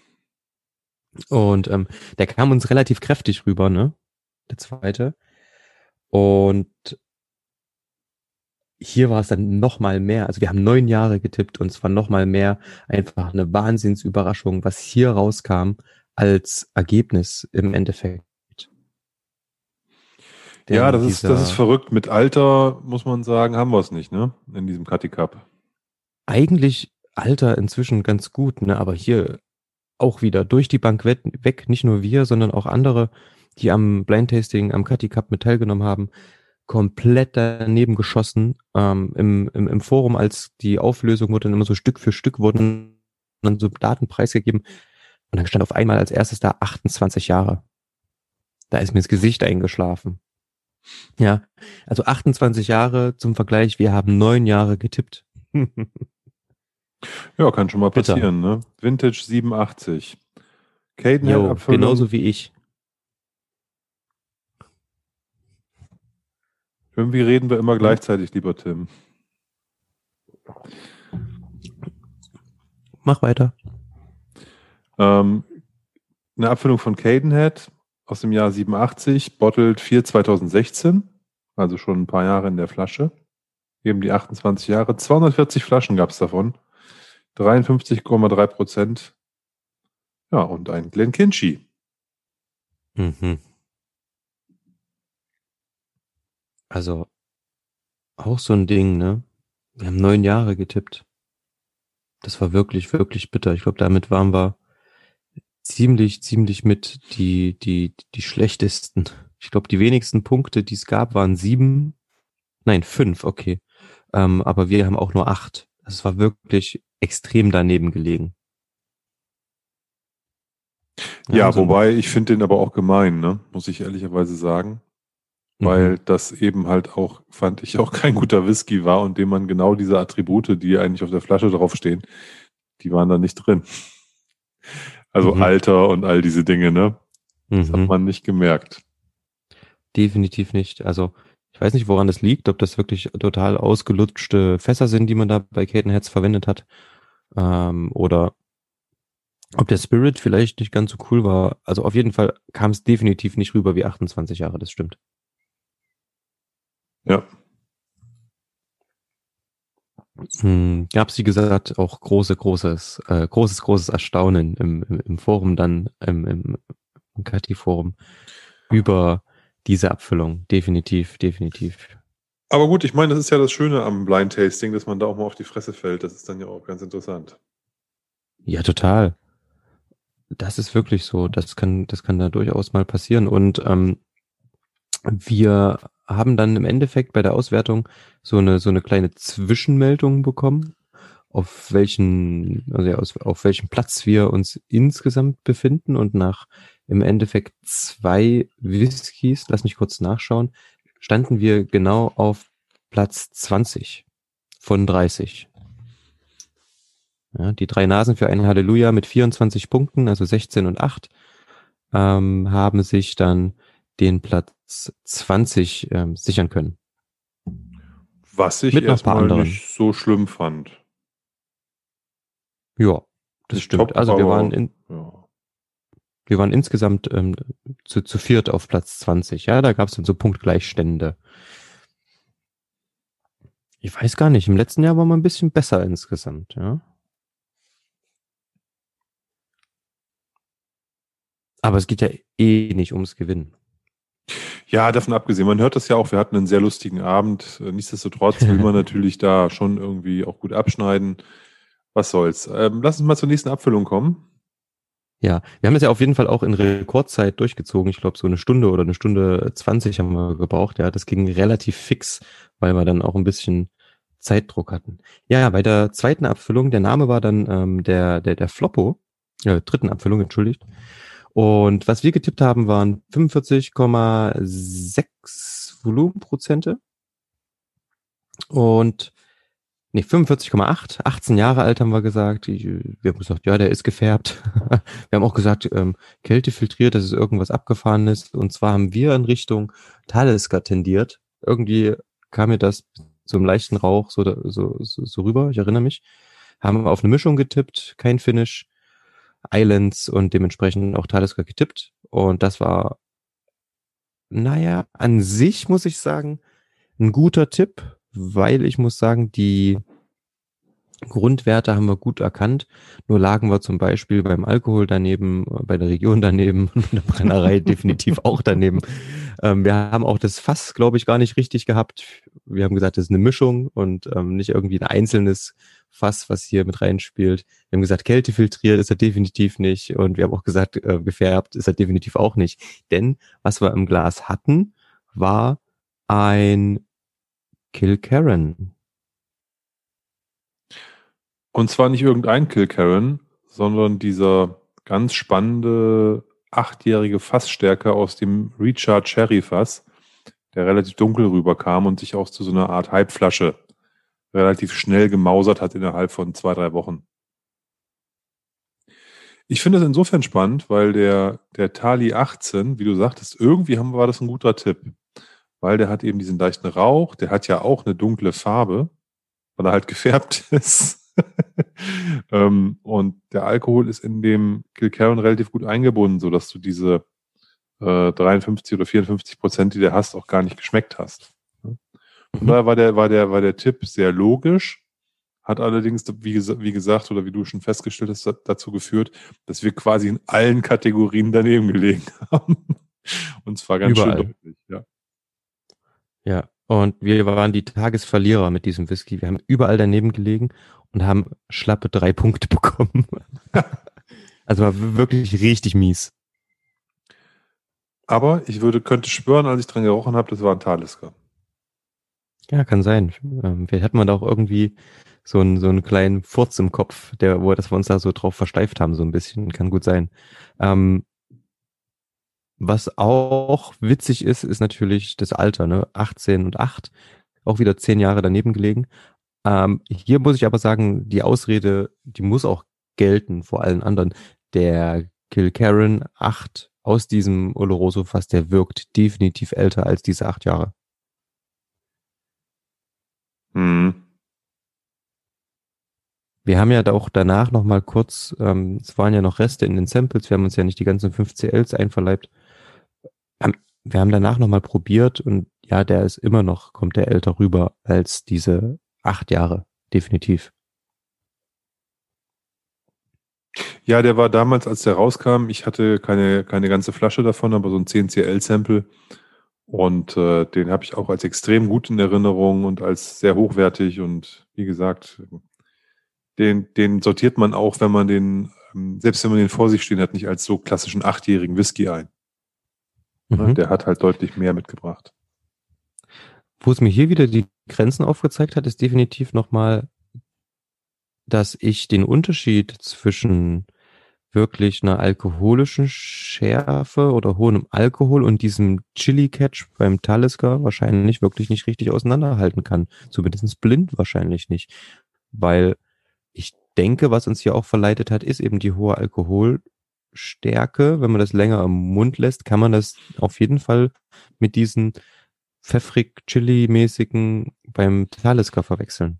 Und ähm, der kam uns relativ kräftig rüber, ne? Der zweite. Und hier war es dann noch mal mehr. Also wir haben neun Jahre getippt und es war noch mal mehr einfach eine Wahnsinnsüberraschung, was hier rauskam als Ergebnis im Endeffekt. Denn ja, das ist, das ist verrückt. Mit Alter, muss man sagen, haben wir es nicht, ne? In diesem Cutty Cup. Eigentlich Alter inzwischen ganz gut, ne? Aber hier auch wieder durch die Bank weg, nicht nur wir, sondern auch andere, die am Blind Tasting, am Cutty Cup mit teilgenommen haben, komplett daneben geschossen. Ähm, im, im, Im Forum, als die Auflösung wurde dann immer so Stück für Stück wurden dann so Daten preisgegeben. Und dann stand auf einmal als erstes da 28 Jahre. Da ist mir das Gesicht eingeschlafen. Ja, also 28 Jahre zum Vergleich, wir haben neun Jahre getippt. Ja, kann schon mal passieren, Bitte. ne? Vintage 87. Cadenhead Abfüllung. Genauso wie ich. Irgendwie reden wir immer gleichzeitig, lieber Tim. Mach weiter. Ähm, eine Abfüllung von Cadenhead aus dem Jahr 87, Bottled 4 2016, also schon ein paar Jahre in der Flasche. Eben die 28 Jahre. 240 Flaschen gab es davon. 53,3 Prozent. Ja, und ein Glen Kinchy. Mhm. Also, auch so ein Ding, ne? Wir haben neun Jahre getippt. Das war wirklich, wirklich bitter. Ich glaube, damit waren wir ziemlich, ziemlich mit die, die, die schlechtesten. Ich glaube, die wenigsten Punkte, die es gab, waren sieben. Nein, fünf, okay. Ähm, aber wir haben auch nur acht. Das war wirklich extrem daneben gelegen. Ja, also, wobei ich finde den aber auch gemein, ne? muss ich ehrlicherweise sagen. Weil mhm. das eben halt auch, fand ich, auch kein guter Whisky war und dem man genau diese Attribute, die eigentlich auf der Flasche draufstehen, die waren da nicht drin. Also mhm. Alter und all diese Dinge, ne? Das mhm. hat man nicht gemerkt. Definitiv nicht. Also weiß nicht, woran das liegt, ob das wirklich total ausgelutschte Fässer sind, die man da bei Cadenheads verwendet hat. Ähm, oder ob der Spirit vielleicht nicht ganz so cool war. Also auf jeden Fall kam es definitiv nicht rüber wie 28 Jahre, das stimmt. Ja. Hm, Gab es, wie gesagt, auch große, großes, äh, großes, großes Erstaunen im, im, im Forum dann, im, im, im Kati-Forum über diese Abfüllung. Definitiv, definitiv. Aber gut, ich meine, das ist ja das Schöne am Blind Tasting, dass man da auch mal auf die Fresse fällt. Das ist dann ja auch ganz interessant. Ja, total. Das ist wirklich so. Das kann, das kann da durchaus mal passieren. Und ähm, wir haben dann im Endeffekt bei der Auswertung so eine so eine kleine Zwischenmeldung bekommen, auf welchen also ja, aus, auf welchem Platz wir uns insgesamt befinden und nach im Endeffekt zwei Whiskys, lass mich kurz nachschauen, standen wir genau auf Platz 20 von 30. Ja, die drei Nasen für ein Halleluja mit 24 Punkten, also 16 und 8, ähm, haben sich dann den Platz 20 ähm, sichern können. Was ich erstmal nicht so schlimm fand. Ja, das Nicht stimmt. top, also wir waren in. Wir waren insgesamt ähm, zu, zu viert auf Platz 20. Ja, da gab es dann so Punktgleichstände. Ich weiß gar nicht, im letzten Jahr war man ein bisschen besser insgesamt, ja. Aber es geht ja eh nicht ums Gewinnen. Ja, davon abgesehen, man hört das ja auch, wir hatten einen sehr lustigen Abend. Nichtsdestotrotz will man natürlich da schon irgendwie auch gut abschneiden. Was soll's. Ähm, lass uns mal zur nächsten Abfüllung kommen. Ja, wir haben das ja auf jeden Fall auch in Rekordzeit durchgezogen. Ich glaube, so eine Stunde oder eine Stunde 20 haben wir gebraucht. Ja, das ging relativ fix, weil wir dann auch ein bisschen Zeitdruck hatten. Ja, bei der zweiten Abfüllung, der Name war dann ähm, der, der, der Floppo, äh, dritten Abfüllung, entschuldigt. Und was wir getippt haben, waren 45,6 Volumenprozente. Und nee, 45,8, 18 Jahre alt haben wir gesagt. Wir haben gesagt, ja, der ist gefärbt. wir haben auch gesagt, ähm, Kälte filtriert, dass es irgendwas Abgefahrenes. Und zwar haben wir in Richtung Talisker tendiert. Irgendwie kam mir das so im leichten Rauch so, so, so, so rüber, ich erinnere mich. Haben auf eine Mischung getippt, kein Finish. Islands und dementsprechend auch Talisker getippt. Und das war, naja, an sich muss ich sagen, ein guter Tipp, weil ich muss sagen, die Grundwerte haben wir gut erkannt. Nur lagen wir zum Beispiel beim Alkohol daneben, bei der Region daneben und der Brennerei definitiv auch daneben. Ähm, wir haben auch das Fass, glaube ich, gar nicht richtig gehabt. Wir haben gesagt, das ist eine Mischung und ähm, nicht irgendwie ein einzelnes Fass, was hier mit reinspielt. Wir haben gesagt, Kälte filtriert ist er definitiv nicht. Und wir haben auch gesagt, äh, gefärbt ist er definitiv auch nicht. Denn was wir im Glas hatten, war ein Kilkerran. Und zwar nicht irgendein Kilkerran, sondern dieser ganz spannende achtjährige Fassstärke aus dem Recharge Cherry Fass, der relativ dunkel rüberkam und sich auch zu so einer Art Halbflasche relativ schnell gemausert hat innerhalb von zwei, drei Wochen. Ich finde es insofern spannend, weil der, der Tali 18, wie du sagtest, irgendwie haben, war das ein guter Tipp. Weil der hat eben diesen leichten Rauch, der hat ja auch eine dunkle Farbe, weil er halt gefärbt ist. ähm, und der Alkohol ist in dem Kilkerran relativ gut eingebunden, sodass du diese äh, 53 oder 54 Prozent, die du hast, auch gar nicht geschmeckt hast. Von Mhm. daher war der, war, der, war der Tipp sehr logisch, hat allerdings, wie, wie gesagt, oder wie du schon festgestellt hast, da- dazu geführt, dass wir quasi in allen Kategorien daneben gelegen haben. Und zwar ganz Überall. schön deutlich, ja. Ja, und wir waren die Tagesverlierer mit diesem Whisky. Wir haben überall daneben gelegen und haben schlappe drei Punkte bekommen. also war wirklich richtig mies. Aber ich würde, könnte schwören, als ich dran gerochen habe, das war ein Talisker. Ja, kann sein. Ähm, vielleicht hat man da auch irgendwie so einen, so einen kleinen Furz im Kopf, der, wo dass wir uns da so drauf versteift haben, so ein bisschen. Kann gut sein. Ähm, was auch witzig ist, ist natürlich das Alter, ne? 18 und 8. Auch wieder zehn Jahre daneben gelegen. Ähm, hier muss ich aber sagen, die Ausrede, die muss auch gelten vor allen anderen. Der Kilkerran 8 aus diesem Oloroso Fass, der wirkt definitiv älter als diese acht Jahre. Mhm. Wir haben ja auch danach noch mal kurz, ähm, es waren ja noch Reste in den Samples, wir haben uns ja nicht die ganzen 5 CLs einverleibt. Wir haben danach noch mal probiert und ja, der ist immer noch, kommt der älter rüber als diese acht Jahre, definitiv. Ja, der war damals, als der rauskam, ich hatte keine, keine ganze Flasche davon, aber so ein 10CL-Sample. Und äh, den habe ich auch als extrem gut in Erinnerung und als sehr hochwertig. Und wie gesagt, den, den sortiert man auch, wenn man den, ähm, selbst wenn man den vor sich stehen hat, nicht als so klassischen achtjährigen Whisky ein. Mhm. Der hat halt deutlich mehr mitgebracht. Wo es mir hier wieder die Grenzen aufgezeigt hat, ist definitiv nochmal, dass ich den Unterschied zwischen wirklich einer alkoholischen Schärfe oder hohem Alkohol und diesem Chili-Catch beim Talisker wahrscheinlich wirklich nicht richtig auseinanderhalten kann. Zumindest blind wahrscheinlich nicht. Weil ich denke, was uns hier auch verleitet hat, ist eben die hohe Alkoholstärke. Wenn man das länger im Mund lässt, kann man das auf jeden Fall mit diesen pfeffrig-chili-mäßigen beim Talisker verwechseln.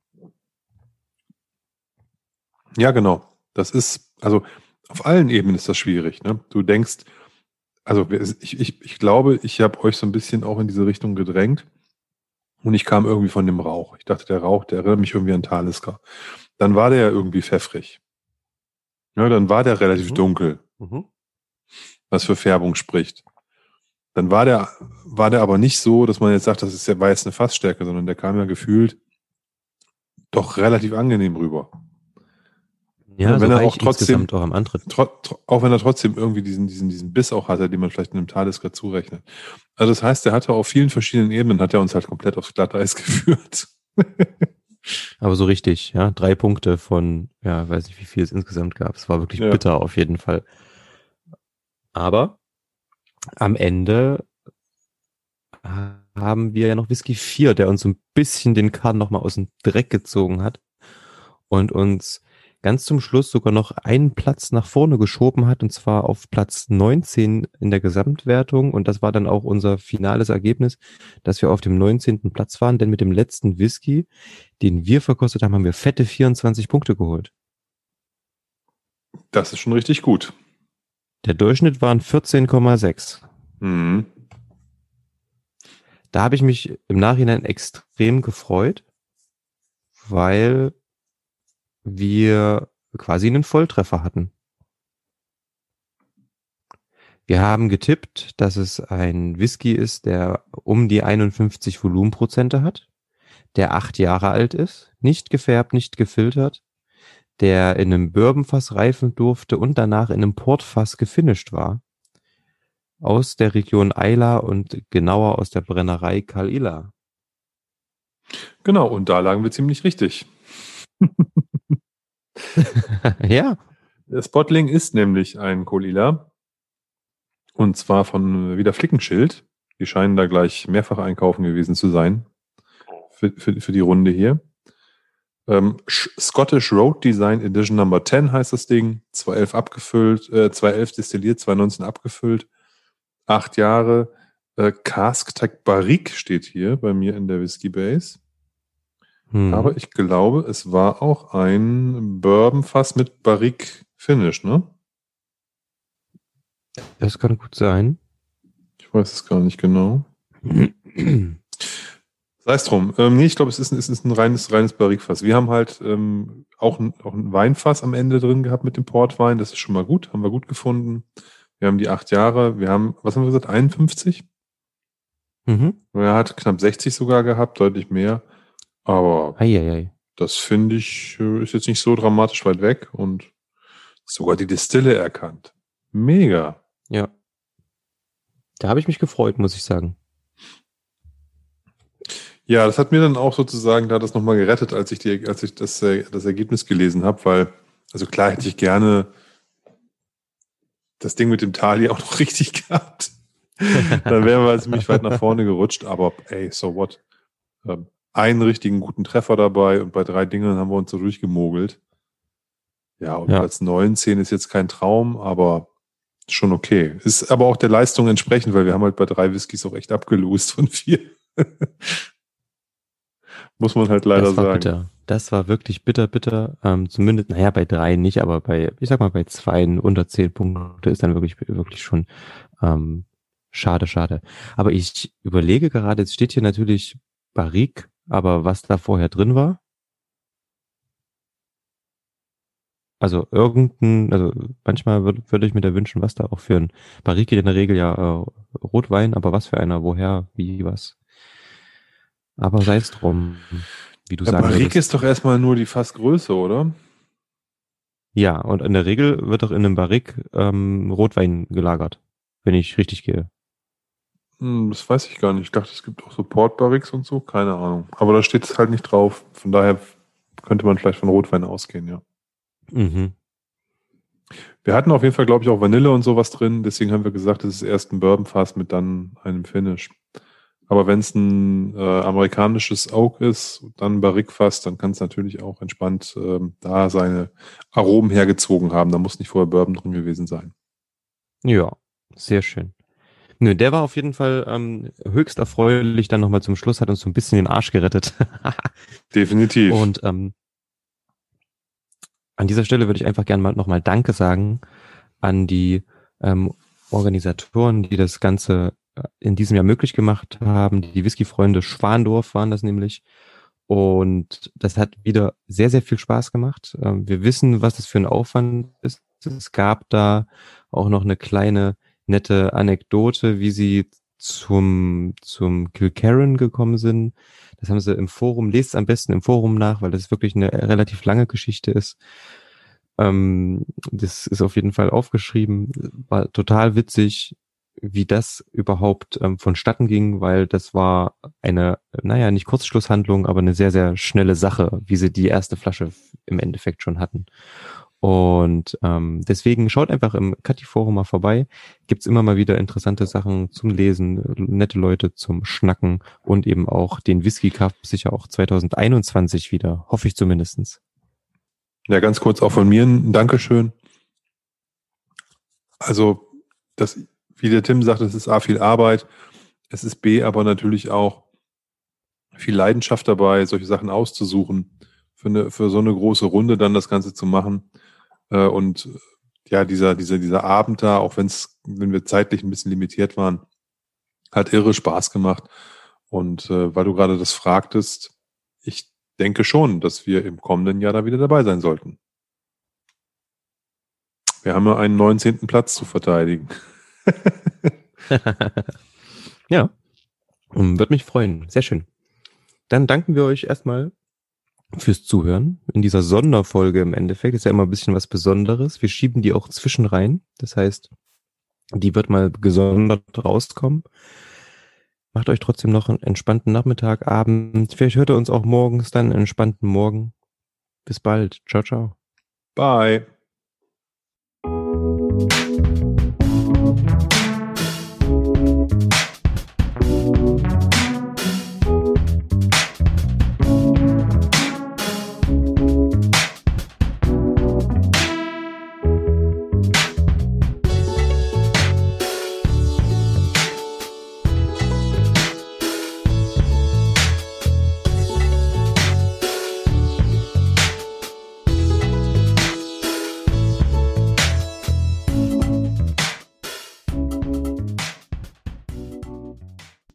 Ja, genau. Das ist, also auf allen Ebenen ist das schwierig. Ne? Du denkst, also ich, ich, ich glaube, ich habe euch so ein bisschen auch in diese Richtung gedrängt und ich kam irgendwie von dem Rauch. Ich dachte, der Rauch, der erinnert mich irgendwie an Talisker. Dann war der ja irgendwie pfeffrig. Ja, dann war der relativ mhm. dunkel. Was für Färbung spricht. Dann war der, war der aber nicht so, dass man jetzt sagt, das ist ja, war jetzt eine Fassstärke, sondern der kam ja gefühlt doch relativ angenehm rüber. Ja, wenn so er auch trotzdem, auch, am Antritt. Tro, auch wenn er trotzdem irgendwie diesen, diesen, diesen Biss auch hatte, den man vielleicht in einem Talisker zurechnet. Also das heißt, er hatte auf vielen verschiedenen Ebenen, hat er uns halt komplett aufs Glatteis geführt. Aber so richtig, ja, drei Punkte von, ja, weiß nicht, wie viel es insgesamt gab. Es war wirklich ja. bitter auf jeden Fall. Aber am Ende haben wir ja noch Whisky 4, der uns so ein bisschen den Kahn nochmal aus dem Dreck gezogen hat und uns ganz zum Schluss sogar noch einen Platz nach vorne geschoben hat, und zwar auf Platz 19 in der Gesamtwertung. Und das war dann auch unser finales Ergebnis, dass wir auf dem 19. Platz waren, denn mit dem letzten Whisky, den wir verkostet haben, haben wir fette 24 Punkte geholt. Das ist schon richtig gut. Der Durchschnitt waren 14,6. Mhm. Da habe ich mich im Nachhinein extrem gefreut, weil wir quasi einen Volltreffer hatten. Wir haben getippt, dass es ein Whisky ist, der um die 51 Volumenprozente hat, der acht Jahre alt ist, nicht gefärbt, nicht gefiltert, der in einem Bourbonfass reifen durfte und danach in einem Portfass gefinisht war. Aus der Region Eila und genauer aus der Brennerei Kalila. Genau, und da lagen wir ziemlich richtig. ja. Der Spotling ist nämlich ein Kolila. Und zwar von wieder Flickenschild. Die scheinen da gleich mehrfach einkaufen gewesen zu sein. Für, für, für die Runde hier. Ähm, Scottish Road Design Edition Number 10 heißt das Ding. 211 abgefüllt, äh, 211 destilliert, 219 abgefüllt. Acht Jahre. Äh, Cask Tech Barrique steht hier bei mir in der Whisky Base. Hm. Aber ich glaube, es war auch ein Bourbon-Fass mit Barrique Finish, ne? Das kann gut sein. Ich weiß es gar nicht genau. Sei es drum. Ähm, nee, ich glaube, es ist, es ist ein reines, reines Barrique-Fass. Wir haben halt ähm, auch, ein, auch ein Weinfass am Ende drin gehabt mit dem Portwein. Das ist schon mal gut. Haben wir gut gefunden. Wir haben die acht Jahre. Wir haben, was haben wir gesagt, 51? Mhm. Er hat knapp 60 sogar gehabt, deutlich mehr. Aber Eieiei. das finde ich, äh, ist jetzt nicht so dramatisch weit weg und sogar die Distille erkannt. Mega. Ja. Da habe ich mich gefreut, muss ich sagen. Ja, das hat mir dann auch sozusagen da das nochmal gerettet, als ich, die, als ich das, äh, das Ergebnis gelesen habe, weil, also klar hätte ich gerne das Ding mit dem Tali auch noch richtig gehabt. dann wären wir ziemlich weit nach vorne gerutscht, aber ey, so what? Ähm, einen richtigen guten Treffer dabei und bei drei Dingen haben wir uns so durchgemogelt. Ja, und ja. als 19 ist jetzt kein Traum, aber schon okay. Ist aber auch der Leistung entsprechend, weil wir haben halt bei drei Whiskys auch echt abgelost von vier. Muss man halt leider das war sagen. bitter. Das war wirklich bitter, bitter. Ähm, zumindest, naja, bei drei nicht, aber bei, ich sag mal, bei zwei unter zehn Punkte ist dann wirklich, wirklich schon ähm, schade, schade. Aber ich überlege gerade, jetzt steht hier natürlich Barrique, aber was da vorher drin war? Also irgendein, also manchmal würde würd ich mir da wünschen, was da auch für ein Barrique in der Regel ja äh, Rotwein, aber was für einer, woher, wie, was. Aber sei es drum, wie du Ja, Barrique würdest. ist doch erstmal nur die Fassgröße, oder? Ja, und in der Regel wird doch in einem Barrique ähm, Rotwein gelagert, wenn ich richtig gehe. Hm, das weiß ich gar nicht. Ich dachte, es gibt auch so Portbarriques und so. Keine Ahnung. Aber da steht es halt nicht drauf. Von daher könnte man vielleicht von Rotwein ausgehen, ja. Mhm. Wir hatten auf jeden Fall, glaube ich, auch Vanille und sowas drin. Deswegen haben wir gesagt, es ist erst ein Bourbonfass mit dann einem Finish. Aber wenn es ein äh, amerikanisches Oak ist, dann Barrique-Fass, dann kann es natürlich auch entspannt ähm, da seine Aromen hergezogen haben. Da muss nicht vorher Bourbon drin gewesen sein. Ja, sehr schön. Nö, der war auf jeden Fall ähm, höchst erfreulich dann nochmal zum Schluss, hat uns so ein bisschen den Arsch gerettet. Definitiv. Und ähm, an dieser Stelle würde ich einfach gerne mal nochmal Danke sagen an die ähm, Organisatoren, die das Ganze äh, in diesem Jahr möglich gemacht haben. Die Whisky-Freunde Schwandorf waren das nämlich. Und das hat wieder sehr, sehr viel Spaß gemacht. Ähm, wir wissen, was das für ein Aufwand ist. Es gab da auch noch eine kleine nette Anekdote, wie sie zum, zum Kilkerran gekommen sind. Das haben sie im Forum, lest am besten im Forum nach, weil das wirklich eine relativ lange Geschichte ist. Ähm, das ist auf jeden Fall aufgeschrieben. War total witzig, wie das überhaupt ähm, vonstatten ging, weil das war eine, naja, nicht Kurzschlusshandlung, aber eine sehr, sehr schnelle Sache, wie sie die erste Flasche im Endeffekt schon hatten. Und ähm, deswegen schaut einfach im Kati-Forum mal vorbei. Gibt's immer mal wieder interessante Sachen zum Lesen, nette Leute zum Schnacken und eben auch den Whisky Cup sicher auch 2021 wieder, hoffe ich zumindestens. Ja, ganz kurz auch von mir ein Dankeschön. Also, das, wie der Tim sagt, es ist A viel Arbeit, es ist B aber natürlich auch viel Leidenschaft dabei, solche Sachen auszusuchen, für, eine, für so eine große Runde dann das Ganze zu machen. Äh, Und ja, dieser, dieser, dieser Abend da, auch wenn es, wenn wir zeitlich ein bisschen limitiert waren, hat irre Spaß gemacht. Und äh, weil du gerade das fragtest, ich denke schon, dass wir im kommenden Jahr da wieder dabei sein sollten. Wir haben ja einen 19. Platz zu verteidigen. ja, würde mich freuen. Sehr schön. Dann danken wir euch erstmal fürs Zuhören in dieser Sonderfolge im Endeffekt. Ist ja immer ein bisschen was Besonderes. Wir schieben die auch zwischen rein. Das heißt, die wird mal gesondert rauskommen. Macht euch trotzdem noch einen entspannten Nachmittag, Abend. Vielleicht hört ihr uns auch morgens dann einen entspannten Morgen. Bis bald. Ciao, ciao. Bye.